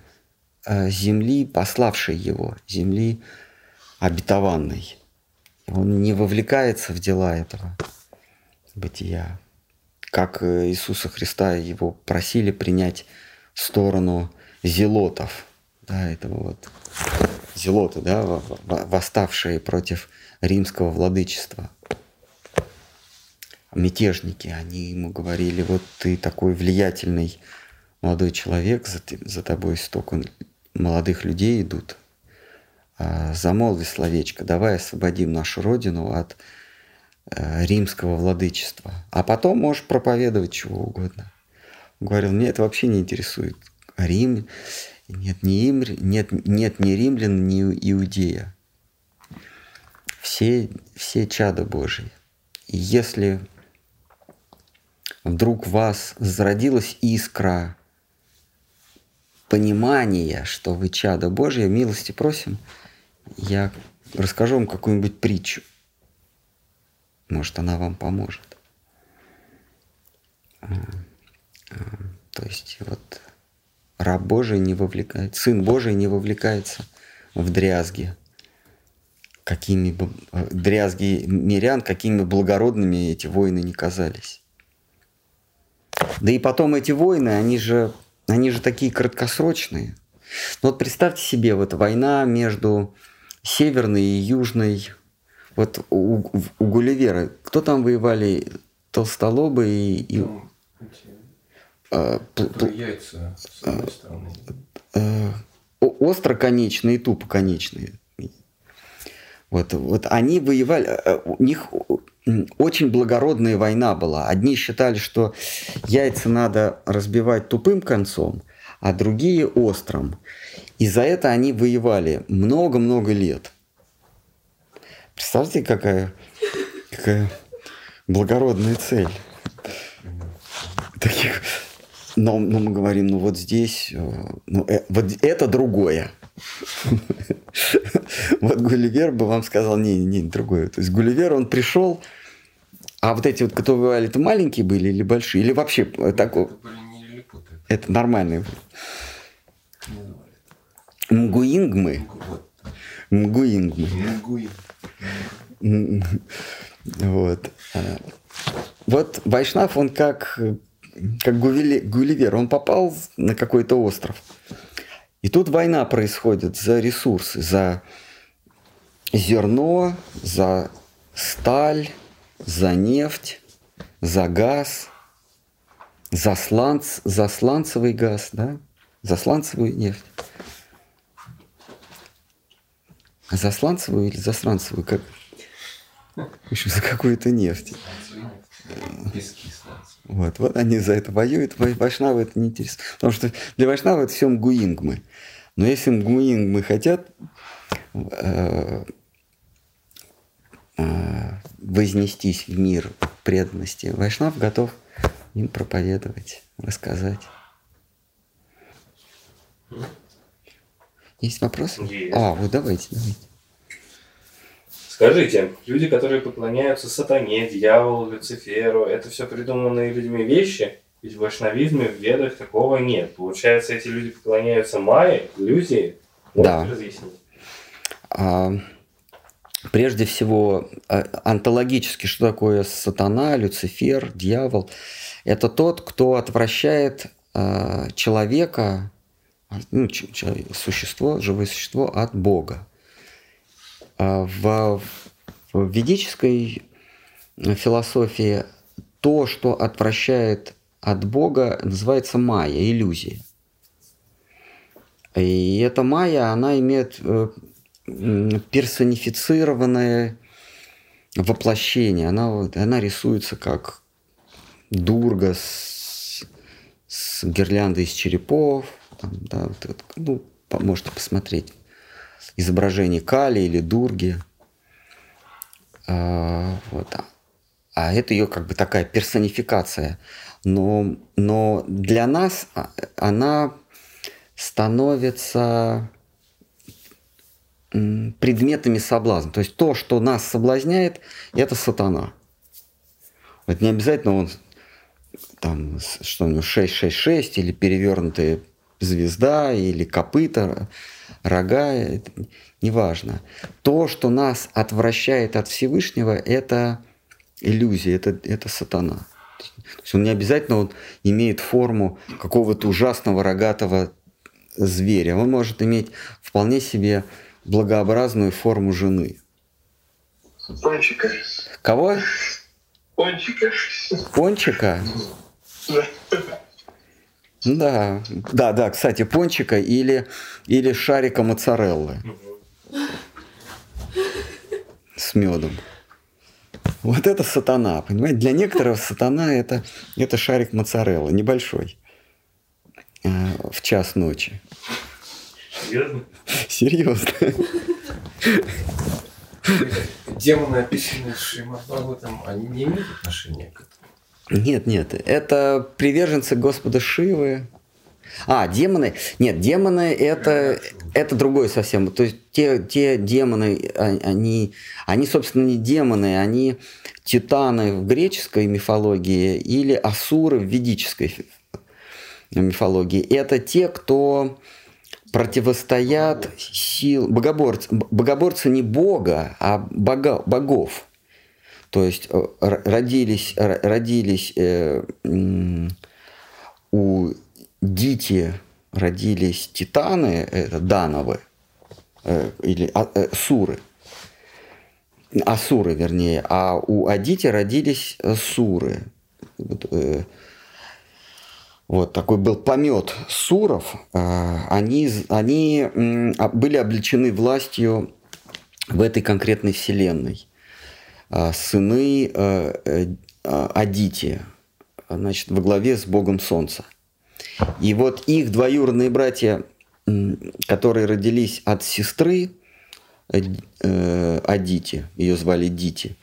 э, земли, пославшей его, земли обетованной. Он не вовлекается в дела этого бытия. Как э, Иисуса Христа его просили принять сторону зелотов, да, этого вот зелоты, да, восставшие против римского владычества. Мятежники, они ему говорили, вот ты такой влиятельный молодой человек, за, за тобой столько молодых людей идут. А, замолви словечко, давай освободим нашу родину от э, римского владычества. А потом можешь проповедовать чего угодно. Говорил, мне это вообще не интересует. Рим, нет ни, им, нет, нет ни римлян, ни иудея все, все чада Божьи. И если вдруг в вас зародилась искра понимания, что вы чада Божья, милости просим, я расскажу вам какую-нибудь притчу. Может, она вам поможет. А, а, то есть вот раб Божий не вовлекается, сын Божий не вовлекается в дрязги какими бы э, дрязги мирян, какими благородными эти войны не казались. Да и потом эти войны, они же, они же такие краткосрочные. Ну вот представьте себе, вот война между Северной и Южной, вот у, у Гулливера, кто там воевали? Толстолобы и... и ну, а, яйца с одной стороны. А, остроконечные и тупоконечные. Вот, вот они воевали, э, э, у них очень благородная война была. Одни считали, что яйца надо разбивать тупым концом, а другие острым. И за это они воевали много-много лет. Представьте, какая, какая благородная цель. Таких, но, но мы говорим, ну вот здесь, э, ну, э, вот это другое. Вот Гулливер бы вам сказал, не, не, другое. То есть Гулливер, он пришел, а вот эти вот, которые воевали, это маленькие были или большие? Или вообще такой? Это нормальные. Мгуингмы. Мгуингмы. Вот. А, вот Вайшнав, он как, как Гулливер, он попал на какой-то остров. И тут война происходит за ресурсы, за зерно, за сталь, за нефть, за газ, за, сланц, за сланцевый газ, да? за сланцевую нефть. За сланцевую или за сланцевую? Как? В общем, за какую-то нефть. Пески вот, вот они за это воюют, вайшнавы это не интересно. Потому что для вайшнава это все мгуингмы. Но если мгуингмы хотят э, вознестись в мир преданности, Вайшнав готов им проповедовать, рассказать. Есть вопросы? Есть. А, вот давайте, давайте. Скажите, люди, которые поклоняются сатане, дьяволу, Люциферу, это все придуманные людьми вещи? Ведь в вайшнавизме, в ведах такого нет. Получается, эти люди поклоняются майе, иллюзии? Да. Разъяснить? А, прежде всего, а, онтологически, что такое сатана, Люцифер, дьявол? Это тот, кто отвращает а, человека, ну, ч- ч- существо, живое существо от Бога. А В, ведической философии то, что отвращает от Бога, называется майя, иллюзия. И эта майя, она имеет э, персонифицированное воплощение. Она, она рисуется как дурга с, с гирляндой из черепов. Там, да, вот это, ну, можете посмотреть изображение Кали или Дурги. А, вот. а- это ее как бы такая персонификация. Но, но для нас а, она становится предметами соблазна. То есть то, что нас соблазняет, это сатана. Вот не обязательно он там, с- что у него 666 или перевернутая звезда или копыта, рога, неважно. То, что нас отвращает от Всевышнего, это иллюзия, это, это сатана. То есть он не обязательно он имеет форму какого-то ужасного рогатого зверя. Он может иметь вполне себе благообразную форму жены. Пончика. Кого? Пончика. Пончика? Да, да, да, кстати, пончика или, или шарика моцареллы с медом. Вот это сатана, понимаете? Для некоторых сатана это, это шарик моцареллы, небольшой, э, в час ночи. Серьезно? Серьезно. Демоны, описанные в Шримад Бхагаватам, они не имеют отношения к этому. Нет, нет, это приверженцы Господа Шивы. А, демоны. Нет, демоны это, это другое совсем. То есть те, те демоны, а- они, они, собственно, не демоны, они титаны в греческой мифологии или асуры в ведической мифологии. Это те, кто противостоят сил... Богоборцы, богоборцы не бога, а бога, богов. То есть э, родились, родились э, у Дити родились титаны, это дановы, э, или а- э, суры, асуры, вернее, а у Адити родились суры. Вот, вот такой был помет суров. Они, они а- были облечены властью в этой конкретной вселенной. А, Сыны э, э, а, Адити, значит, во главе с Богом Солнца. И вот их двоюродные братья, которые родились от сестры э, Адити, ее звали Дити,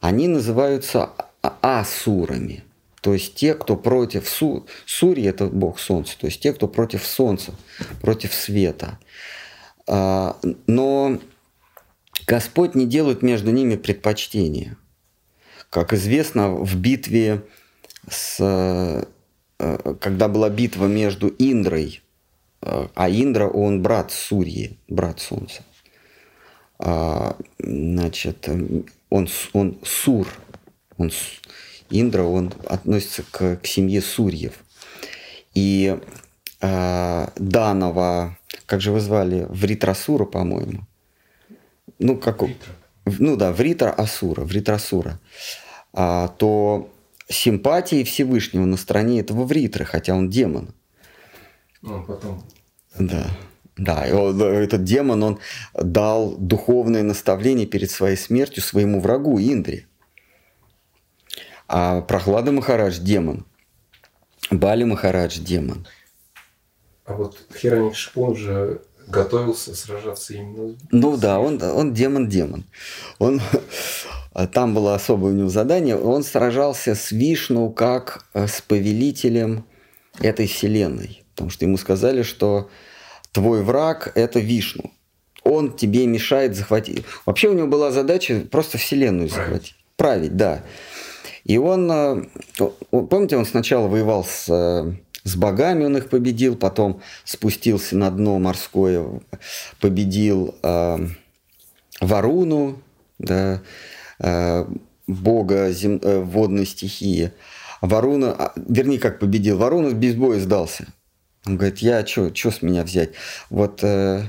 они называются а- асурами. То есть те, кто против Су... Сури, это бог солнца, то есть те, кто против солнца, против света. Но Господь не делает между ними предпочтения. Как известно, в битве с... э, Когда была битва между Индрой, э, а Индра, он брат Сурьи, брат Солнца. А, Значит, он, он Сур, он, Индра, он относится к, к семье Сурьев. И а, Данова, как же вы звали, Вритрасура, по-моему. Ну, как... у- в- Ну да, Вритра Асура. А, то симпатии Всевышнего на стороне этого Вритры, хотя он демон. Ну, потом Да. Да, и он, этот демон, он дал духовное наставление перед своей смертью своему врагу Индре. А Прохлада Махарадж – демон. Бали Махарадж – демон. А вот Хероник Шпун же готовился сражаться именно Ну да, он, он демон-демон. Он, а там было особое у него задание. Он сражался с Вишну как э, с повелителем этой вселенной. Потому что ему сказали, что твой враг – это Вишну. Он тебе мешает захватить. Вообще у него была задача просто вселенную захватить. Править, да. И он, э, помните, он сначала воевал с, э, с богами, он их победил, потом спустился на дно морское, победил э, Варуну, да, э, бога зем, э, водной стихии. Варуна, а, вернее, как победил, Варуна без боя сдался. Он говорит, я что с меня взять? Вот э,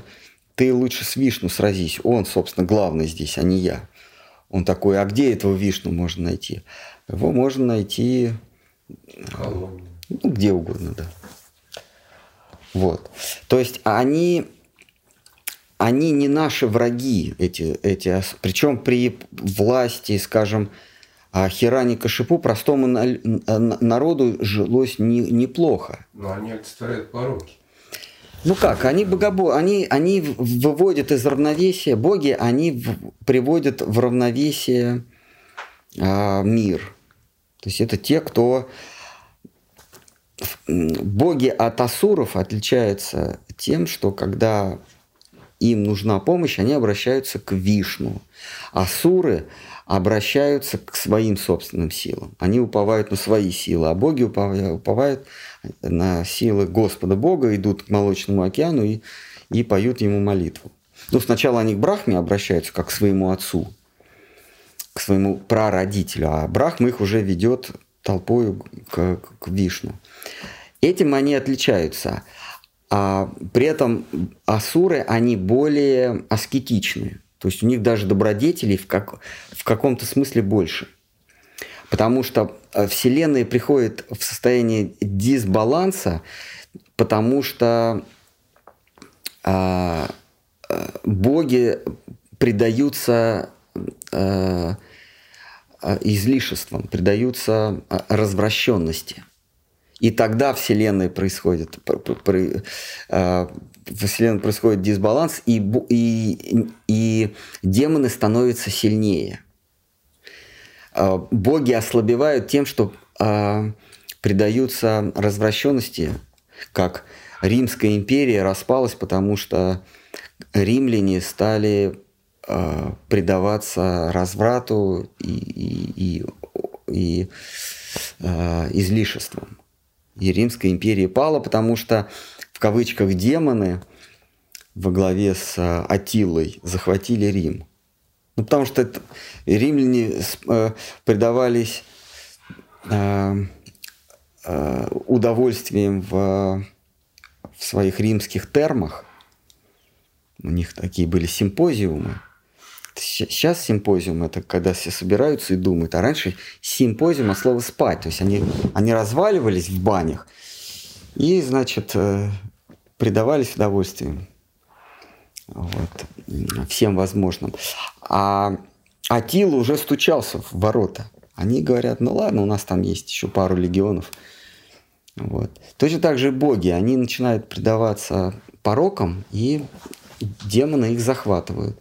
ты лучше с Вишну сразись. Он, собственно, главный здесь, а не я. Он такой, а где этого Вишну можно найти? Его можно найти ну, где угодно, да. Вот. То есть они они не наши враги, эти, эти, причем при власти, скажем, Хирани Кашипу простому народу жилось не, неплохо. Но они олицетворяют пороки. Ну как, они богобо... они, они выводят из равновесия, боги, они в... приводят в равновесие а, мир. То есть это те, кто... Боги от асуров отличаются тем, что когда им нужна помощь, они обращаются к Вишну. Асуры обращаются к своим собственным силам. Они уповают на свои силы, а боги уповают на силы Господа Бога, идут к Молочному океану и, и поют ему молитву. Ну, сначала они к Брахме обращаются, как к своему отцу, к своему прародителю, а Брахма их уже ведет толпою к, к Вишну. Этим они отличаются – а при этом асуры, они более аскетичны. То есть у них даже добродетелей в, как, в каком-то смысле больше. Потому что э, Вселенная приходит в состояние дисбаланса, потому что э, боги предаются э, излишествам, предаются развращенности. И тогда Вселенная происходит, а, в Вселенной происходит дисбаланс, и, и, и демоны становятся сильнее. А, боги ослабевают тем, что а, предаются развращенности, как Римская империя распалась, потому что римляне стали предаваться разврату и, и, и, и излишествам и Римская империя пала, потому что в кавычках демоны во главе с э, Атилой захватили Рим. Ну, потому что это, римляне э, предавались э, э, удовольствием в, в своих римских термах. У них такие были симпозиумы. Сейчас симпозиум это когда все собираются и думают, а раньше симпозиум от слова спать. То есть они, они разваливались в банях и, значит, э, предавались удовольствием. Вот, всем возможным. А Атила уже стучался в ворота. Они говорят, ну ладно, у нас там есть еще пару легионов. Вот. Точно так же боги, они начинают предаваться порокам, и демоны их захватывают.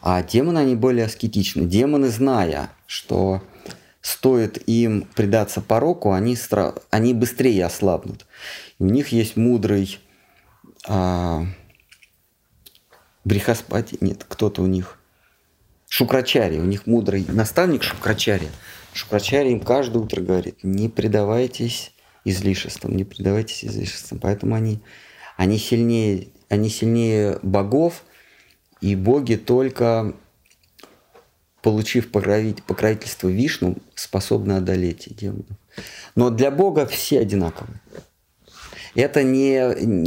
А демоны, они более аскетичны. Демоны, зная, что стоит им предаться пороку, они, стра... они быстрее ослабнут. И у них есть мудрый а... Брихаспати, нет, кто-то у них, Шукрачари, у них мудрый наставник Шукрачари. Шукрачари им каждое утро говорит, не предавайтесь излишествам, не предавайтесь излишествам. Поэтому они, они, сильнее, они сильнее богов, и боги только, получив покровительство Вишну, способны одолеть демонов. Но для Бога все одинаковые. Это не,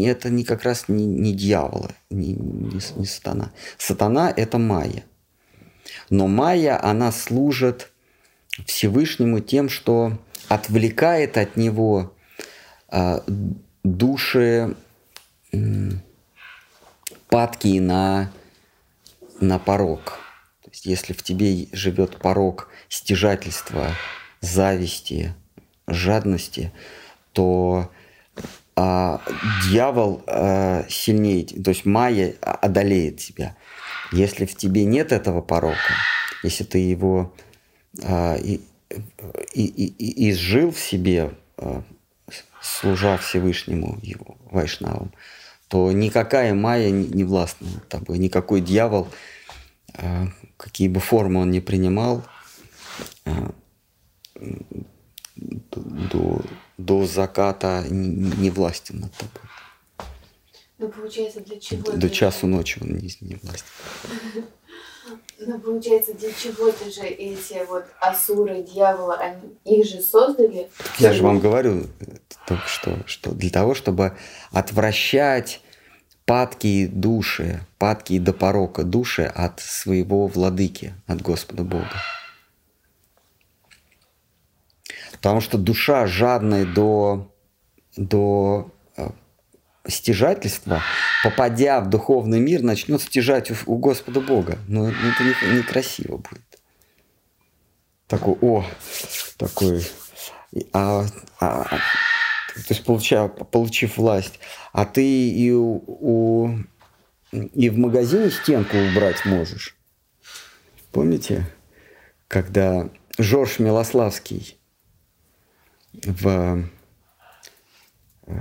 это не как раз не, не дьяволы, не, не, не сатана. Сатана – это майя. Но майя, она служит Всевышнему тем, что отвлекает от него э, души э, падкие на на порог. То есть, если в тебе живет порог стяжательства, зависти, жадности, то а, дьявол а, сильнее, то есть майя одолеет тебя. Если в тебе нет этого порока, если ты его а, и, и, и, изжил в себе, а, служа Всевышнему его Вайшнавам, то никакая майя не, властна над тобой, никакой дьявол, а, какие бы формы он ни принимал, а, до, до заката не, властен над тобой. Ну, получается, для чего? До часу ночи он не, не властен. Ну, получается, для чего-то же эти вот асуры, дьяволы, они, их же создали. Я же вам говорю только что, что для того, чтобы отвращать падкие души, падкие до порока души от своего владыки, от Господа Бога. Потому что душа жадная до, до стяжательства, попадя в духовный мир, начнет стяжать у, у Господа Бога. Но это не, некрасиво будет. Такой, о, такой, а, а, то есть получав, получив власть, а ты и, у, у, и в магазине стенку убрать можешь. Помните, когда Жорж Милославский в э,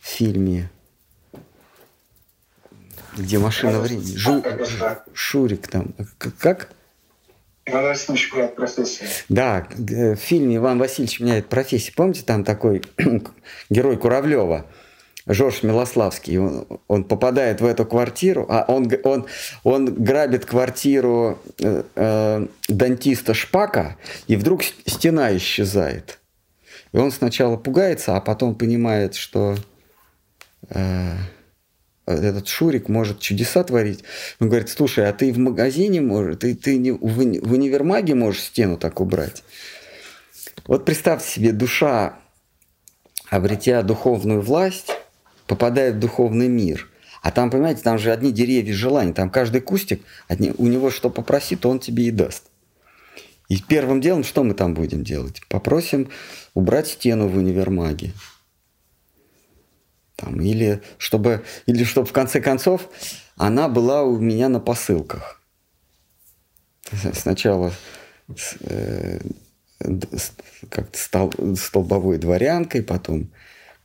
фильме, где машина времени. Жу, Шурик там. Как? Иван Васильевич меняет профессию. Да, в фильме Иван Васильевич меняет профессию. Помните, там такой герой Куравлева, Жорж Милославский, он, он попадает в эту квартиру, а он, он, он грабит квартиру э, э, дантиста Шпака, и вдруг стена исчезает. И он сначала пугается, а потом понимает, что э, этот Шурик может чудеса творить. Он говорит, слушай, а ты в магазине можешь, ты, ты не, в, в универмаге можешь стену так убрать. Вот представьте себе, душа, обретя духовную власть, попадает в духовный мир. А там, понимаете, там же одни деревья желаний, там каждый кустик, одни, у него что попросит, он тебе и даст. И первым делом что мы там будем делать? Попросим убрать стену в универмаге. Там, или, чтобы, или чтобы в конце концов она была у меня на посылках. Сначала э, как-то стол, столбовой дворянкой, потом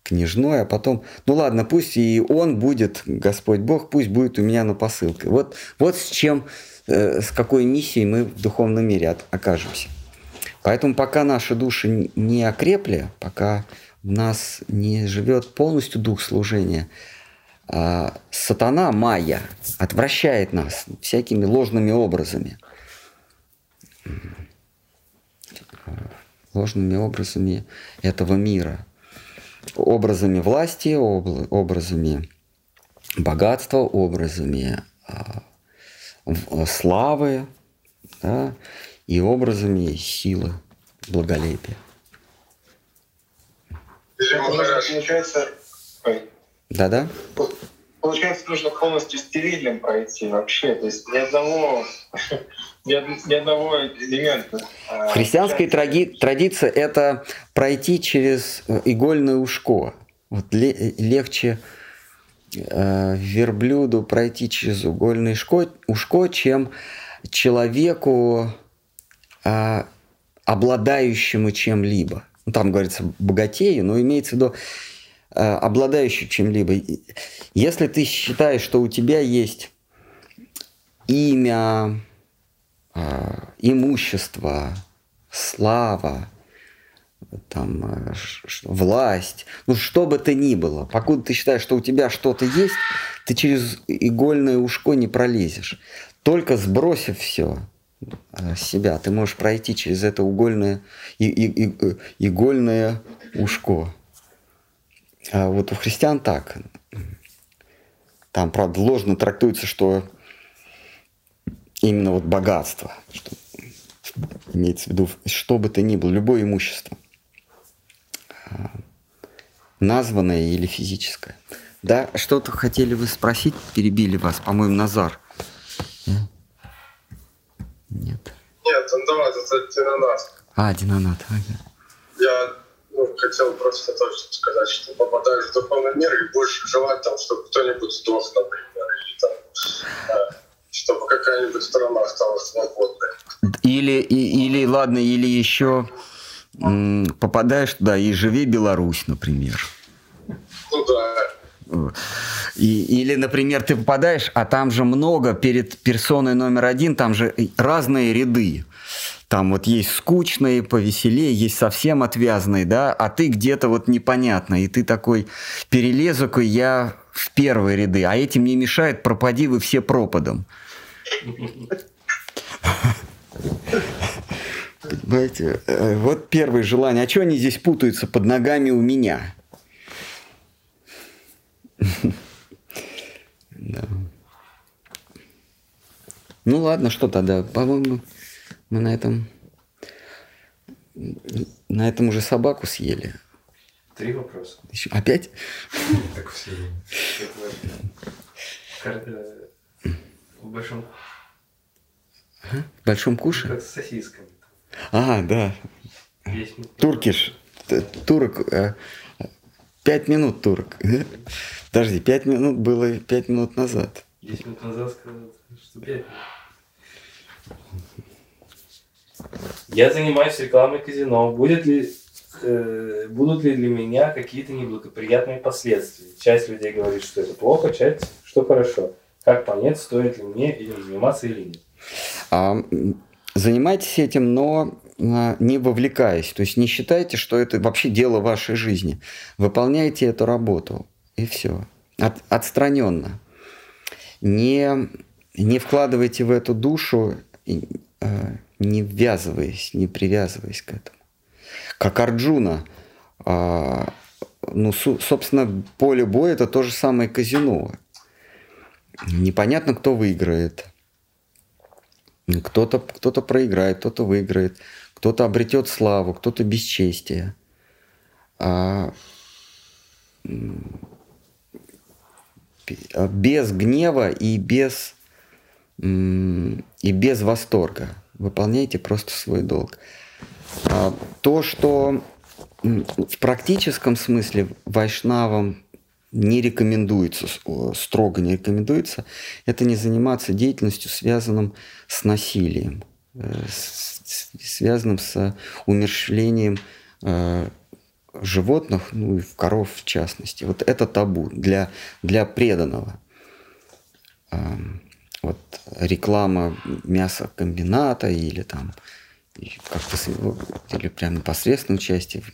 княжной, а потом, ну ладно, пусть и он будет, Господь Бог, пусть будет у меня на посылке. Вот, вот с чем, э, с какой миссией мы в духовном мире от, окажемся. Поэтому пока наши души не окрепли, пока в нас не живет полностью дух служения, а сатана, майя, отвращает нас всякими ложными образами. Ложными образами этого мира. Образами власти, образами богатства, образами а, славы, да, и образами силы, благолепия. Получается, да-да. Получается, нужно полностью стерильным пройти вообще. То есть ни одного, ни, одного элемента. А, В христианской тради, традиции это пройти через э, игольное ушко. Вот легче э, верблюду пройти через угольное ушко, ушко чем человеку а, обладающему чем-либо. Ну, там говорится богатею, но имеется в виду а, обладающий чем-либо. Если ты считаешь, что у тебя есть имя, а, имущество, слава, там, а, власть, ну что бы то ни было, покуда ты считаешь, что у тебя что-то есть, ты через игольное ушко не пролезешь. Только сбросив все, Э, себя. Ты можешь пройти через это угольное, и, и, и, э, игольное ушко. А вот у христиан так. Там, правда, ложно трактуется, что именно вот богатство, что имеется в виду, что бы то ни было, любое имущество, а, названное или физическое. Да, что-то хотели вы спросить, перебили вас, по-моему, Назар. Нет. Нет, андамат это динонат. А, динонат. Ага. Я ну, хотел просто точно сказать, что попадаешь в духовный мир и будешь желать там, чтобы кто-нибудь сдох, например, или там, э, чтобы какая какая-нибудь страна осталась свободной. Или, и- или ладно, или еще попадаешь туда и живи Беларусь, например. Ну да. И- или, например, ты попадаешь, а там же много перед персоной номер один, там же и разные ряды. Там вот есть скучные, повеселее, есть совсем отвязные, да, а ты где-то вот непонятно, и ты такой перелезу-ка я в первые ряды, а этим не мешает, пропади вы все пропадом. Понимаете, Э, вот первое желание. А что они здесь путаются под ногами у меня? Да. Ну ладно, что тогда? По-моему, мы на этом на этом уже собаку съели. Три вопроса. Еще опять? Так все. Э, В большом... В большом куше? Как с сосисками. А, да. Туркиш. Т- Турок. э, Пять минут турок. Подожди, пять минут было пять минут назад. 10 минут назад сказал, что 5 Я занимаюсь рекламой казино. Будет ли, э, будут ли для меня какие-то неблагоприятные последствия? Часть людей говорит, что это плохо, часть, что хорошо. Как понять, стоит ли мне этим заниматься или нет? А, занимайтесь этим, но а, не вовлекаясь. То есть не считайте, что это вообще дело вашей жизни. Выполняйте эту работу, и все. От, отстраненно. Не, не вкладывайте в эту душу, а, не ввязываясь, не привязываясь к этому. Как Арджуна. а, ну, собственно, поле боя это то же самое казино. Непонятно, кто выиграет. Кто-то кто проиграет, кто-то выиграет, кто-то обретет славу, кто-то бесчестие. А без гнева и без, и без восторга. Выполняйте просто свой долг. А, то, что в практическом смысле вайшнавам не рекомендуется, строго не рекомендуется, это не заниматься деятельностью, связанным с насилием, э, связанным с умерщвлением э, животных, ну и в коров в частности. Вот это табу для, для преданного. Ам, Вот реклама мясокомбината или там как-то с- или прям непосредственное участие в,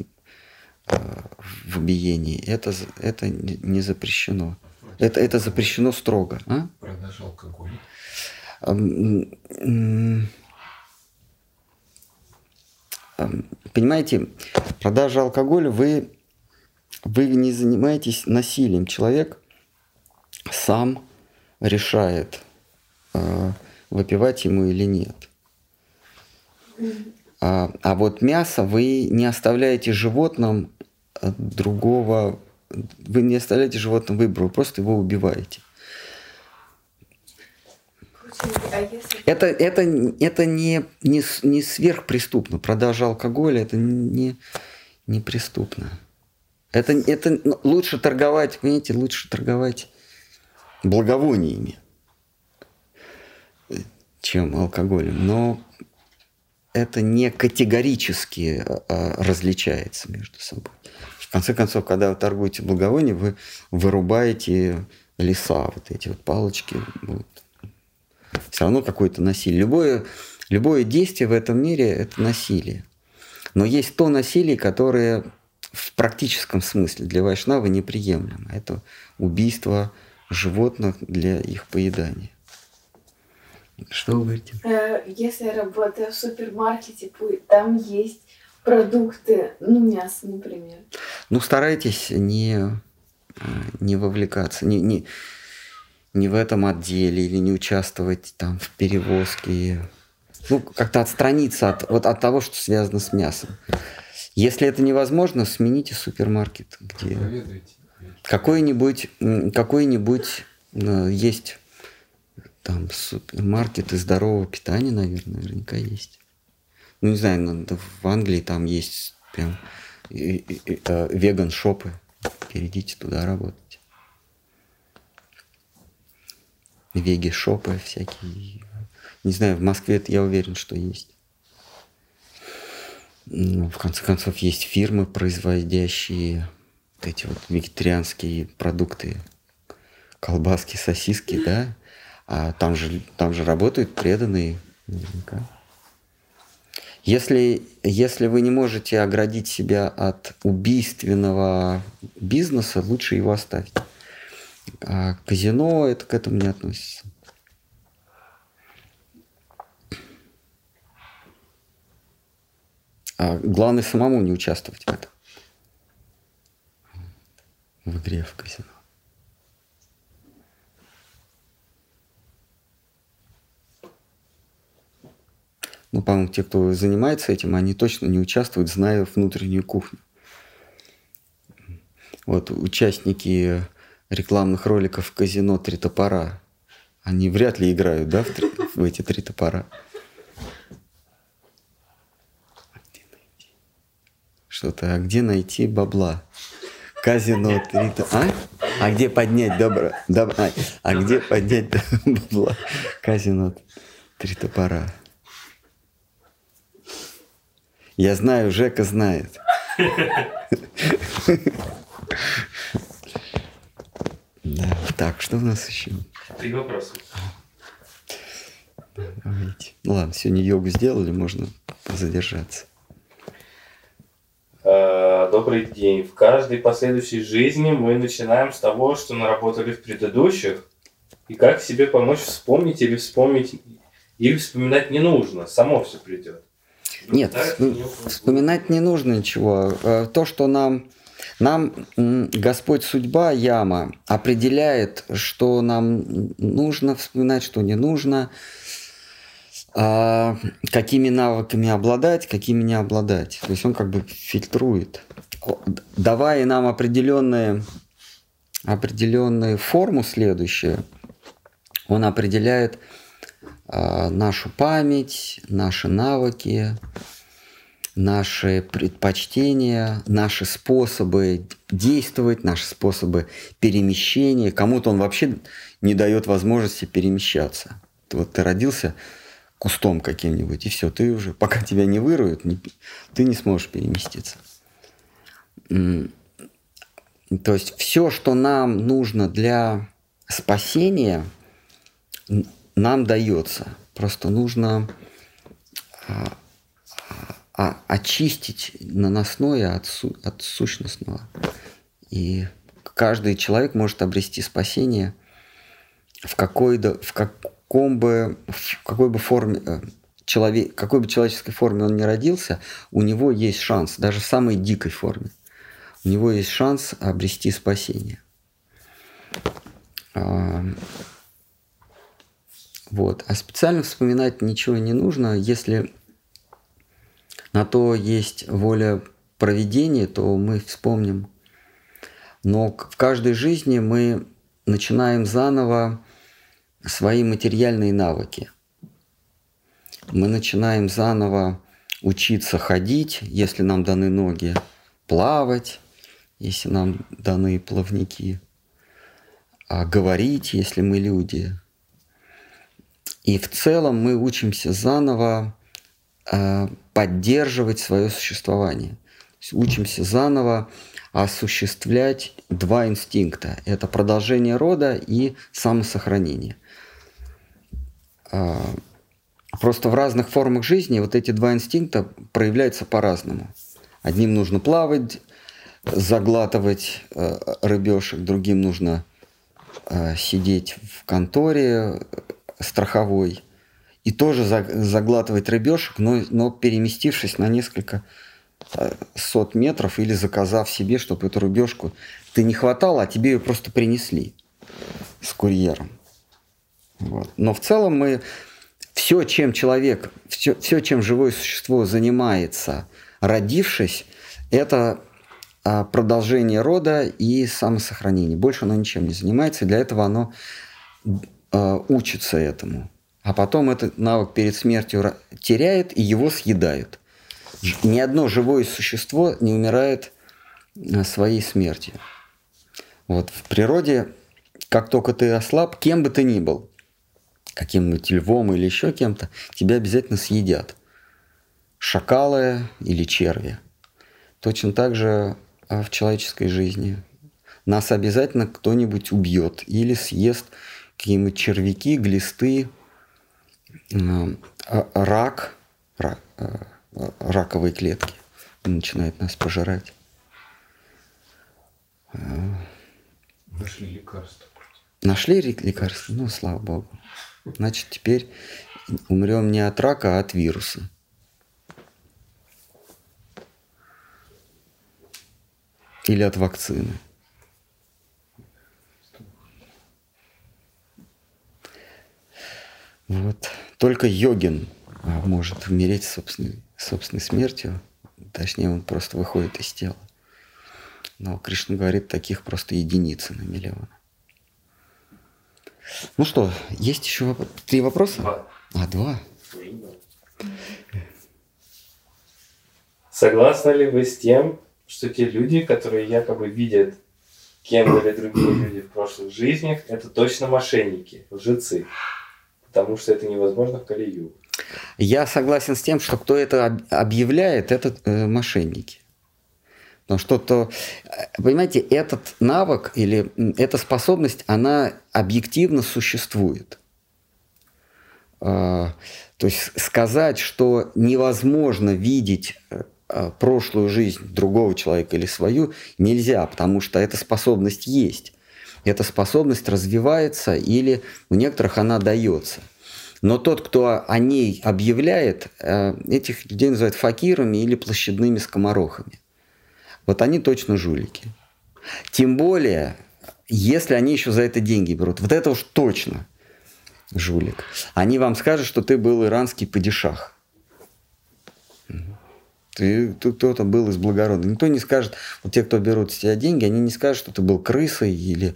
э, в убиении, это, это не не запрещено. Это, это запрещено строго. А? Продажа алкоголя. Ам, м, ам, Понимаете, продажа алкоголя, вы, вы не занимаетесь насилием. Человек сам решает, э, выпивать ему или нет. А, а вот мясо вы не оставляете животным э, другого, вы не оставляете животным выбора, вы просто его убиваете. А Это, это, это не, не, не сверхпреступно. Продажа алкоголя это не, не преступно. Это, это ну, лучше торговать, понимаете, лучше торговать благовониями, чем алкоголем. Но это не категорически а, различается между собой. В конце концов, когда вы торгуете благовонием, вы вырубаете леса, вот эти вот палочки будут все равно какое-то насилие. Любое, любое действие в этом мире – это насилие. Но есть то насилие, которое в практическом смысле для вайшнава неприемлемо. Это убийство животных для их поедания. Что вы говорите? Э, Если я работаю в супермаркете, там есть продукты, ну, мясо, например. Ну, старайтесь не, э, не вовлекаться, не, не, не в этом отделе или не участвовать там в перевозке. Ну, как-то отстраниться от, вот от того, что связано с мясом. Если это невозможно, смените супермаркет, где какой-нибудь, какой-нибудь э, есть там супермаркеты здорового питания, наверное, наверняка есть. Ну, не знаю, в Англии там есть прям э, веган-шопы. Перейдите туда работать. Веги-шопы всякие. Не знаю, в Москве я уверен, что есть. Ну, в конце концов, есть фирмы, производящие вот эти вот вегетарианские продукты, колбаски, сосиски, да, а там же, там же работают преданные наверняка. Если, если вы не можете оградить себя от убийственного бизнеса, лучше его оставить. А казино это к этому не относится. А главное самому не участвовать в этом. В игре в казино. Ну, по-моему, те, кто занимается этим, они точно не участвуют, зная внутреннюю кухню. Вот участники рекламных роликов в казино «Три топора», они вряд ли играют, да, в, три, в эти «Три топора». Что-то, а где найти бабла? Казино три А? А где поднять добро? добро а, а где поднять бабла? Казино три топора. Я знаю, Жека знает. Да. Так, что у нас еще? Три вопроса. Давайте. Ну ладно, сегодня йогу сделали, можно задержаться. Э, добрый день. В каждой последующей жизни мы начинаем с того, что наработали в предыдущих, и как себе помочь вспомнить или вспомнить, или вспоминать не нужно, само все придет. Нет, вспоминать не нужно ничего. Э, то, что нам, нам Господь судьба, яма, определяет, что нам нужно вспоминать, что не нужно, а, какими навыками обладать, какими не обладать. То есть он как бы фильтрует, давая нам определенные, определенную форму следующую, он определяет, а, нашу память, наши навыки, наши предпочтения, наши способы действовать, наши способы перемещения. Кому-то он вообще не дает возможности перемещаться. Вот ты родился кустом каким-нибудь, и все, ты уже, пока тебя не выруют, не, ты не сможешь переместиться. То есть все, что нам нужно для спасения, нам дается. Просто нужно а, очистить наносное от, су, от сущностного. И каждый человек может обрести спасение в какой, в каком бы, в какой бы форме, э, человек, какой бы человеческой форме он ни родился, у него есть шанс, даже в самой дикой форме, у него есть шанс обрести спасение. А, вот. А специально вспоминать ничего не нужно. Если на то есть воля проведения, то мы вспомним. Но в каждой жизни мы начинаем заново свои материальные навыки. Мы начинаем заново учиться ходить, если нам даны ноги, плавать, если нам даны плавники, а говорить, если мы люди – и в целом мы учимся заново э, поддерживать свое существование. Учимся заново осуществлять два инстинкта. Это продолжение рода и самосохранение. Э, просто в разных формах жизни вот эти два инстинкта проявляются по-разному. Одним нужно плавать, заглатывать э, рыбешек, другим нужно э, сидеть в конторе, страховой и тоже заглатывать рыбешек, но, но переместившись на несколько э, сот метров или заказав себе, чтобы эту рыбешку ты не хватало, а тебе ее просто принесли с курьером. Вот. Но в целом мы все, чем человек, все, все, чем живое существо занимается, родившись, это а, продолжение рода и самосохранение. Больше оно ничем не занимается, и для этого оно э, учится этому, а потом этот навык перед смертью теряет и его съедают. Ни одно живое существо не умирает своей смертью. Вот в природе, как только ты ослаб, кем бы ты ни был, каким-нибудь львом или еще кем-то, тебя обязательно съедят. Шакалы или черви. Точно так же а, в человеческой жизни. Нас обязательно кто-нибудь убьет или съест какие-нибудь червяки, глисты, рак, рак а, раковые клетки начинают нас пожирать. Нашли лекарство. Нашли лекарство? Ну, слава богу. Значит, теперь умрем не от рака, а от вируса. Или от вакцины. Вот. Только йогин а, может умереть собственной, собственной смертью. Точнее, он просто выходит из тела. Но Кришна говорит, таких просто единицы на миллион. Ну что, есть еще воп... три вопроса? Два. А, два. Согласны ли вы с тем, что те люди, которые якобы видят, кем были другие люди в прошлых жизнях, это точно мошенники, лжецы? Потому что это невозможно в Калию. Я согласен с тем, что кто это объявляет, это э, мошенники. Потому что, то, э, понимаете, этот навык или эта способность, она объективно существует. А, то есть сказать, что невозможно видеть э, э, прошлую жизнь другого человека или свою, нельзя, потому что эта способность есть. Эта способность развивается или у некоторых она дается. Но тот, кто о ней объявляет, этих людей называют факирами или площадными скоморохами. Вот они точно жулики. Тем более, если они еще за это деньги берут. Вот это уж точно жулик. Они вам скажут, что ты был иранский падишах. Ты кто-то был из благородных. Никто не скажет, вот те, кто берут с тебя деньги, они не скажут, что ты был крысой или,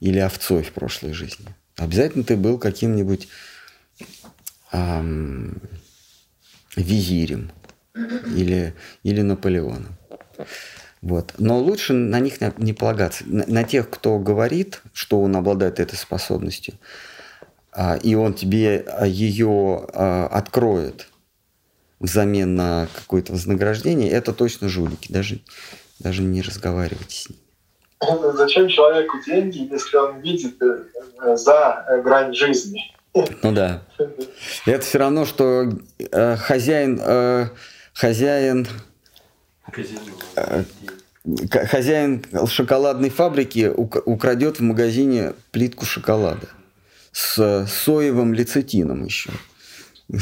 или овцой в прошлой жизни. Обязательно ты был каким-нибудь эм, визирем или, или Наполеоном. Вот. Но лучше на них не полагаться. На, на тех, кто говорит, что он обладает этой способностью, а, и он тебе а, ее а, откроет взамен на какое-то вознаграждение, это точно жулики. Даже, даже не разговаривайте с ними. Зачем человеку деньги, если он видит э, за э, грань жизни? Ну да. Это все равно, что э, хозяин, э, хозяин Э, хозяин шоколадной фабрики украдет в магазине плитку шоколада с соевым лецитином еще.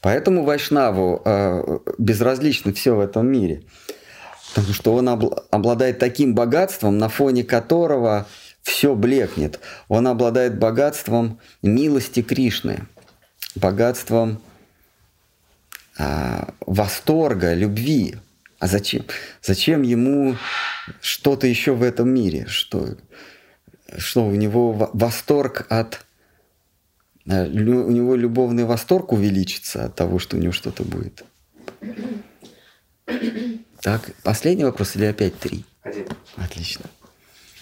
Поэтому Вайшнаву э, безразлично все в этом мире. Потому что он обладает таким богатством, на фоне которого все блекнет. Он обладает богатством милости Кришны, богатством а, восторга, любви. А зачем? Зачем ему что-то еще в этом мире? Что, что у него восторг от... А, у него любовный восторг увеличится от того, что у него что-то будет. Так, последний вопрос или опять три? Один. Отлично.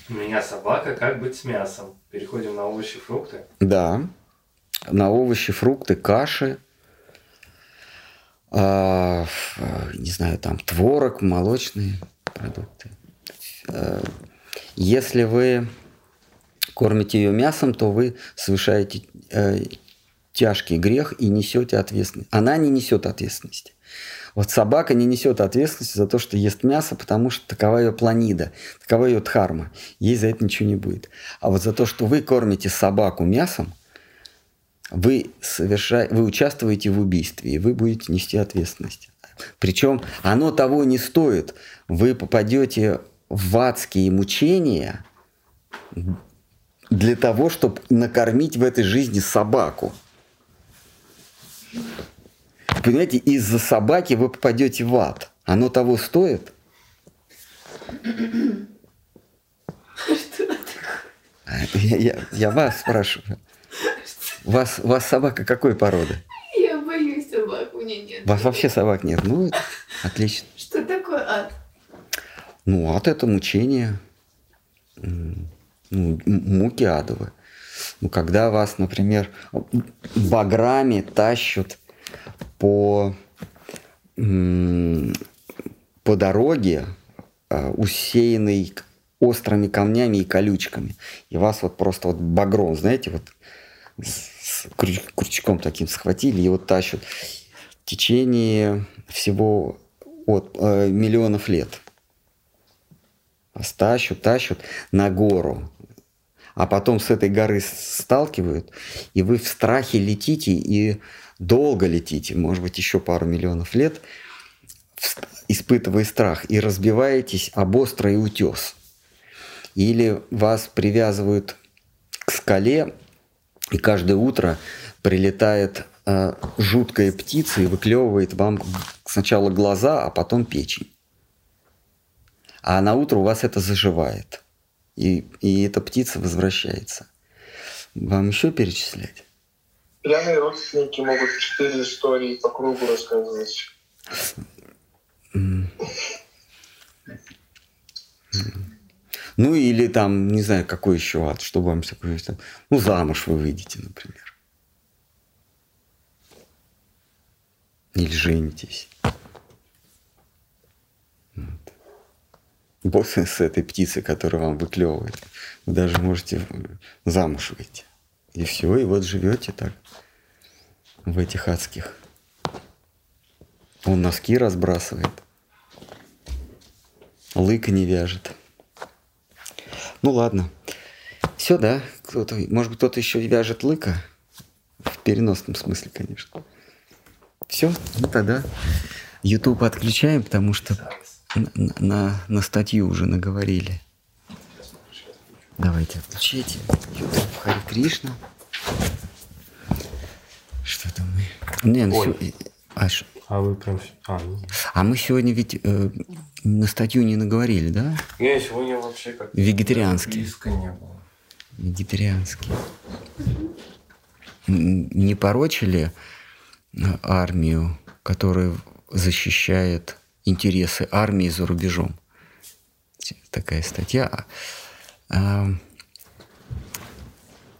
У меня собака, как быть с мясом? Переходим на овощи, фрукты. Да, на овощи, фрукты, каши, э, не знаю, там творог, молочные продукты. Э, если вы кормите ее мясом, то вы совершаете э, тяжкий грех и несете ответственность. Она не несет ответственности. Вот собака не несет ответственности за то, что ест мясо, потому что такова ее планида, такова ее дхарма. Ей за это ничего не будет. А вот за то, что вы кормите собаку мясом, вы, соверша... вы участвуете в убийстве, и вы будете нести ответственность. Причем оно того не стоит. Вы попадете в адские мучения для того, чтобы накормить в этой жизни собаку. Понимаете, из-за собаки вы попадете в ад. Оно того стоит? Я, я, я вас спрашиваю. Вас, вас собака какой породы? Я боюсь собак, у меня нет. Вас вообще собак нет? Ну, отлично. Что такое Ну, ад это мучение, ну, муки адовые. Ну, когда вас, например, баграми тащат по, по дороге, а, усеянной острыми камнями и колючками, и вас вот просто вот багром, знаете, вот с с крю- крючком таким схватили и вот тащат в течение всего от э, миллионов лет. Вас тащут, тащут на гору. А потом с этой горы сталкивают, и вы в страхе летите, и долго летите, может быть, еще пару миллионов лет, испытывая страх, и разбиваетесь об острый утес. Или вас привязывают к скале, и каждое утро прилетает э, жуткая птица и выклевывает вам сначала глаза, а потом печень. А на утро у вас это заживает. И, и эта птица возвращается. Вам еще перечислять? Пьяные родственники могут четыре истории по кругу рассказывать. Ну или там, не знаю, какой еще ад, что вам такое, ну замуж вы выйдете, например. Или женитесь. После с этой птицы, которая вам выклевывает, вы даже можете замуж выйти. И все, и вот живете так в этих адских. Он носки разбрасывает. Лыка не вяжет. Ну ладно. Все, да? Кто-то, может быть, кто-то еще вяжет лыка? В переносном смысле, конечно. Все, ну тогда YouTube отключаем, потому что на, на, на статью уже наговорили. Давайте отключите. YouTube Хари Кришна. Что там мы? Не, ну, Ой. сё- а, вы прям... А, ну. а мы сегодня ведь э, на статью не наговорили, да? Не, сегодня вообще как... Вегетарианский. Близко не было. Вегетарианский. Не порочили армию, которая защищает интересы армии за рубежом? Такая статья. А,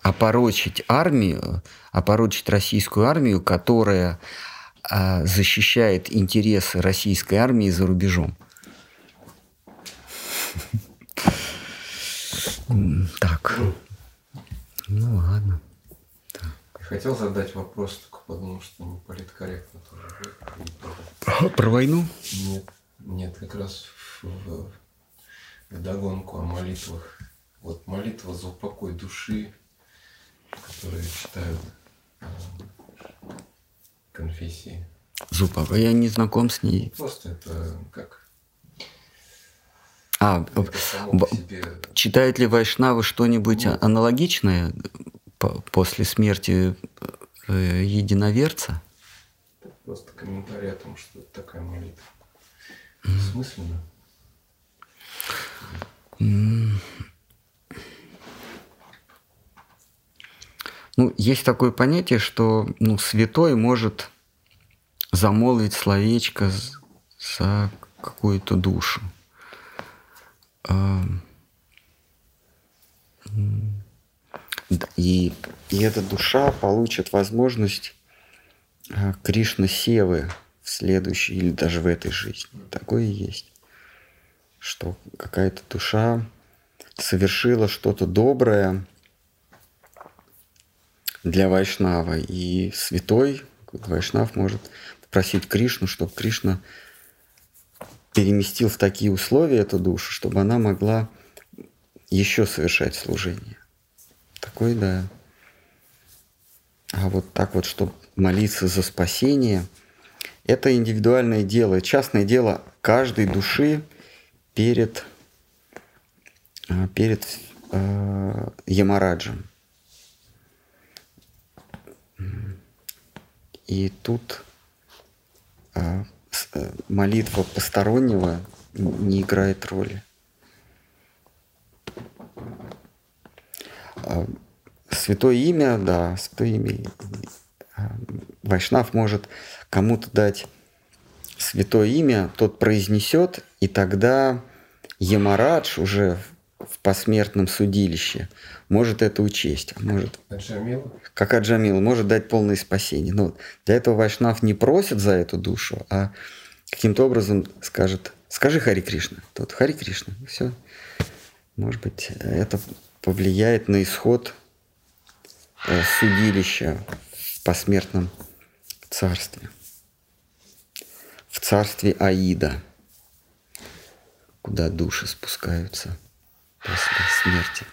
опорочить армию, опорочить российскую армию, которая а, защищает интересы российской армии за рубежом. Так. Ну ладно. Хотел задать вопрос, только подумал, что не политкорректно тоже. Про войну? Нет, нет, как раз в, в, вдогонку о молитвах. Вот молитва за упокой души, которые читают э, конфессии. Зубова. Я не знаком с ней. Просто это как А, себе читает ли Вайшнава что-нибудь Ну. аналогичное по- после смерти э, единоверца? просто комментарий о том, что это такая молитва. Бессмысленно. Ну, есть такое понятие, что ну, святой может замолвить словечко за какую-то душу. А, И, и эта душа получит возможность а, Кришна Севы в следующей или даже в этой жизни. Такое есть что какая-то душа совершила что-то доброе для Вайшнава. И святой Вайшнав может попросить Кришну, чтобы Кришна переместил в такие условия эту душу, чтобы она могла еще совершать служение. Такой, да. А вот так вот, чтобы молиться за спасение, это индивидуальное дело, частное дело каждой души перед, а, перед э, Ямараджем. И тут а, э, молитва постороннего не играет роли. Святое имя, да, святое имя. а, Вайшнав может кому-то дать святое имя, тот произнесет, и тогда Ямарадж уже в посмертном судилище может это учесть, а может, Аджамил? как Аджамил, может дать полное спасение. Но для этого Вайшнав не просит за эту душу, а каким-то образом скажет, скажи Хари Кришна. Тот Хари Кришна, все. Может быть, это повлияет на исход э, судилища в посмертном царстве. В царстве Аида, куда души спускаются после смерти.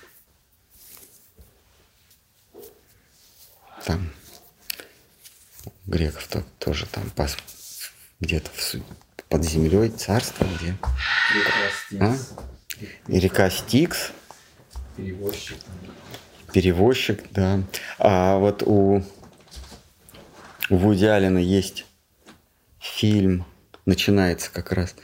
Там у греков то, тоже там пас- где-то в под землей царство, где Река Стикс. и река Стикс, Перевозчик. перевозчик, да. А вот у, у Вуди Аллена есть фильм, начинается как раз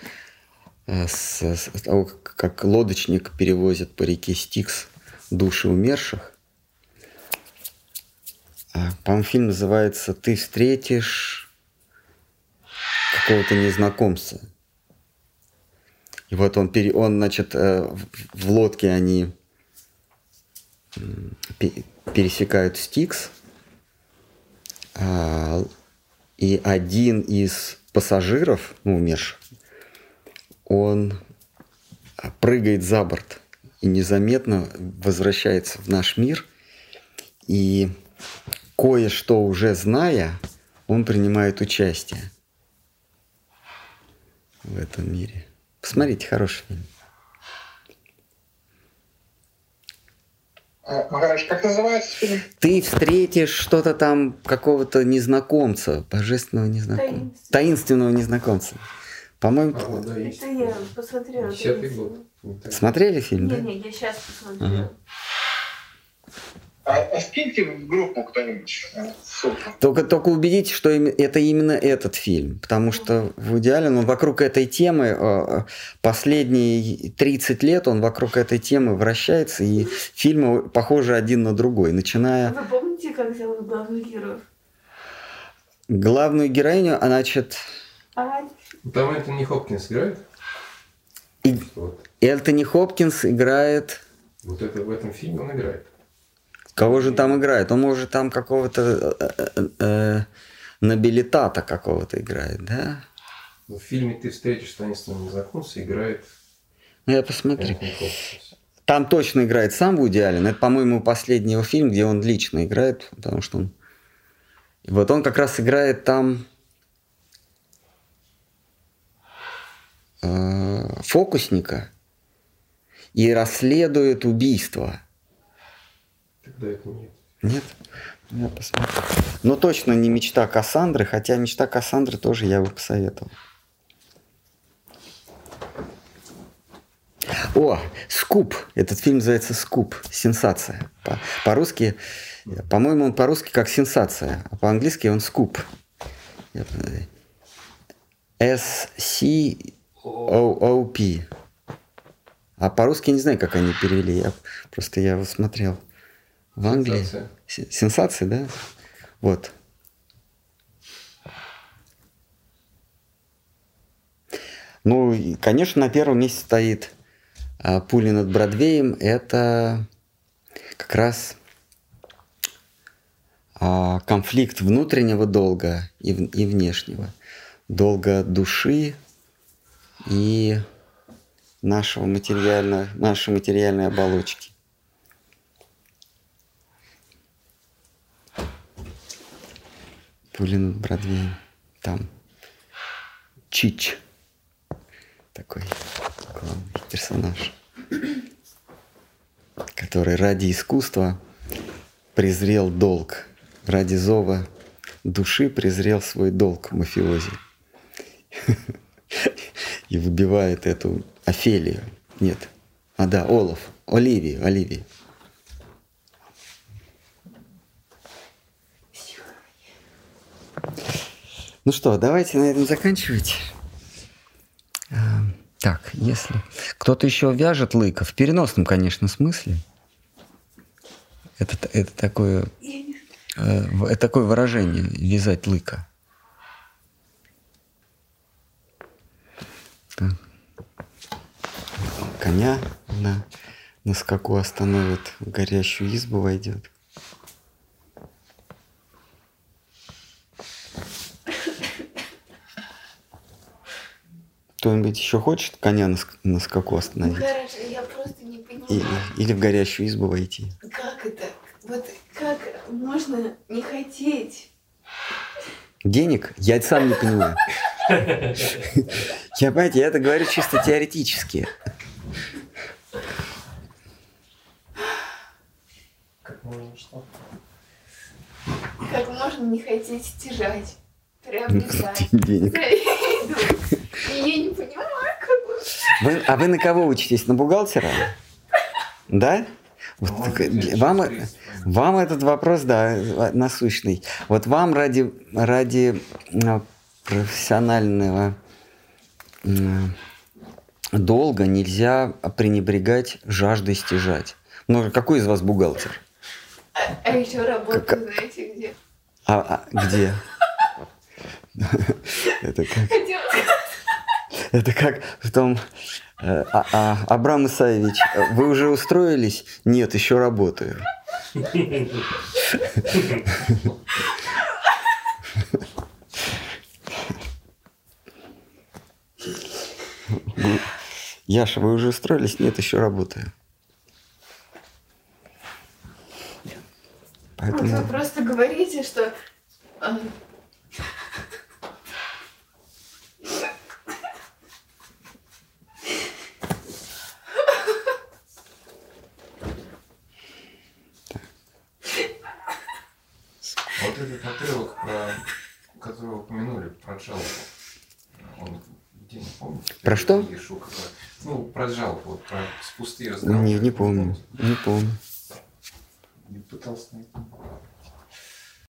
э, с, с того, как лодочник перевозит по реке Стикс души умерших. А, По-моему, фильм называется «Ты встретишь какого-то незнакомца». И вот он, пере- он значит, э, в- лодке они пересекают Стикс, а, и один из пассажиров, ну, умерших, он прыгает за борт и незаметно возвращается в наш мир. И кое-что уже зная, он принимает участие в этом мире. Посмотрите, хороший фильм. А, Махарадж, как называется фильм? Ты встретишь что-то там, какого-то незнакомца, божественного незнакомца, Таинственного. таинственного незнакомца. По-моему, А, да. Это я посмотрела. Смотрели фильм, да? Не-не, я сейчас посмотрела. А, а скиньте в группу кто-нибудь э, ссылку. Только, только убедитесь, что это именно этот фильм. Потому что в идеале он вокруг этой темы э, последние 30 лет он вокруг этой темы вращается, и фильмы похожи один на другой. Начиная Вы помните, как зовут главных героев? главную героиню, а значит, А, Там это не Хопкинс играет? и Вот. Элтони Хопкинс играет... Вот это в этом фильме он играет. Кого же там играет? Он может там какого-то э, э, э, нобилитата какого-то играет, да? Но в фильме «Ты встретишь таинственного незнакомца» играет Ну, я посмотрю. Там точно играет сам Вуди Аллен. Это, по-моему, последний его фильм, где он лично играет, потому что он... И вот он как раз играет там э, фокусника и расследует убийство. Тогда это нет. Нет? Я посмотрю. Но точно не мечта Кассандры, хотя мечта Кассандры тоже я бы посоветовал. О, Скуп. Этот фильм называется Скуп. Сенсация. По- По-русски, по-моему, он по-русски как сенсация, а по-английски он Скуп. S-C-O-O-P. А по-русски не знаю, как они перевели. Я просто я его смотрел в Англии. Сенсация. С- Сенсации, да? Вот. Ну, и, конечно, на первом месте стоит а, «Пули над Бродвеем». Это как раз а, конфликт внутреннего долга и, и внешнего. Долга души и нашего материально, нашей материальной оболочки. Пули над Бродвеем. Там Чич. Такой главный персонаж. Который ради искусства презрел долг. Ради зова души презрел свой долг мафиози. И выбивает эту Офелию. Нет. А да, Олаф. Оливию. Оливию. Ну что, давайте на этом заканчивать. А, Так, если кто-то еще вяжет лыка, в переносном, конечно, смысле, это, это такое, э, такое выражение вязать лыка. Так. коня на, на скаку остановит, в горящую избу войдет. Кто-нибудь еще хочет коня на, ск- на скаку Ну остановить? хорошо, я просто не Или, понимаю, или в горящую избу войти? как это, вот как можно не хотеть? Денег? Я сам не понимаю. Я, понимаете, я это говорю чисто теоретически. Как можно что? Как можно не хотеть стяжать? Приобретать. Денег. Я не понимаю, как. Вы- а вы на кого учитесь? На бухгалтера? Да? Вот Ну, вам, вам этот вопрос, да, насущный. Вот вам ради, ради м, профессионального долга нельзя пренебрегать жаждой стяжать. Ну, какой из вас бухгалтер? А, а еще работа, Как- знаете, где? А, а где? Это как, Хотела сказать. это как в том... э, а- а, Абрам Исаевич, э, вы уже устроились? Нет, еще работаю. Яша, вы уже устроились? Нет, еще работаю. Поэтому... вы просто говорите, что... Вот этот отрывок, про, который упомянули, про жалобу. Он где, не помните? Про что? Книги Шукова. Ну, про жалобу, вот, про пустые разговоры. Не, не помню. Не помню. Не пытался найти.